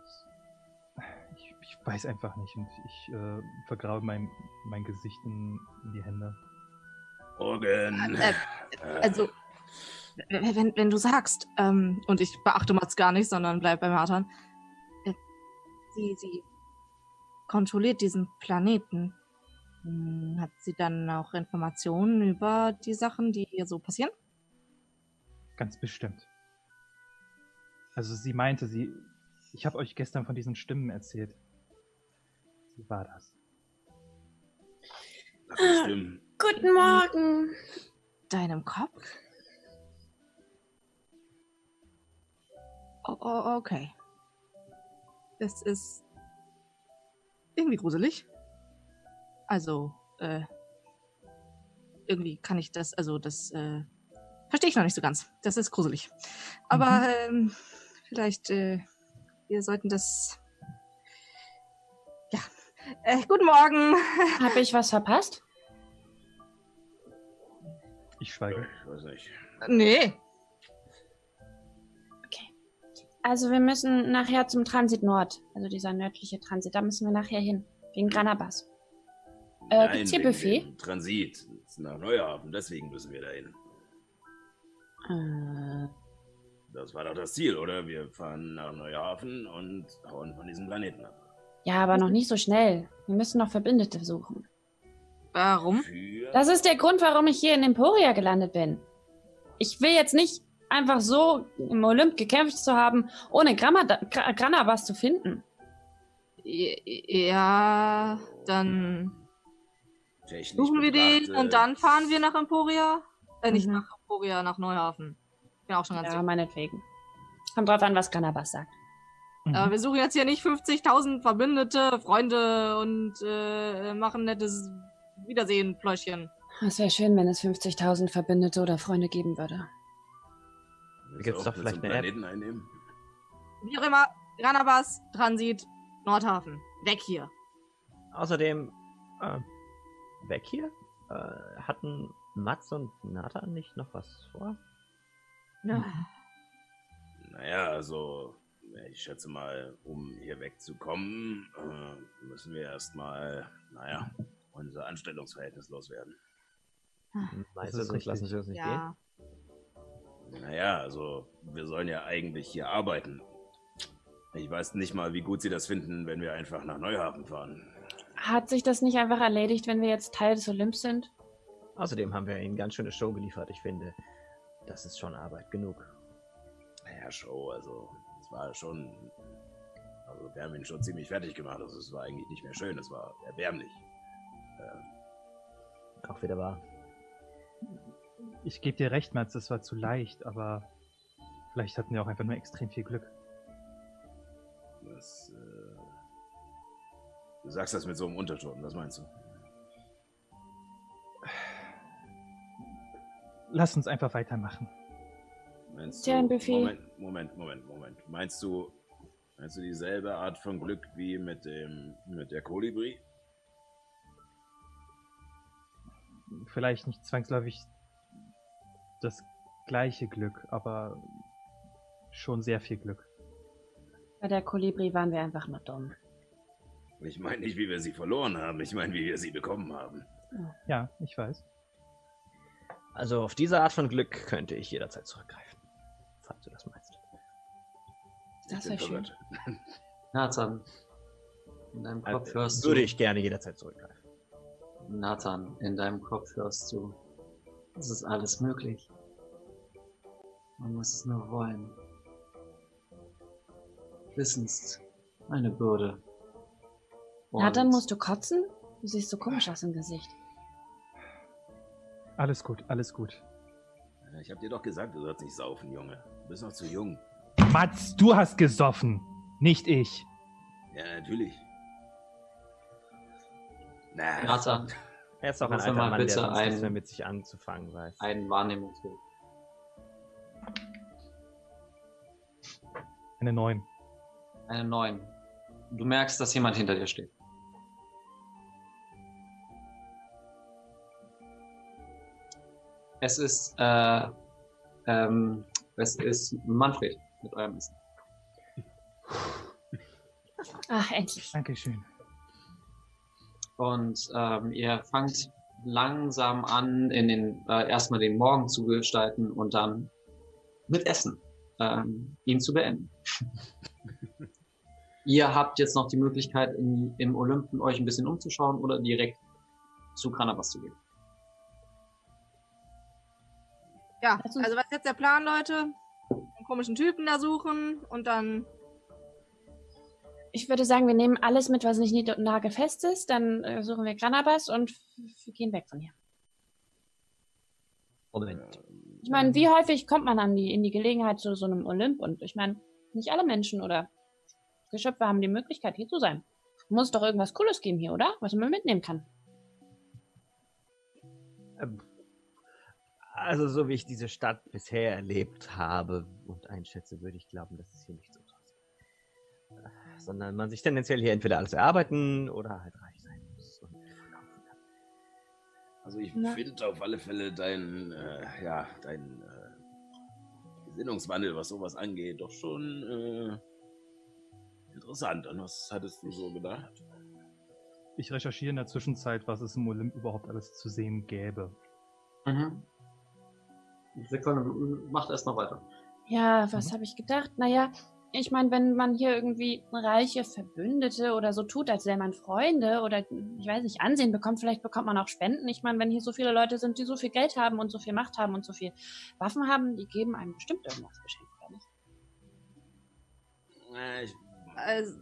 ich, ich weiß einfach nicht und ich äh, vergrabe mein, mein Gesicht in, in die Hände. Morgen. Äh, Also, w- wenn, wenn du sagst, ähm, und ich beachte Mats gar nicht, sondern bleib bei Martin, äh, sie, sie kontrolliert diesen Planeten. Hm, Hat sie dann auch Informationen über die Sachen, die hier so passieren? Ganz bestimmt. Also sie meinte, sie. Ich habe euch gestern von diesen Stimmen erzählt. Sie war das. Ist schlimm. Guten Morgen. Deinem Kopf? Oh, oh, okay. Das ist irgendwie gruselig. Also, äh, irgendwie kann ich das, also das, äh, verstehe ich noch nicht so ganz. Das ist gruselig. Aber, ähm, vielleicht, äh, wir sollten das, ja. Äh, guten Morgen. Habe ich was verpasst? Ich schweige. Ich weiß nicht. Nee. Also wir müssen nachher zum Transit Nord, also dieser nördliche Transit, da müssen wir nachher hin, wegen Granabas. Äh, Nein, gibt's hier Buffet? Transit nach Neuhafen, deswegen müssen wir dahin. Äh, das war doch das Ziel, oder? Wir fahren nach Neuhafen und hauen von diesem Planeten ab. Ja, aber noch nicht so schnell. Wir müssen noch Verbündete suchen. Warum? Für Das ist der Grund, warum ich hier in Emporia gelandet bin. Ich will jetzt nicht einfach so im Olymp gekämpft zu haben, ohne Gramada- Gra- Granabas zu finden. Ja, dann technisch suchen wir den und dann fahren wir nach Emporia. Äh, nicht Mhm. nach Emporia, nach Neuhafen. Bin auch schon ganz Ja, sicher. meinetwegen. Kommt drauf an, was Granabas sagt. Mhm. Aber wir suchen jetzt hier nicht 50.000 Verbündete, Freunde und äh, machen nettes Wiedersehen, Pläuschchen. Es wäre schön, wenn es 50.000 Verbündete oder Freunde geben würde. Gibt's du doch vielleicht eine App? Einnehmen? Wie auch immer, Granabas, Transit, Nordhafen. Weg hier. Außerdem, äh, weg hier? Äh, hatten Mats und Nathan nicht noch was vor? Ja. Naja, also, ich schätze mal, um hier wegzukommen, äh, müssen wir erstmal, naja, unser Anstellungsverhältnis loswerden. Meinst ist du, sonst lassen sie uns nicht Ja. Naja, also, wir sollen ja eigentlich hier arbeiten. Ich weiß nicht mal, wie gut sie das finden, wenn wir einfach nach Neuhafen fahren. Hat sich das nicht einfach erledigt, wenn wir jetzt Teil des Olymps sind? Außerdem haben wir ihnen ganz schöne Show geliefert. Ich finde, das ist schon Arbeit genug. Naja, Show, also, es war schon. Also, wir haben ihn schon ziemlich fertig gemacht. Also, es war eigentlich nicht mehr schön, es war erbärmlich. Äh, Auch wieder wahr. Ich gebe dir recht, Mats, das war zu leicht, aber vielleicht hatten wir auch einfach nur extrem viel Glück. Sagst das mit so einem Unterton, was meinst du? Lass uns einfach weitermachen. Meinst Buffet. Moment, Moment, Moment, Moment. Meinst du, meinst du dieselbe Art von Glück wie mit dem, mit der Kolibri? Vielleicht nicht zwangsläufig das gleiche Glück, aber schon sehr viel Glück. Bei der Kolibri waren wir einfach nur dumm. Ich meine nicht, wie wir sie verloren haben. Ich meine, wie wir sie bekommen haben. Ja, ich weiß. Also auf diese Art von Glück könnte ich jederzeit zurückgreifen. Falls du das meinst. Das bin schön. Nathan, in deinem Kopf Also, hörst würde du. ich gerne jederzeit zurückgreifen. Nathan, in deinem Kopf hörst du. Es ist alles möglich. Man muss es nur wollen. Wissen ist eine Bürde. Na, dann Und musst du kotzen? Du siehst so komisch aus im Gesicht. Alles gut, alles gut. Ich hab dir doch gesagt, du sollst nicht saufen, Junge. Du bist noch zu jung. Mats, du hast gesoffen, nicht ich. Ja, natürlich. Na, Nathan, Er ist auch ein er alter mal Mann, der bitte sonst nichts ein- mehr mit sich anzufangen weiß. ein Wahrnehmungswurf. Eine 9. Eine 9. Du merkst, dass jemand hinter dir steht. Es ist, äh, ähm, es ist Manfred mit eurem Essen. Ach, endlich. Dankeschön. Und ähm, ihr fangt langsam an, in den äh, erstmal den Morgen zu gestalten und dann mit Essen ähm, ihn zu beenden. ihr habt jetzt noch die Möglichkeit, in, im Olympen euch ein bisschen umzuschauen oder direkt zu Granabas zu gehen. Ja, also was ist jetzt der Plan, Leute? Einen komischen Typen da suchen und dann. Ich würde sagen, wir nehmen alles mit, was nicht nagelfest ist. Dann äh, suchen wir Granabas und f- gehen weg von hier. Moment. Ich meine, wie häufig kommt man an die, in die Gelegenheit zu so einem Olymp? Und ich meine, nicht alle Menschen oder Geschöpfe haben die Möglichkeit, hier zu sein. Muss doch irgendwas Cooles geben hier, oder? Was man mitnehmen kann. Ähm, Also, so wie ich diese Stadt bisher erlebt habe und einschätze, würde ich glauben, dass es hier nicht so ist. Sondern man sich tendenziell hier entweder alles erarbeiten oder halt reich sein muss und. Also ich Na. finde auf alle Fälle dein, äh, ja, dein äh, Gesinnungswandel, was sowas angeht, doch schon äh, interessant. An was hattest du so gedacht? Ich recherchiere in der Zwischenzeit, was es im Olymp überhaupt alles zu sehen gäbe. Mhm. Sekunde, macht erst noch weiter. Ja, was mhm. habe ich gedacht? Naja, ich meine, wenn man hier irgendwie reiche Verbündete oder so tut, als wäre man Freunde oder ich weiß nicht, Ansehen bekommt, vielleicht bekommt man auch Spenden. Ich meine, wenn hier so viele Leute sind, die so viel Geld haben und so viel Macht haben und so viel Waffen haben, die geben einem bestimmt irgendwas geschenkt, oder nicht? Ich, also,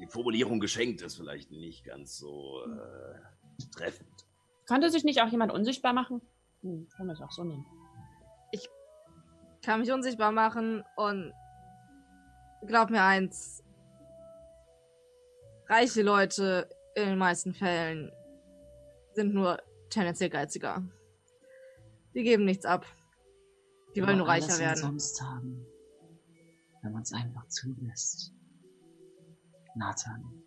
die Formulierung geschenkt ist vielleicht nicht ganz so äh, treffend. Könnte sich nicht auch jemand unsichtbar machen? Hm, können wir es auch so nehmen. Ich kann mich unsichtbar machen und glaub mir eins. Reiche Leute in den meisten Fällen sind nur tendenziell geiziger. Die geben nichts ab. Die wollen nur reicher werden. Sonst haben, wenn man es einfach zulässt. Nathan,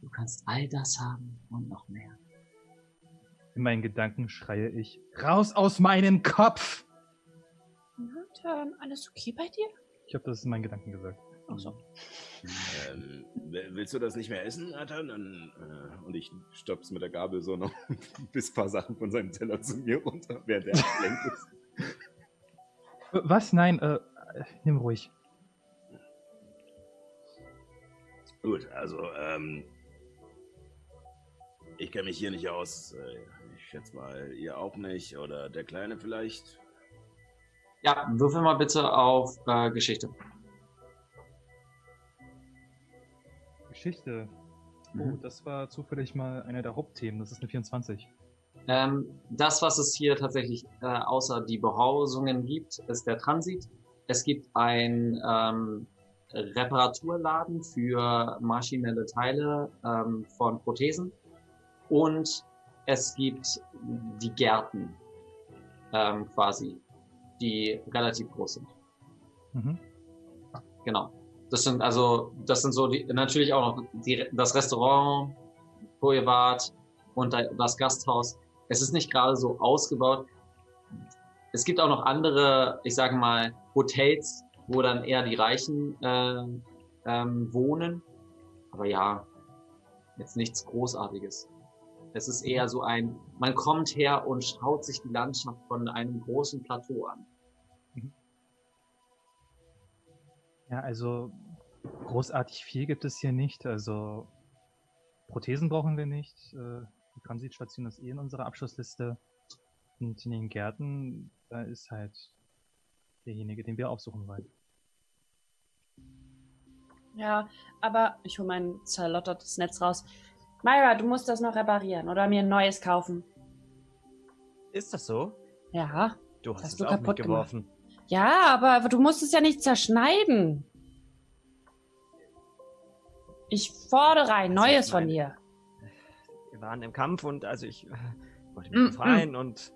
du kannst all das haben und noch mehr. In meinen Gedanken schreie ich, raus aus meinem Kopf! Nathan, alles okay bei dir? Ich habe das in meinen Gedanken gesagt. Ach so. Ähm, willst du das nicht mehr essen, Nathan? Dann, äh, und ich stopp's mit der Gabel so noch bis ein paar Sachen von seinem Teller zu mir runter, während er ablenkt ist. Was? Nein, äh, nimm ruhig. Gut, also, ähm, ich kenne mich hier nicht aus. Äh, ich schätze mal, ihr auch nicht oder der Kleine vielleicht. Ja, würfel mal bitte auf äh, Geschichte. Geschichte. Oh, mhm. das war zufällig mal einer der Hauptthemen. Das ist eine 24. Ähm, das, was es hier tatsächlich äh, außer die Behausungen gibt, ist der Transit. Es gibt ein ähm, Reparaturladen für maschinelle Teile ähm, von Prothesen und es gibt die Gärten ähm, quasi die relativ groß sind. Mhm. Genau. Das sind also, das sind so die, natürlich auch noch die, das Restaurant, wo ihr wart und das Gasthaus. Es ist nicht gerade so ausgebaut. Es gibt auch noch andere, ich sage mal, Hotels, wo dann eher die Reichen äh, ähm, wohnen. Aber ja, jetzt nichts Großartiges. Es ist eher so ein, man kommt her und schaut sich die Landschaft von einem großen Plateau an. Ja, also großartig viel gibt es hier nicht. Also Prothesen brauchen wir nicht. Äh, die Transitstation ist eh in unserer Abschlussliste. Und in den Gärten, da ist halt derjenige, den wir aufsuchen wollen. Ja, aber ich hole mein zerlottertes Netz raus. Myra, du musst das noch reparieren oder mir ein neues kaufen. Ist das so? Ja. Du hast, hast es du auch kaputt geworfen. Ja, aber du musst es ja nicht zerschneiden. Ich fordere ein also neues von dir. Wir waren im Kampf und also ich wollte mich mm, befreien mm. und.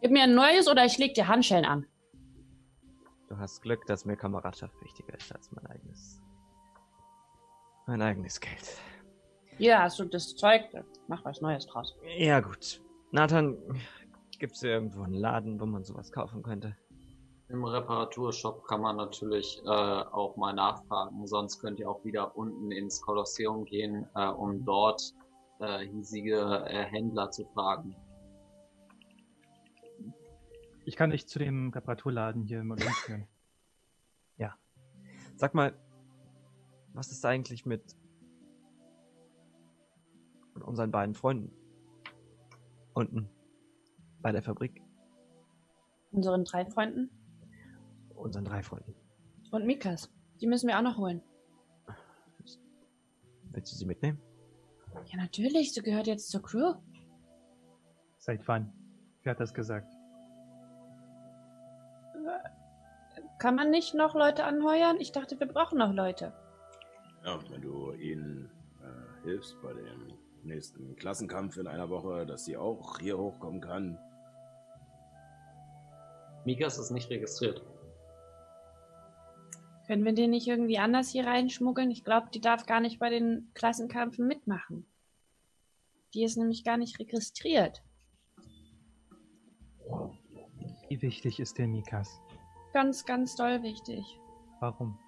Gib mir ein neues oder ich leg dir Handschellen an. Du hast Glück, dass mir Kameradschaft wichtiger ist als mein eigenes. Mein eigenes Geld. Ja, hast du das Zeug, mach was Neues draus. Ja, gut. Nathan, Gibt es irgendwo einen Laden, wo man sowas kaufen könnte? Im Reparaturshop kann man natürlich äh, auch mal nachfragen. Sonst könnt ihr auch wieder unten ins Kolosseum gehen, äh, um dort äh, hiesige äh, Händler zu fragen. Ich kann dich zu dem Reparaturladen hier mal umführen. ja. Sag mal, was ist eigentlich mit unseren beiden Freunden unten? Bei der Fabrik. Unseren drei Freunden? Unseren drei Freunden. Und Mikas. Die müssen wir auch noch holen. Willst du sie mitnehmen? Ja, natürlich. Sie gehört jetzt zur Crew. Seit wann? Wer hat das gesagt? Kann man nicht noch Leute anheuern? Ich dachte, wir brauchen noch Leute. Ja, wenn du ihnen äh, hilfst bei dem nächsten Klassenkampf in einer Woche, dass sie auch hier hochkommen kann, Mikas ist nicht registriert. Können wir den nicht irgendwie anders hier reinschmuggeln? Ich glaube, die darf gar nicht bei den Klassenkämpfen mitmachen. Die ist nämlich gar nicht registriert. Wie wichtig ist der Mikas? Ganz, ganz doll wichtig. Warum?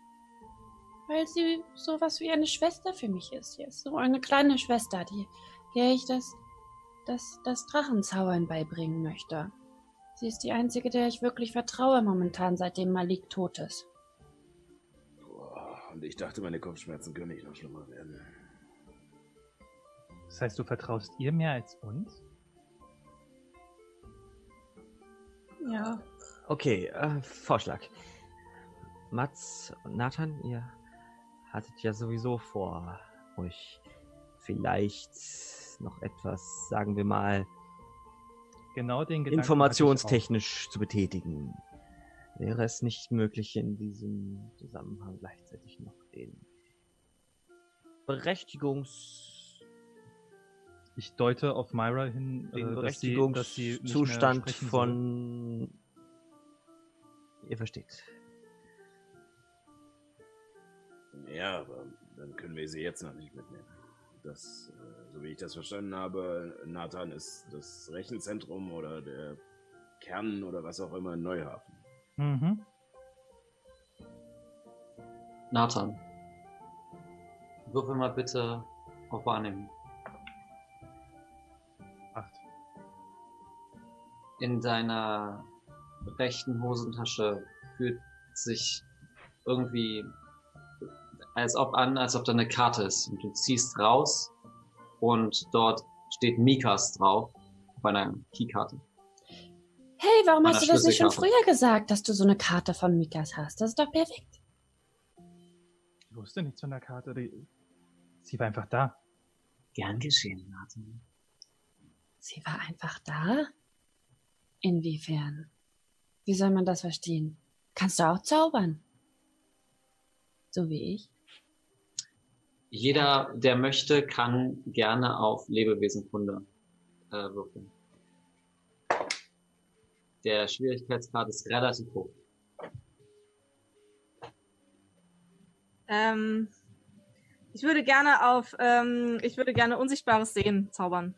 Weil sie sowas wie eine Schwester für mich ist. Sie ist so eine kleine Schwester, die, der ich das das, das Drachenzaubern beibringen möchte. Sie ist die einzige, der ich wirklich vertraue momentan, seitdem Malik tot ist. Boah, und ich dachte, meine Kopfschmerzen können nicht noch schlimmer werden. Das heißt, du vertraust ihr mehr als uns? Ja. Okay, äh, Vorschlag. Mats und Nathan, ihr hattet ja sowieso vor, euch vielleicht noch etwas, sagen wir mal, Genau den Gedanken informationstechnisch zu betätigen. Wäre es nicht möglich, in diesem Zusammenhang gleichzeitig noch den Berechtigungs... Ich deute auf Myra hin, den äh, nicht mehr Berechtigungszustand von... Ihr versteht. Ja, aber dann können wir sie jetzt noch nicht mitnehmen. Das, äh, so wie ich das verstanden habe, Nathan ist das Rechenzentrum oder der Kern oder was auch immer in Neuhafen. Mhm. Nathan, würfel mal bitte auf Wahrnehmen. Acht. In deiner rechten Hosentasche fühlt sich irgendwie als ob an, als ob da eine Karte ist. Und du ziehst raus und dort steht Mikas drauf auf einer Keykarte. Hey, warum hast du das nicht schon früher gesagt, dass du so eine Karte von Mikas hast? Das ist doch perfekt. Ich wusste nichts von der Karte. Die, sie war einfach da. Gern geschehen, Nathan. Sie war einfach da? Inwiefern? Wie soll man das verstehen? Kannst du auch zaubern? So wie ich? Jeder, der möchte, kann gerne auf Lebewesenkunde äh, würfeln. Der Schwierigkeitsgrad ist relativ hoch. Ähm, ich würde gerne auf, ähm, ich würde gerne unsichtbares Sehen zaubern.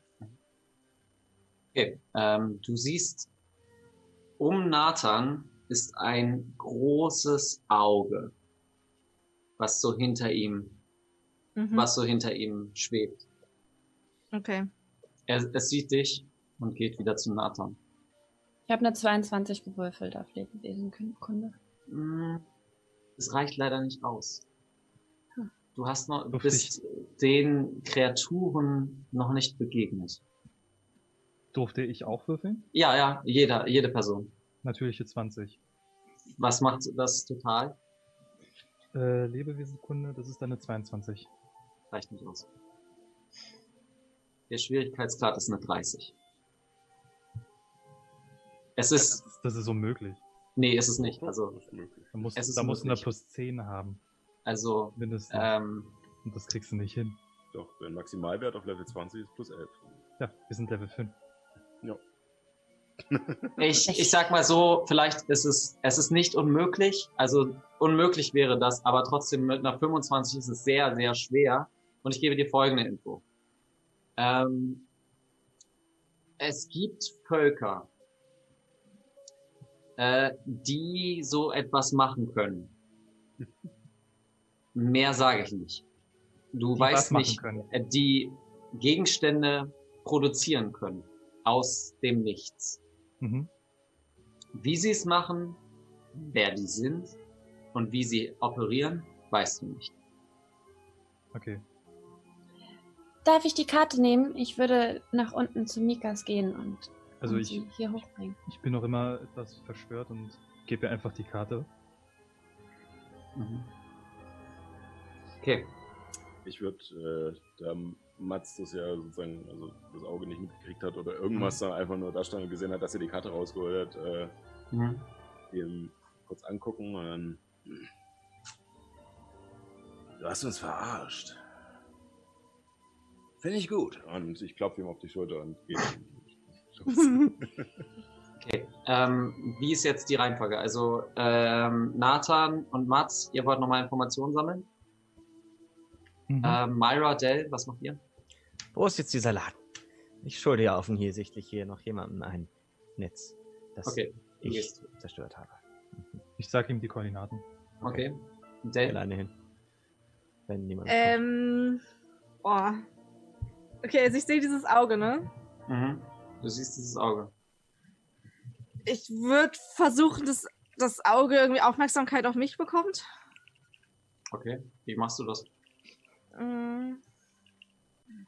Okay, ähm, du siehst, um Nathan ist ein großes Auge, was so hinter ihm, Mhm. was so hinter ihm schwebt. Okay. Er, es sieht dich und geht wieder zu Nathan. Ich habe eine 22 gewürfelt auf Lebenwesenkunde. Mm, Es reicht leider nicht aus. Hm. Du hast noch, du bist den Kreaturen noch nicht begegnet. Durfte ich auch würfeln? Ja, ja, jeder, jede Person. Natürliche 20. Was macht das total? Äh, Lebewesenkunde, das ist eine 22. Reicht nicht aus. Der Schwierigkeitsgrad ist eine 30. Es ist, Das ist, das ist unmöglich. nee, ist es nicht. Also. Da musst, Es ist da musst du eine plus 10 haben. also, Mindestens. ähm, Und das kriegst du nicht hin. Doch, der Maximalwert auf Level 20 ist plus 11. Ja, wir sind Level 5. Ja. ich, ich sag mal so, vielleicht ist es, es ist nicht unmöglich. Also, unmöglich wäre das, aber trotzdem mit einer 25 ist es sehr, sehr schwer. Und ich gebe dir folgende Info. Ähm, es gibt Völker, äh, die so etwas machen können. Mehr sage ich nicht. Du Die weißt nicht, äh, die Gegenstände produzieren können aus dem Nichts. Mhm. Wie sie es machen, wer die sind und wie sie operieren, weißt du nicht. Okay. Darf ich die Karte nehmen? Ich würde nach unten zu Mikas gehen und, Also und ich, sie hier hochbringen. ich bin noch immer etwas verstört und gebe ihr einfach die Karte. Mhm. Okay. Ich würde, äh, da Mats das ja sozusagen, also das Auge nicht mitgekriegt hat oder irgendwas da einfach nur da stand und gesehen hat, dass er die Karte rausgeholt hat, äh, Mhm. ihm kurz angucken und dann. Du hast uns verarscht. Finde ich gut. Und ich klopfe ihm auf die Schulter und gehe. Okay. Ähm, wie ist jetzt die Reihenfolge? Also ähm, Nathan und Mats, ihr wollt nochmal Informationen sammeln. Mhm. Ähm, Myra, Dell, was macht ihr? Wo ist jetzt dieser Laden? Ich schulde ja offensichtlich hier noch jemandem ein Netz, das Okay, ich gehst. zerstört habe. Ich sag ihm die Koordinaten. Okay. Ich Dell? alleine hin. Wenn niemand. Ähm. Boah. Okay, also ich sehe dieses Auge, ne? Mhm. Du siehst dieses Auge. Ich würde versuchen, dass das Auge irgendwie Aufmerksamkeit auf mich bekommt. Okay. Wie machst du das? Mm.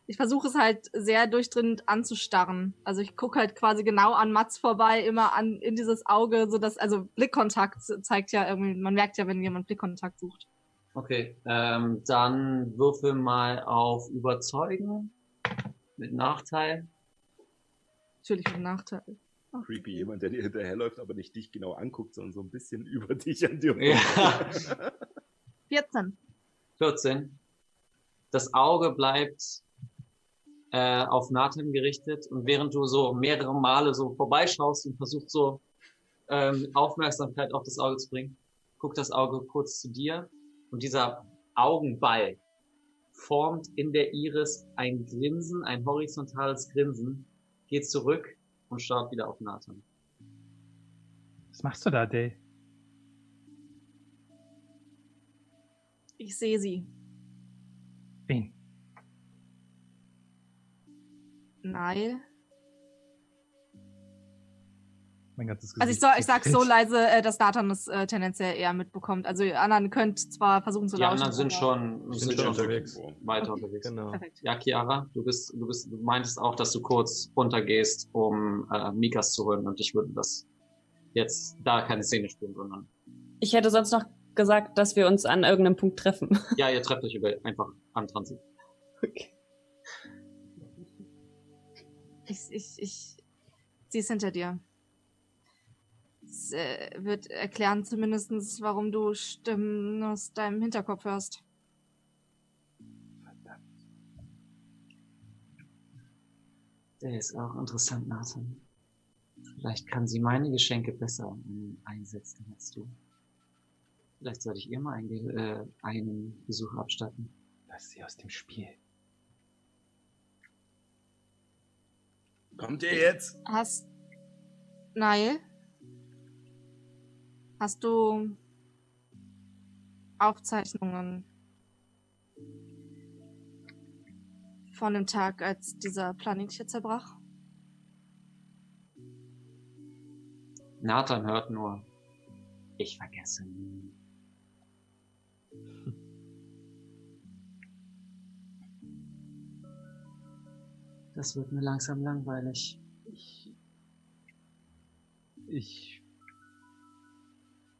Ich versuche es halt sehr durchdringend anzustarren. Also ich gucke halt quasi genau an Mats vorbei, immer an in dieses Auge, so dass also Blickkontakt zeigt ja irgendwie, man merkt ja, wenn jemand Blickkontakt sucht. Okay, ähm, dann würfel mal auf Überzeugen mit Nachteil. Natürlich mit Nachteil. Creepy, jemand, der dir hinterherläuft, aber nicht dich genau anguckt, sondern so ein bisschen über dich an dir. Ja. 14. 14. Das Auge bleibt äh, auf Nathan gerichtet und während du so mehrere Male so vorbeischaust und versuchst so ähm, Aufmerksamkeit auf das Auge zu bringen, guckt das Auge kurz zu dir und dieser Augenball formt in der Iris ein Grinsen, ein horizontales Grinsen, geht zurück und schaut wieder auf Nathan. Was machst du da, Day? Ich sehe sie. Wen? Nein. Mein ganzes Also ich, Gesicht soll, ich sag's so leise, äh, dass Nathan das äh, tendenziell eher mitbekommt. Also ihr anderen könnt zwar versuchen zu Die lauschen. anderen sind schon, sind schon schon unterwegs. weiter Okay. unterwegs. Genau. Perfekt. Ja, Chiara, du bist, du bist, du meintest auch, dass du kurz runtergehst, um äh, Mikas zu holen und ich würde das jetzt da keine Szene spielen, sondern Ich hätte sonst noch gesagt, dass wir uns an irgendeinem Punkt treffen. ja, ihr trefft euch über einfach am Transit. Okay. Ich, ich, ich, sie ist hinter dir. Es äh, wird erklären zumindestens, warum du Stimmen aus deinem Hinterkopf hörst. Der ist auch interessant, Nathan. Vielleicht kann sie meine Geschenke besser einsetzen als du. Vielleicht sollte ich ihr mal ein, Ge- äh, einen Besuch abstatten. Lass sie aus dem Spiel. Kommt ihr jetzt? Hast. Neil? Hast du Aufzeichnungen von dem Tag, als dieser Planet hier zerbrach? Nathan hört nur, ich vergesse nie. Das wird mir langsam langweilig. Ich. Ich.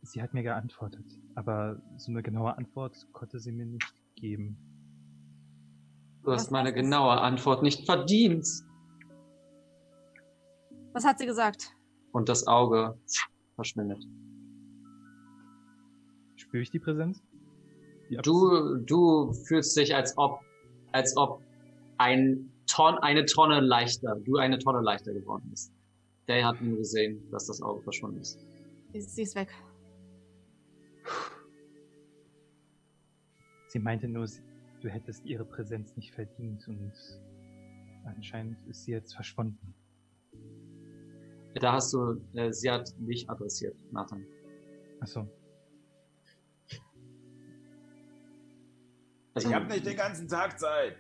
Sie hat mir geantwortet, aber so eine genaue Antwort konnte sie mir nicht geben. Du hast meine genaue Antwort nicht verdient. Was hat sie gesagt? Und das Auge verschwindet. Spüre ich die Präsenz? Die Du, du fühlst dich, als ob, als ob ein Ton, eine Tonne leichter, du eine Tonne leichter geworden bist. Der hat nur gesehen, dass das Auge verschwunden ist. Sie ist weg. Sie meinte nur, du hättest ihre Präsenz nicht verdient und anscheinend ist sie jetzt verschwunden. Da hast du, äh, sie hat dich adressiert, Nathan. Achso. Also, ich habe nicht den ganzen Tag Zeit.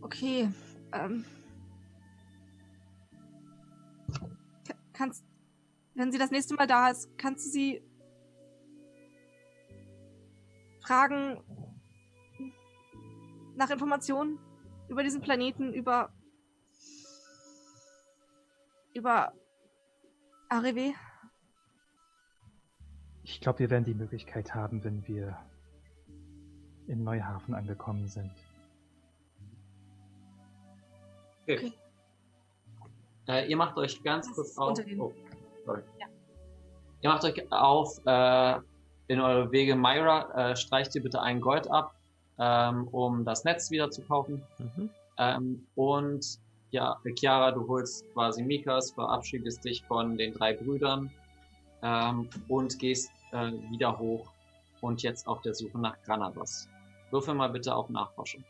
Okay. Ähm. Ka- Kannst. Wenn sie das nächste Mal da ist, kannst du sie fragen nach Informationen über diesen Planeten, über über Arewe? Ich glaube, wir werden die Möglichkeit haben, wenn wir in Neuhafen angekommen sind. okay. Äh, ihr macht euch ganz Das kurz auf. Oh, sorry. Ja. Ihr macht euch auf äh, in eure Wege. Myra, äh, streicht ihr bitte ein Gold ab, ähm, um das Netz wieder zu kaufen. Mhm. Ähm, und ja, Chiara, du holst quasi Mikas, verabschiedest dich von den drei Brüdern ähm, und gehst äh, wieder hoch und jetzt auf der Suche nach Granados. Würfel mal bitte auf Nachforschung.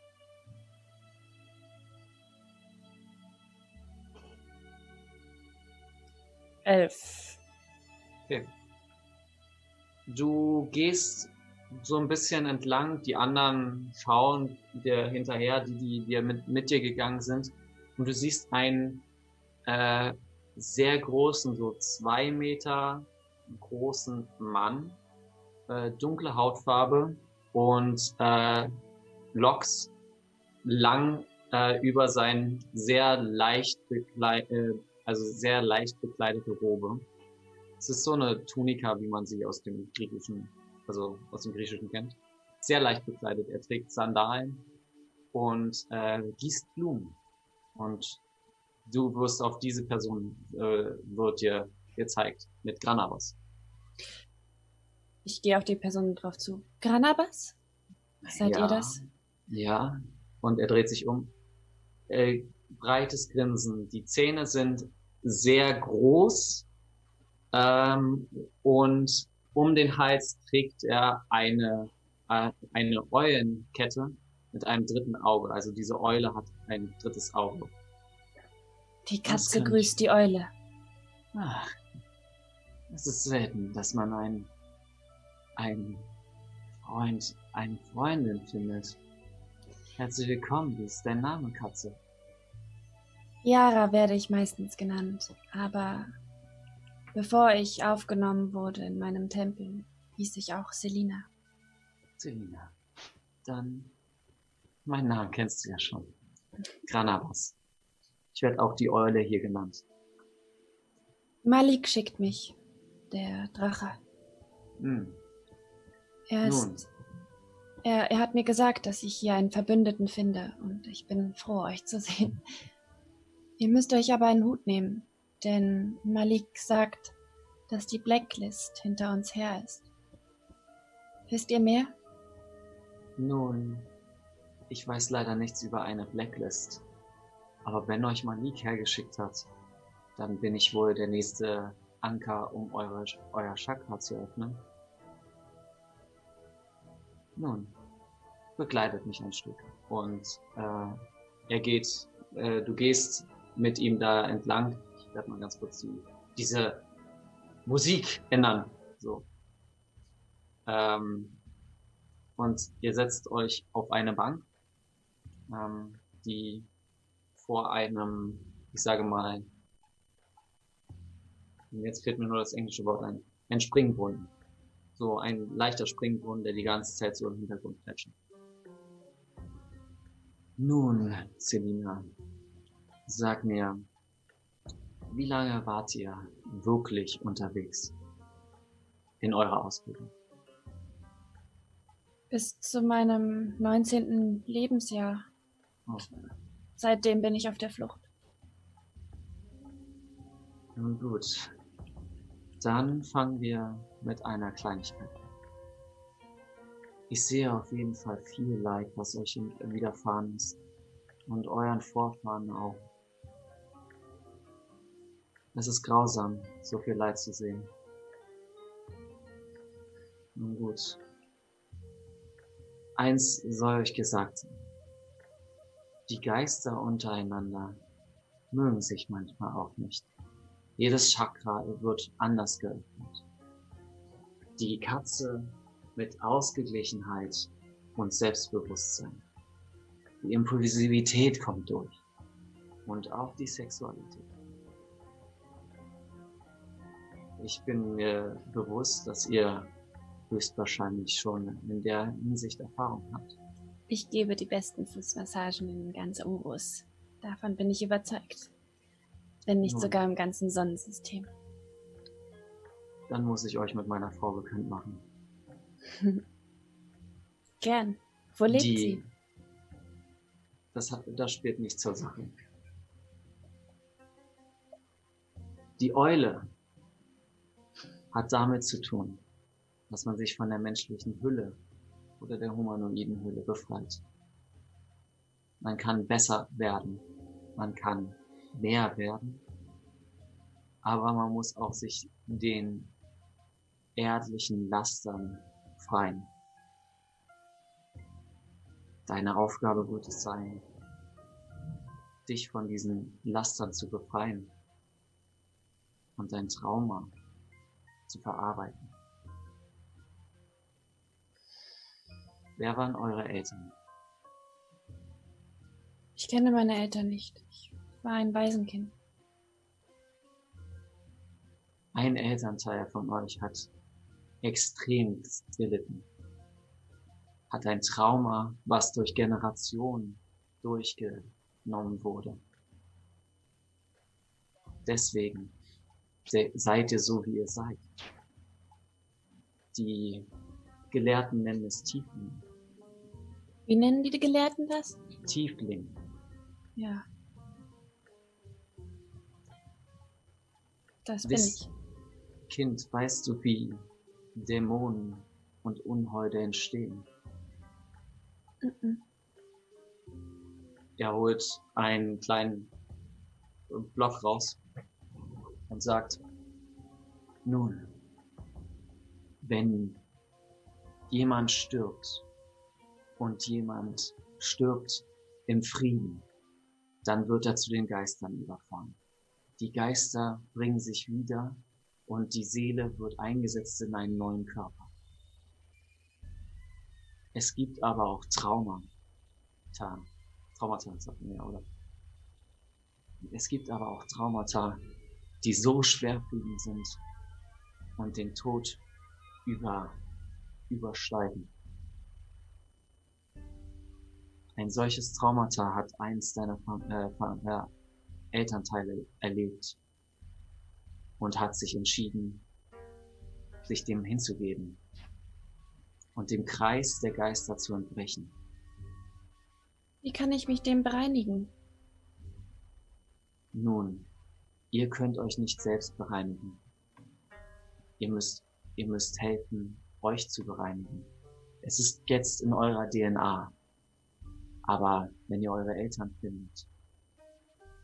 Elf. Du gehst so ein bisschen entlang. Die anderen schauen dir hinterher, die, die, die mit, mit dir gegangen sind. Und du siehst einen äh, sehr großen, so zwei Meter großen Mann, äh, dunkle Hautfarbe und äh, Locks lang äh, über sein sehr leicht bekleid, äh, also sehr leicht bekleidete Robe. Es ist so eine Tunika, wie man sie aus dem griechischen, also aus dem griechischen kennt. Sehr leicht bekleidet. Er trägt Sandalen und äh, gießt Blumen. Und du wirst auf diese Person äh, wird dir gezeigt mit Granabas. Ich gehe auf die Person drauf zu. Granabas? Seid ja, ihr das? Ja. Und er dreht sich um. Äh, breites Grinsen. Die Zähne sind sehr groß ähm, und um den Hals trägt er eine äh, eine Eulenkette mit einem dritten Auge. Also diese Eule hat ein drittes Auge. Die Katze grüßt die Eule. Ach, es ist selten, dass man einen, einen Freund, eine Freundin findet. Herzlich willkommen, wie ist dein Name, Katze? Yara werde ich meistens genannt, aber bevor ich aufgenommen wurde in meinem Tempel, hieß ich auch Selina. Selina. Dann, meinen Namen kennst du ja schon. Granabas. Ich werde auch die Eule hier genannt. Malik schickt mich, der Drache. Hm. Er Nun. ist. Er, er hat mir gesagt, dass ich hier einen Verbündeten finde und ich bin froh, euch zu sehen. Ihr müsst euch aber einen Hut nehmen, denn Malik sagt, dass die Blacklist hinter uns her ist. Wisst ihr mehr? Nun, ich weiß leider nichts über eine Blacklist. Aber wenn euch Malik hergeschickt hat, dann bin ich wohl der nächste Anker, um eure, euer Chakra zu öffnen. Nun, begleitet mich ein Stück. Und äh, er geht, äh, du gehst mit ihm da entlang. Ich werde mal ganz kurz die, diese Musik ändern. So. Ähm, und ihr setzt euch auf eine Bank, ähm, die vor einem, ich sage mal, jetzt fehlt mir nur das englische Wort ein, ein Springbrunnen. So ein leichter Springbrunnen, der die ganze Zeit so im Hintergrund plätschert. Nun, Selina, sag mir, wie lange wart ihr wirklich unterwegs in eurer Ausbildung? Bis zu meinem 19. Lebensjahr. Oh. Seitdem bin ich auf der Flucht. Nun gut. Dann fangen wir mit einer Kleinigkeit an. Ich sehe auf jeden Fall viel Leid, was euch widerfahren ist. Und euren Vorfahren auch. Es ist grausam, so viel Leid zu sehen. Nun gut. Eins soll euch gesagt sein. Die Geister untereinander mögen sich manchmal auch nicht. Jedes Chakra wird anders geöffnet. Die Katze mit Ausgeglichenheit und Selbstbewusstsein. Die Impulsivität kommt durch. Und auch die Sexualität. Ich bin mir bewusst, dass ihr höchstwahrscheinlich schon in der Hinsicht Erfahrung habt. Ich gebe die besten Fußmassagen in ganz Urus. Davon bin ich überzeugt. Wenn nicht Nun. sogar im ganzen Sonnensystem. Dann muss ich euch mit meiner Frau bekannt machen. Gern. Wo lebt die, sie? Das, hat, das spielt nicht zur Sache. Die Eule hat damit zu tun, dass man sich von der menschlichen Hülle oder der humanoiden Hülle befreit. Man kann besser werden, man kann mehr werden, aber man muss auch sich den erdlichen Lastern freien. Deine Aufgabe wird es sein, dich von diesen Lastern zu befreien und dein Trauma zu verarbeiten. Wer waren eure Eltern? Ich kenne meine Eltern nicht. Ich war ein Waisenkind. Ein Elternteil von euch hat extrem gelitten. Hat ein Trauma, was durch Generationen durchgenommen wurde. Deswegen seid ihr so, wie ihr seid. Die Gelehrten nennen es Tiefling. Wie nennen die Gelehrten das? Tiefling. Ja. Das bin ich. Kind, weißt du, wie Dämonen und Unholde entstehen? -mm. Er holt einen kleinen Block raus und sagt, nun, wenn jemand stirbt und jemand stirbt im Frieden, dann wird er zu den Geistern überfahren. Die Geister bringen sich wieder und die Seele wird eingesetzt in einen neuen Körper. Es gibt aber auch Traumata. Traumata, sagt man ja, oder? Es gibt aber auch Traumata, die so schwerwiegend sind und den Tod über, übersteigen. Ein solches Traumata hat eins deiner äh, äh, Elternteile erlebt und hat sich entschieden, sich dem hinzugeben und dem Kreis der Geister zu entbrechen. Wie kann ich mich dem bereinigen? Nun, ihr könnt euch nicht selbst bereinigen. Ihr müsst, ihr müsst helfen, euch zu bereinigen. Es ist jetzt in eurer DNA. Aber wenn ihr eure Eltern findet,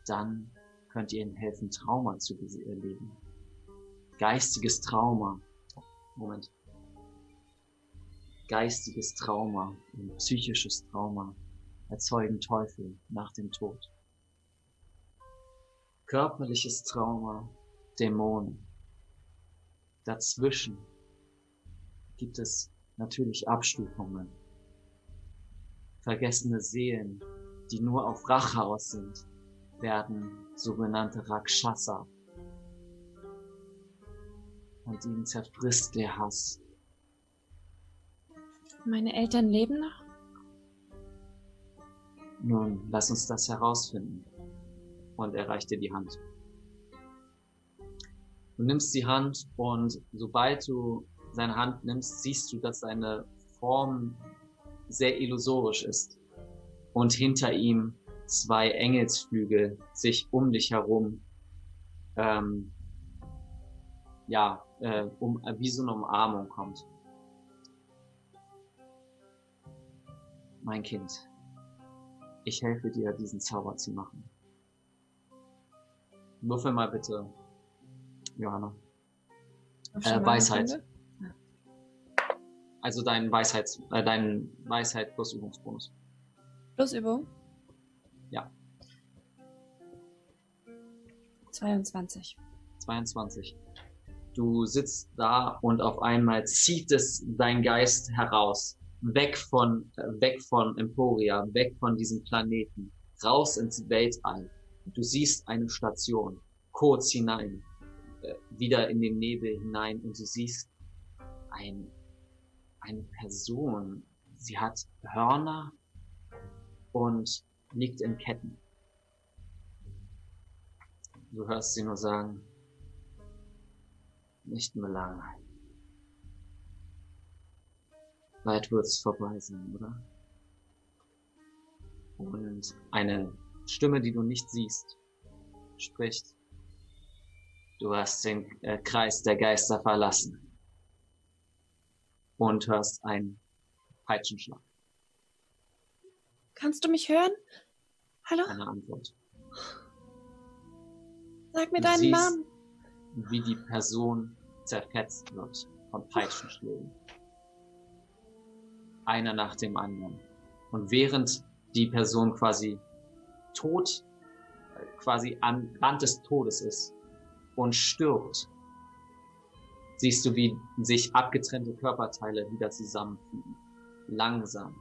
dann könnt ihr ihnen helfen, Trauma zu erleben. Geistiges Trauma. Moment. Geistiges Trauma und psychisches Trauma erzeugen Teufel nach dem Tod körperliches Trauma, Dämonen. Dazwischen gibt es natürlich Abstufungen. Vergessene Seelen, die nur auf Rache aus sind, werden sogenannte Rakshasa. Und ihnen zerfrisst der Hass. Meine Eltern leben noch? Nun, lass uns das herausfinden und er reicht dir die Hand. Du nimmst die Hand und sobald du seine Hand nimmst, siehst du, dass seine Form sehr illusorisch ist und hinter ihm zwei Engelsflügel sich um dich herum ähm, ja, äh, um, wie so eine Umarmung kommt. Mein Kind, ich helfe dir, diesen Zauber zu machen. Würfel mal bitte, Johanna. Äh, Weisheit. Also dein Weisheits, äh, dein Weisheit plus Übungsbonus. Plus Übung? Ja. 22. 22. Du sitzt da und auf einmal zieht es dein Geist heraus. Weg von, äh, weg von Emporia, weg von diesem Planeten, raus ins Weltall. Du siehst eine Station, kurz hinein, äh, wieder in den Nebel hinein und du siehst ein, eine Person. Sie hat Hörner und liegt in Ketten. Du hörst sie nur sagen, nicht mehr lange. Bald wird's vorbei sein, oder? Und eine Stimme, die du nicht siehst, spricht. Du hast den äh, Kreis der Geister verlassen und hörst einen Peitschenschlag. Kannst du mich hören? Hallo? Eine Antwort. Sag mir du deinen Namen. Wie die Person zerfetzt wird von Peitschenschlägen. Einer nach dem anderen. Und während die Person quasi tot, quasi an Rand des Todes ist und stirbt, siehst du, wie sich abgetrennte Körperteile wieder zusammenfügen. langsam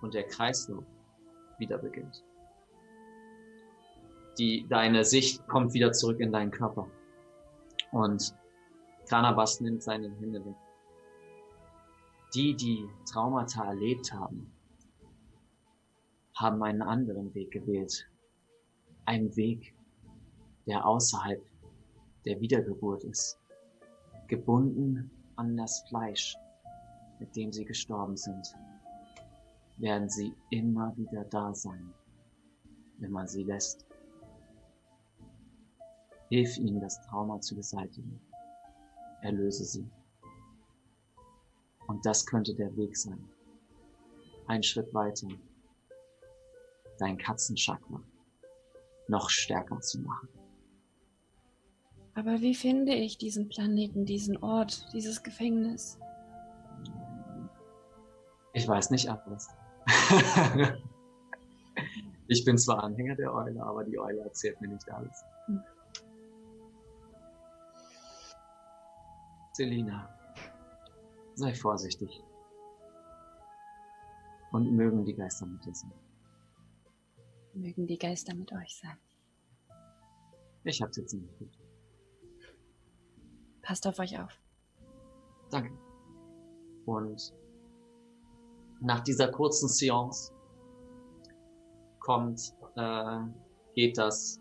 und der Kreislauf wieder beginnt. Die, deine Sicht kommt wieder zurück in deinen Körper. Und Granabas nimmt seine Hände weg. Die, die Traumata erlebt haben, haben einen anderen Weg gewählt. Einen Weg, der außerhalb der Wiedergeburt ist. Gebunden an das Fleisch, mit dem sie gestorben sind, werden sie immer wieder da sein, wenn man sie lässt. Hilf ihnen, das Trauma zu beseitigen. Erlöse sie. Und das könnte der Weg sein. Ein Schritt weiter. Dein Katzenchakra noch stärker zu machen. Aber wie finde ich diesen Planeten, diesen Ort, dieses Gefängnis? Ich weiß nicht alles. ich bin zwar Anhänger der Eule, aber die Eule erzählt mir nicht alles. Hm. Selina, sei vorsichtig. Und mögen die Geister mit dir sein. Mögen die Geister mit euch sein. Ich hab's jetzt nicht gut. Passt auf euch auf. Danke. Und nach dieser kurzen Seance kommt, äh, geht das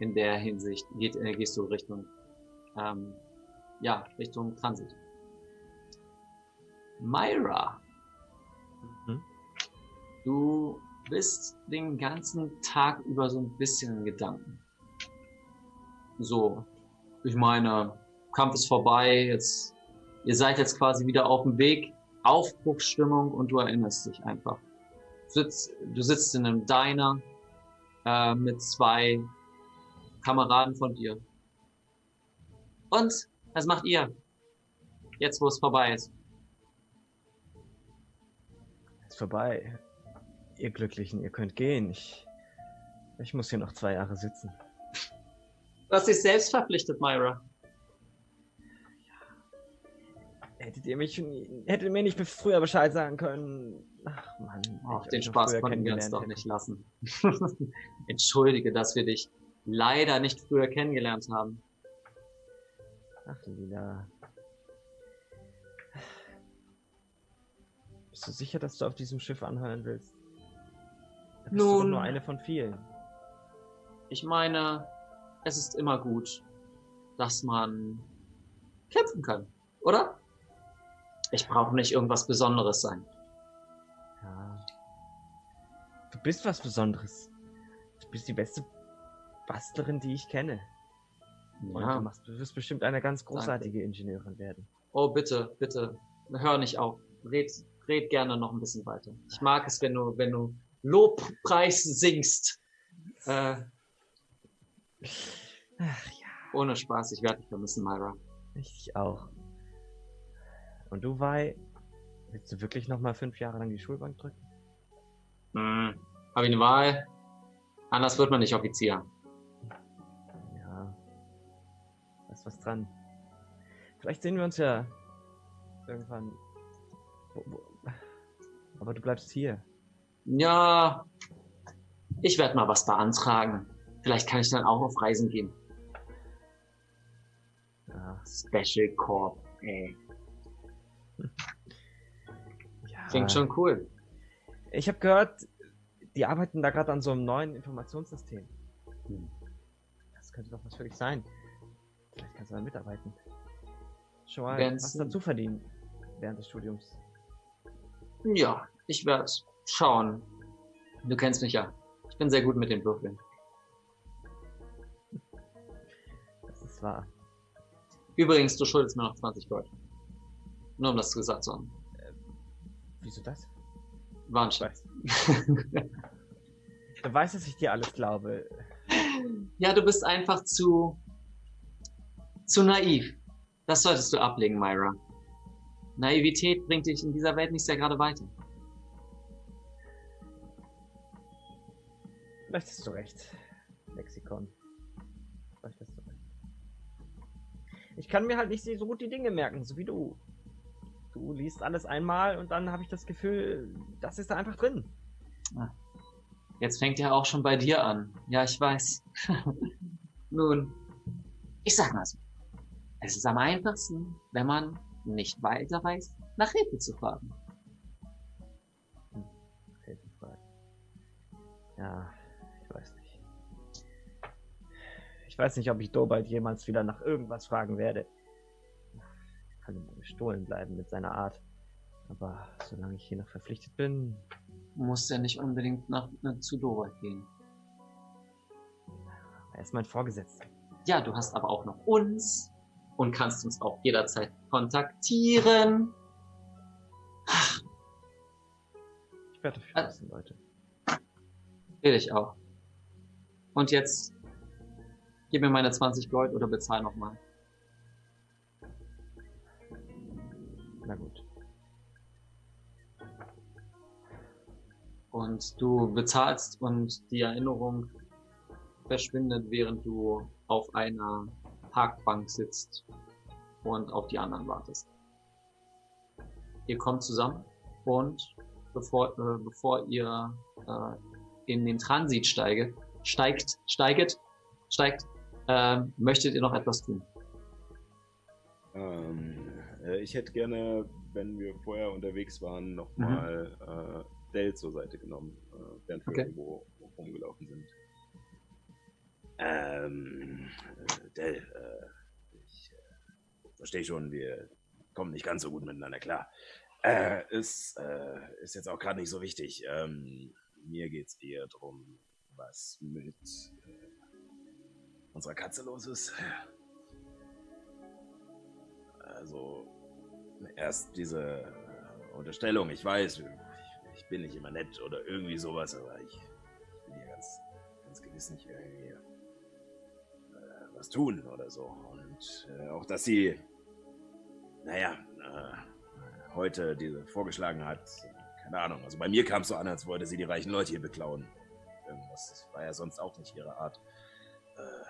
in der Hinsicht, geht, äh, gehst du Richtung, ähm, ja, Richtung Transit. Myra, mhm. du bist den ganzen Tag über so ein bisschen in Gedanken. So, ich meine, Kampf ist vorbei, jetzt, ihr seid jetzt quasi wieder auf dem Weg, Aufbruchsstimmung und du erinnerst dich einfach. Du sitzt, du sitzt in einem Diner äh, mit zwei Kameraden von dir. Und was macht ihr? Jetzt, wo es vorbei ist. Es ist vorbei. Ihr Glücklichen, ihr könnt gehen. Ich, ich muss hier noch zwei Jahre sitzen. Du hast dich selbst verpflichtet, Myra. Hättet ihr mich, hättet mir nicht früher Bescheid sagen können. Ach Mann. Ach, den Spaß konnten wir uns doch nicht lassen. Entschuldige, dass wir dich leider nicht früher kennengelernt haben. Ach, Lila. Bist du sicher, dass du auf diesem Schiff anheuern willst? Bist Nun, du nur eine von vielen. Ich meine, es ist immer gut, dass man kämpfen kann, oder? Ich brauche nicht irgendwas Besonderes sein. Ja. Du bist was Besonderes. Du bist die beste Bastlerin, die ich kenne. Ja. Du, machst, du wirst bestimmt eine ganz großartige Danke. Ingenieurin werden. Oh, bitte, bitte. Hör nicht auf. Red, red gerne noch ein bisschen weiter. Ich mag es, wenn du, wenn du Lobpreis singst. Äh, Ach ja. Ohne Spaß, ich werde dich vermissen, Myra. Ich auch. Und du, Wei, willst du wirklich noch mal fünf Jahre lang die Schulbank drücken? Hm, habe ich eine Wahl? Anders wird man nicht Offizier. Ja, da ist was dran. Vielleicht sehen wir uns ja irgendwann. Aber du bleibst hier. Ja, ich werde mal was beantragen. Vielleicht kann ich dann auch auf Reisen gehen. Ja. Special Corp, ey. Ja. Klingt schon cool. Ich habe gehört, die arbeiten da gerade an so einem neuen Informationssystem. Hm. Das könnte doch was für dich sein. Vielleicht kannst du da mitarbeiten. Schon mal Wenn's was dazu verdienen während des Studiums. Ja, ich werde schauen. Du kennst mich ja. Ich bin sehr gut mit den Würfeln. Das ist wahr. Übrigens, du schuldest mir noch 20 Gold. Nur um das gesagt zu haben. Äh, wieso das? War ein Scheiß. du weißt, dass ich dir alles glaube. Ja, du bist einfach zu. zu naiv. Das solltest du ablegen, Myra. Naivität bringt dich in dieser Welt nicht sehr gerade weiter. Vielleicht hast du recht, Lexikon. Vielleicht hast du recht. Ich kann mir halt nicht so gut die Dinge merken, so wie du. du liest alles einmal und dann habe ich das Gefühl, das ist da einfach drin. Ah. Jetzt fängt ja auch schon bei dir an. Ja, ich weiß. Nun, ich sag mal so. Es ist am einfachsten, wenn man nicht weiter weiß, nach Hilfe zu fragen. Hm, Hilfe fragen. Ja, Ich weiß nicht, ob ich Dobald jemals wieder nach irgendwas fragen werde. Ich kann ihm gestohlen bleiben mit seiner Art. Aber solange ich hier noch verpflichtet bin, muss er nicht unbedingt nach, äh, zu Dora gehen. Er ist mein Vorgesetzter. Ja, du hast aber auch noch uns und kannst uns auch jederzeit kontaktieren. Ich werde dafür lassen, äh, Leute. Will ich auch. Und jetzt gib mir meine 20 Gold oder bezahl nochmal. Na gut. und du bezahlst und die Erinnerung verschwindet, während du auf einer Parkbank sitzt und auf die anderen wartest. Ihr kommt zusammen und bevor, äh, bevor ihr äh, in den Transit steige, steigt, steiget, steigt, äh, möchtet ihr noch etwas tun? Ähm, äh, ich hätte gerne, wenn wir vorher unterwegs waren, nochmal mhm. Äh, Dell zur Seite genommen, äh, während wir okay. irgendwo rumgelaufen sind. Ähm, äh, Dell, äh, ich äh, verstehe schon, wir kommen nicht ganz so gut miteinander klar. Ist, ist jetzt auch gerade nicht so wichtig. Ähm, mir geht es eher darum, was mit unserer Katze los ist. Also, erst diese Unterstellung, ich weiß, ich bin nicht immer nett oder irgendwie sowas, aber ich, will hier ganz, ganz gewiss nicht irgendwie äh, was tun oder so. Und äh, auch, dass sie, naja, äh, heute diese vorgeschlagen hat, keine Ahnung. Also bei mir kam es so an, als wollte sie die reichen Leute hier beklauen. Das war ja sonst auch nicht ihre Art. Äh,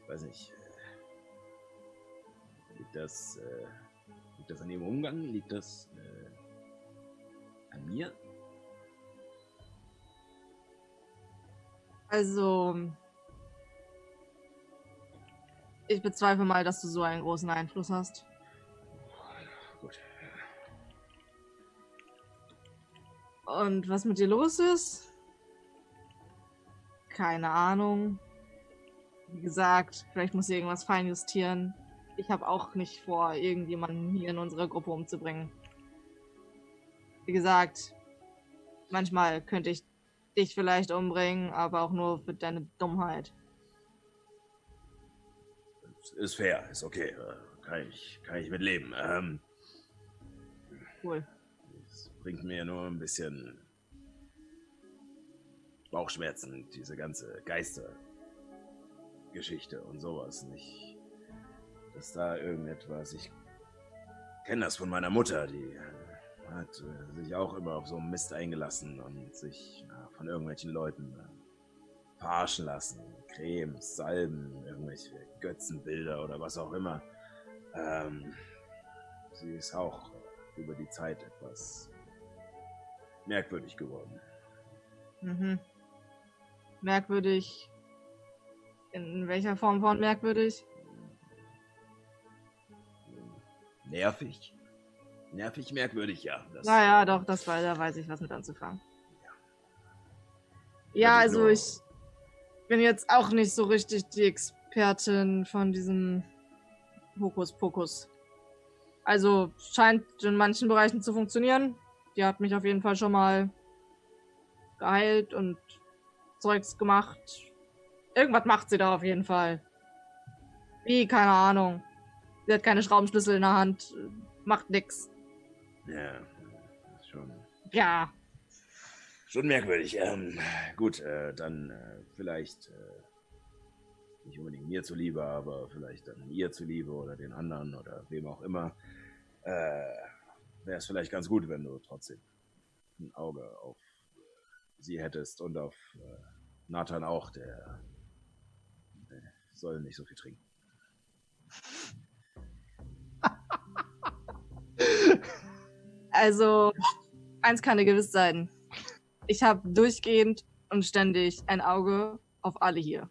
ich weiß nicht. Äh, liegt das äh, Liegt das an dem Umgang? Liegt das äh, an mir? Also, ich bezweifle mal, dass du so einen großen Einfluss hast. Gut. Und was mit dir los ist? Keine Ahnung. Wie gesagt, vielleicht muss sie irgendwas feinjustieren. Ich habe auch nicht vor, irgendjemanden hier in unserer Gruppe umzubringen. Wie gesagt, manchmal könnte ich dich vielleicht umbringen, aber auch nur für deine Dummheit. Ist fair, ist okay. Kann ich, kann ich mitleben. Ähm, cool. Es bringt mir nur ein bisschen Bauchschmerzen, diese ganze Geistergeschichte und sowas. Nicht ist da irgendetwas. Ich kenne das von meiner Mutter, die hat äh, sich auch immer auf so einen Mist eingelassen und sich äh, von irgendwelchen Leuten äh, verarschen lassen. Cremes, Salben, irgendwelche Götzenbilder oder was auch immer. Ähm, sie ist auch über die Zeit etwas merkwürdig geworden. Mhm. Merkwürdig. In welcher Form von merkwürdig? Nervig. Nervig, merkwürdig, ja. Das, naja, doch, das war, da weiß ich was mit anzufangen. Ja, ja also ich bin jetzt auch nicht so richtig die Expertin von diesem Hokuspokus. Also scheint in manchen Bereichen zu funktionieren. Die hat mich auf jeden Fall schon mal geheilt und Zeugs gemacht. Irgendwas macht sie da auf jeden Fall. Wie, keine Ahnung. Sie hat keine Schraubenschlüssel in der Hand. Macht nix. Ja, schon. Ja. Schon merkwürdig. Ähm, gut, äh, dann äh, vielleicht äh, nicht unbedingt mir zuliebe, aber vielleicht dann ihr zuliebe oder den anderen oder wem auch immer. Äh, Wäre es vielleicht ganz gut, wenn du trotzdem ein Auge auf sie hättest und auf äh, Nathan auch, der, der soll nicht so viel trinken. Also, eins kann dir gewiss sein. Ich habe durchgehend und ständig ein Auge auf alle hier.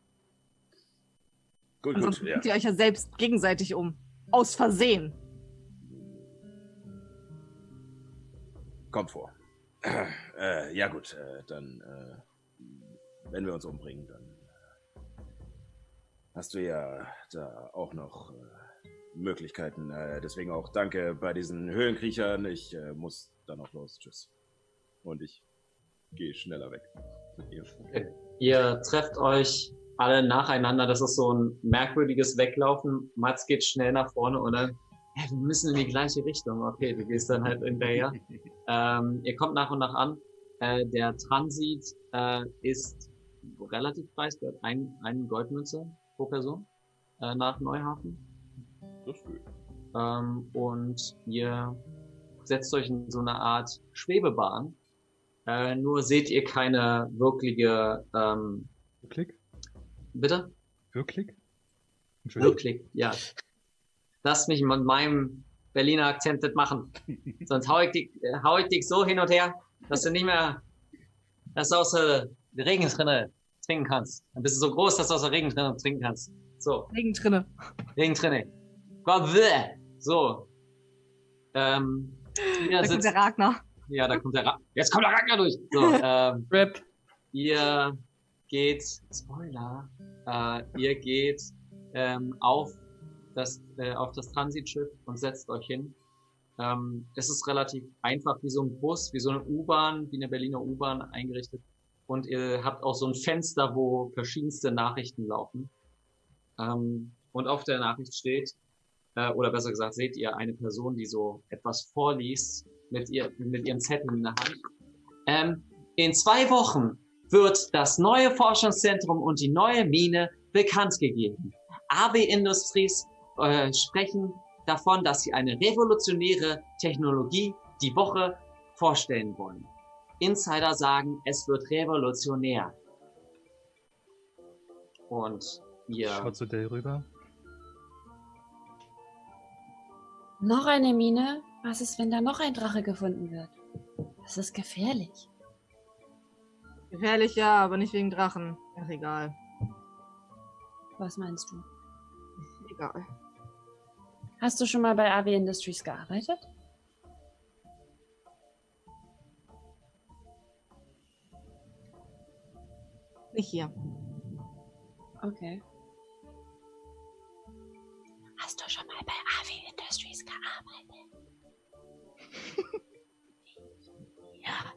Gut, und sonst gut. Sonst ja. ihr euch ja selbst gegenseitig um. Aus Versehen. Kommt vor. Äh, ja gut, äh, dann, äh, wenn wir uns umbringen, dann äh, hast du ja da auch noch äh, Möglichkeiten. Äh, deswegen auch danke bei diesen Höhlenkriechern. Ich muss dann auch los. Tschüss. Und ich gehe schneller weg. Ihr- Ihr trefft euch alle nacheinander. Das ist so ein merkwürdiges Weglaufen. Mats geht schnell nach vorne und dann, wir müssen in die gleiche Richtung. Okay, du gehst dann halt hinterher. ähm, ihr kommt nach und nach an. Äh, der Transit äh, ist relativ preiswert. Ein, eine Goldmünze pro Person äh, nach Neuhafen. Das ist gut. Ähm, und ihr setzt euch in so eine Art Schwebebahn. Äh, nur seht ihr keine wirkliche, ähm, Wirklich? bitte? Wirklich? Entschuldigung. Wirklich, ja. Lass mich mit meinem Berliner Akzent das machen. Sonst hau ich, dich, hau ich dich so hin und her, dass du nicht mehr, dass du aus der Regentrinne trinken kannst. Dann bist du so groß, dass du aus der Regentrinne trinken kannst. So. Regentrinne. Regentrinne. Gott. So. Ähm, Da kommt sitzt, der Ragnar. ja, da kommt der Ra Jetzt kommt der Ragnar durch. So, ähm, Rip. ihr geht, Spoiler, äh, ihr geht ähm, auf, das, äh, auf das Transitschiff und setzt euch hin. Ähm, es ist relativ einfach, wie so ein Bus, wie so eine U-Bahn, wie eine Berliner U-Bahn eingerichtet. Und ihr habt auch so ein Fenster, wo verschiedenste Nachrichten laufen. Ähm, und auf der Nachricht steht, äh, oder besser gesagt, seht ihr eine Person, die so etwas vorliest mit, ihr, mit ihren Zetteln in der Hand. Ähm, in zwei Wochen wird das neue Forschungszentrum und die neue Mine bekannt gegeben. AB Industries äh, sprechen davon, dass sie eine revolutionäre Technologie die Woche vorstellen wollen. Insider sagen, es wird revolutionär. Und ihr Schaut zu Dale rüber. Noch eine Mine? Was ist, wenn da noch ein Drache gefunden wird? Das ist gefährlich. Gefährlich ja, aber nicht wegen Drachen. Ach, egal. Was meinst du? Egal. Hast du schon mal bei AW Industries gearbeitet? Nicht hier. Okay. Hast du schon mal bei AW Industries gearbeitet? ja.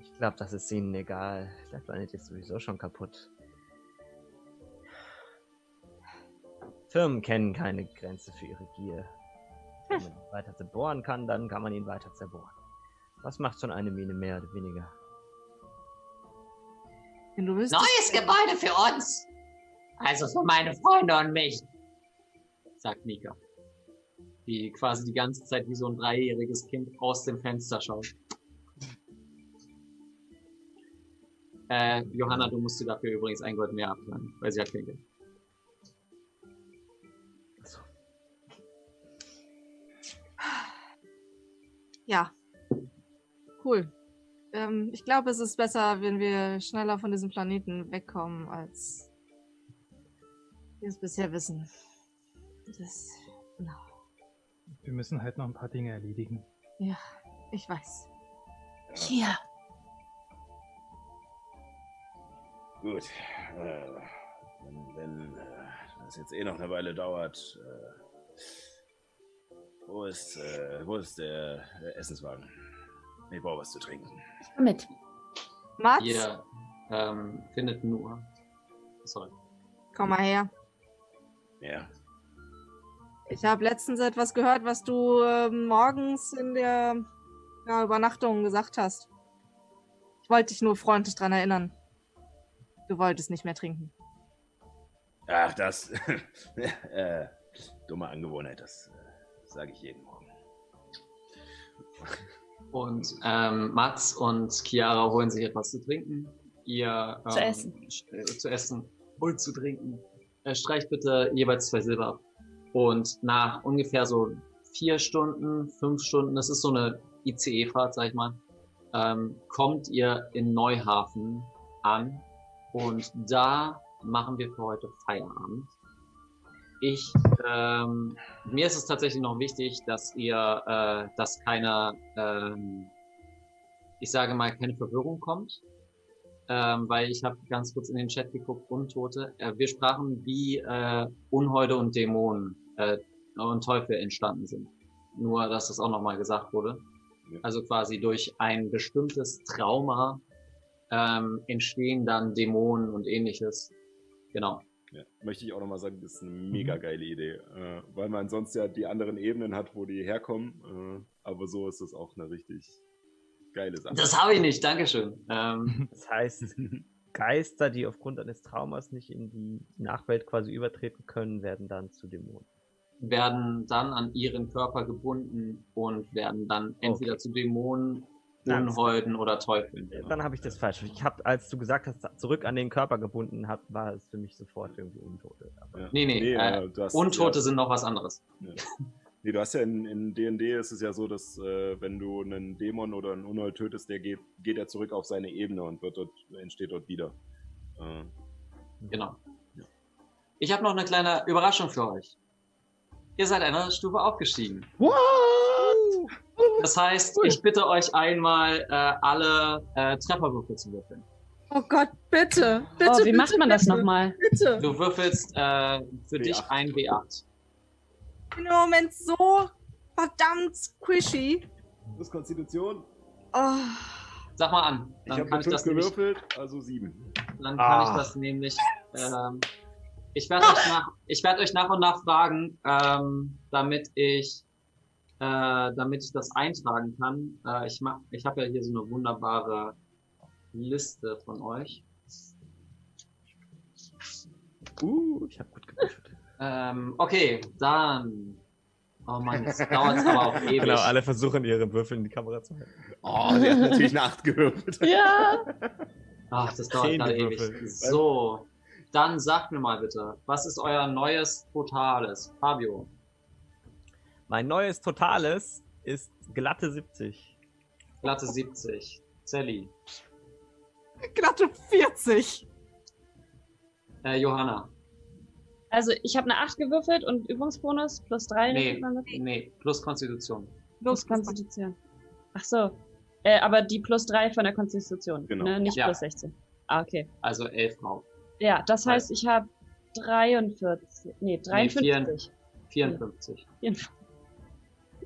Ich glaube, das ist ihnen egal. Der Planet ist sowieso schon kaputt. Firmen kennen keine Grenze für ihre Gier. Wenn man ihn weiter zerbohren kann, dann kann man ihn weiter zerbohren. Was macht schon eine Mine mehr oder weniger? Neues Gebäude für uns. Also für meine Freunde und mich. Sagt Nika. Die quasi die ganze Zeit wie so ein dreijähriges Kind aus dem Fenster schaut. Äh, Johanna, du musst dir dafür übrigens ein Gold mehr abhören, weil sie hat kein Geld. Ja. Cool. Ähm, ich glaube, es ist besser, wenn wir schneller von diesem Planeten wegkommen, als wir es bisher wissen. Das, genau. Wir müssen halt noch ein paar Dinge erledigen. Ja, ich weiß. Hier. Gut. Äh, wenn wenn äh, das jetzt eh noch eine Weile dauert. Äh, wo ist, äh, wo ist der, Essenswagen? Ich brauche was zu trinken. Komm mit. Mats, Ihr ähm, findet nur. Sorry. komm mal her. Ja. Ich habe letztens etwas gehört, was du äh, morgens in der ja, Übernachtung gesagt hast. Ich wollte dich nur freundlich dran erinnern. Du wolltest nicht mehr trinken. Ach, das. äh, dumme Angewohnheit, das äh, sage ich jeden Morgen. Und ähm, Mats und Chiara holen sich etwas zu trinken. Ihr ähm, Zu essen. äh, zu essen und zu trinken. Äh, streicht bitte jeweils zwei Silber ab. Und nach ungefähr so vier Stunden, fünf Stunden, das ist so eine ICE-Fahrt, sag ich mal, ähm, kommt ihr in Neuhafen an und da machen wir für heute Feierabend. Ich, ähm, mir ist es tatsächlich noch wichtig, dass ihr, äh, dass keine, ähm, ich sage mal, keine Verwirrung kommt, ähm, weil ich habe ganz kurz in den Chat geguckt, Untote. Äh, wir sprachen, wie äh, Unholde und Dämonen äh, und Teufel entstanden sind. Nur, dass das auch nochmal gesagt wurde. Ja. Also quasi durch ein bestimmtes Trauma ähm, entstehen dann Dämonen und ähnliches. Genau. Ja, möchte ich auch nochmal sagen, das ist eine mega geile Idee, äh, weil man sonst ja die anderen Ebenen hat, wo die herkommen. Äh, aber so ist das auch eine richtig geile Sache. Das habe ich nicht, Dankeschön. Ähm, das heißt, Geister, die aufgrund eines Traumas nicht in die Nachwelt quasi übertreten können, werden dann zu Dämonen. Werden dann an ihren Körper gebunden und werden dann entweder okay. zu Dämonen Unholden oder Teufeln. Dann habe ich das falsch. Ich habe, als du gesagt hast, zurück an den Körper gebunden hat, war es für mich sofort irgendwie Untote. Ja. Nee, nee, nee äh, hast, Untote ja. sind noch was anderes. Ja. Nee, du hast ja in D&D ist es ja so, dass äh, wenn du einen Dämon oder einen Unhold tötest, der geht, geht er zurück auf seine Ebene und wird dort, entsteht dort wieder. Äh. Genau. Ich habe noch eine kleine Überraschung für euch. Ihr seid eine Stufe aufgestiegen. What? Das heißt, ich bitte euch einmal, äh, alle äh, Trefferwürfel zu würfeln. Oh Gott, bitte. bitte oh, wie bitte, macht man bitte, das nochmal? Bitte. Du würfelst äh, für B8. dich ein W8. Ich bin im Moment so verdammt squishy. Das ist Konstitution. Oh. Sag mal an. Dann ich habe fünf gewürfelt, nämlich, also sieben. Dann kann ah. ich das nämlich. Ähm, ich werde euch, nach, werd euch nach und nach fragen, ähm, damit ich äh, damit ich das eintragen kann. Äh, ich mach, ich habe ja hier so eine wunderbare Liste von euch. Uh, ich habe gut gewürfelt. Ähm, okay, dann. Oh Mann, das dauert aber auch ewig. Genau, alle versuchen ihre Würfel in die Kamera zu halten. Oh, sie hat natürlich eine 8 gewürfelt. Ja. Ach, das dauert gerade ewig. So, dann sagt mir mal bitte, was ist euer neues Totales? Fabio. Mein neues Totales ist glatte 70. Glatte 70. Sally. Glatte 40. Äh, Johanna. Also ich habe eine 8 gewürfelt und Übungsbonus plus 3. Nee, nee, plus Konstitution. Plus Konstitution. Ach so. Äh, aber die plus 3 von der Konstitution. Genau. Ne? Nicht ja. plus 16. Ah, okay. Also 11 Frau. Ja, das heißt, ich habe 43. Nee, 53. Nee, 54. 54.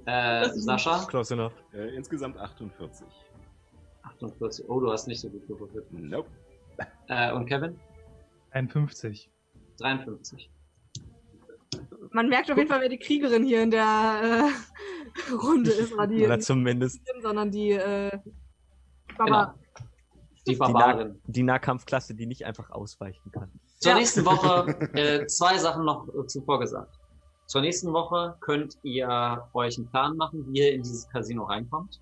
Äh, Sascha? Close enough. Äh, insgesamt 48. 48. Oh, du hast nicht so gut gewürfelt. Nope. Äh, und Kevin? 51. 53. Man merkt auf jeden Fall, wer die Kriegerin hier in der äh, Runde ist. Oder, die oder zumindest. Sondern die äh, genau. Die Barbarin. Die, die Nahkampfklasse, die nicht einfach ausweichen kann. Zur ja. nächsten Woche äh, zwei Sachen noch äh, zuvor gesagt. Zur nächsten Woche könnt ihr euch einen Plan machen, wie ihr in dieses Casino reinkommt.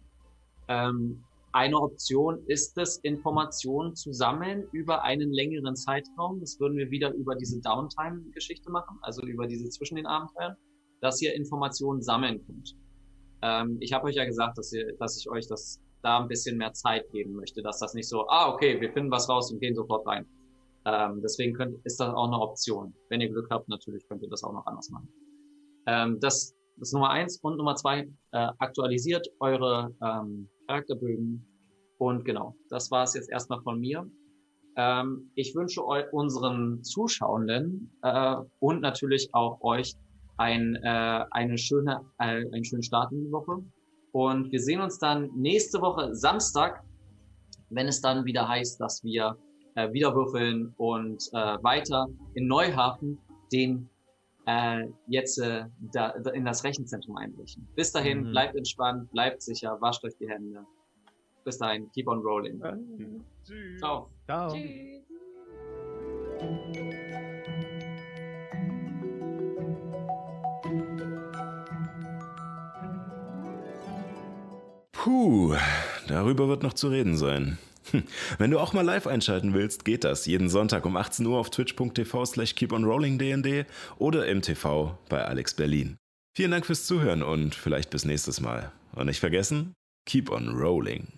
Ähm, eine Option ist es, Informationen zu sammeln über einen längeren Zeitraum. Das würden wir wieder über diese Downtime-Geschichte machen, also über diese zwischen den Abenteuern, dass ihr Informationen sammeln könnt. Ähm, ich habe euch ja gesagt, dass, ihr, dass ich euch das da ein bisschen mehr Zeit geben möchte, dass das nicht so, ah, okay, wir finden was raus und gehen sofort rein. Ähm, deswegen könnt, ist das auch eine Option. Wenn ihr Glück habt, natürlich könnt ihr das auch noch anders machen. Ähm, das, das ist Nummer eins. Und Nummer zwei, äh, aktualisiert eure ähm, Charakterbögen. Und genau, das war es jetzt erstmal von mir. Ähm, ich wünsche unseren Zuschauenden äh, und natürlich auch euch ein, äh, eine schöne, äh, einen schönen Start in die Woche. Und wir sehen uns dann nächste Woche Samstag, wenn es dann wieder heißt, dass wir äh, wieder würfeln und äh, weiter in Neuhafen den äh, jetzt äh, da, da in das Rechenzentrum einbrechen. Bis dahin, mhm. bleibt entspannt, bleibt sicher, wascht euch die Hände. Bis dahin, keep on rolling. Mhm. Tschüss. Ciao. Ciao. Tschüss. Puh, darüber wird noch zu reden sein. Wenn du auch mal live einschalten willst, geht das jeden Sonntag um 18 Uhr auf twitch.tv slash keeponrollingdnd oder im TV bei Alex Berlin. Vielen Dank fürs Zuhören und vielleicht bis nächstes Mal. Und nicht vergessen, keep on rolling.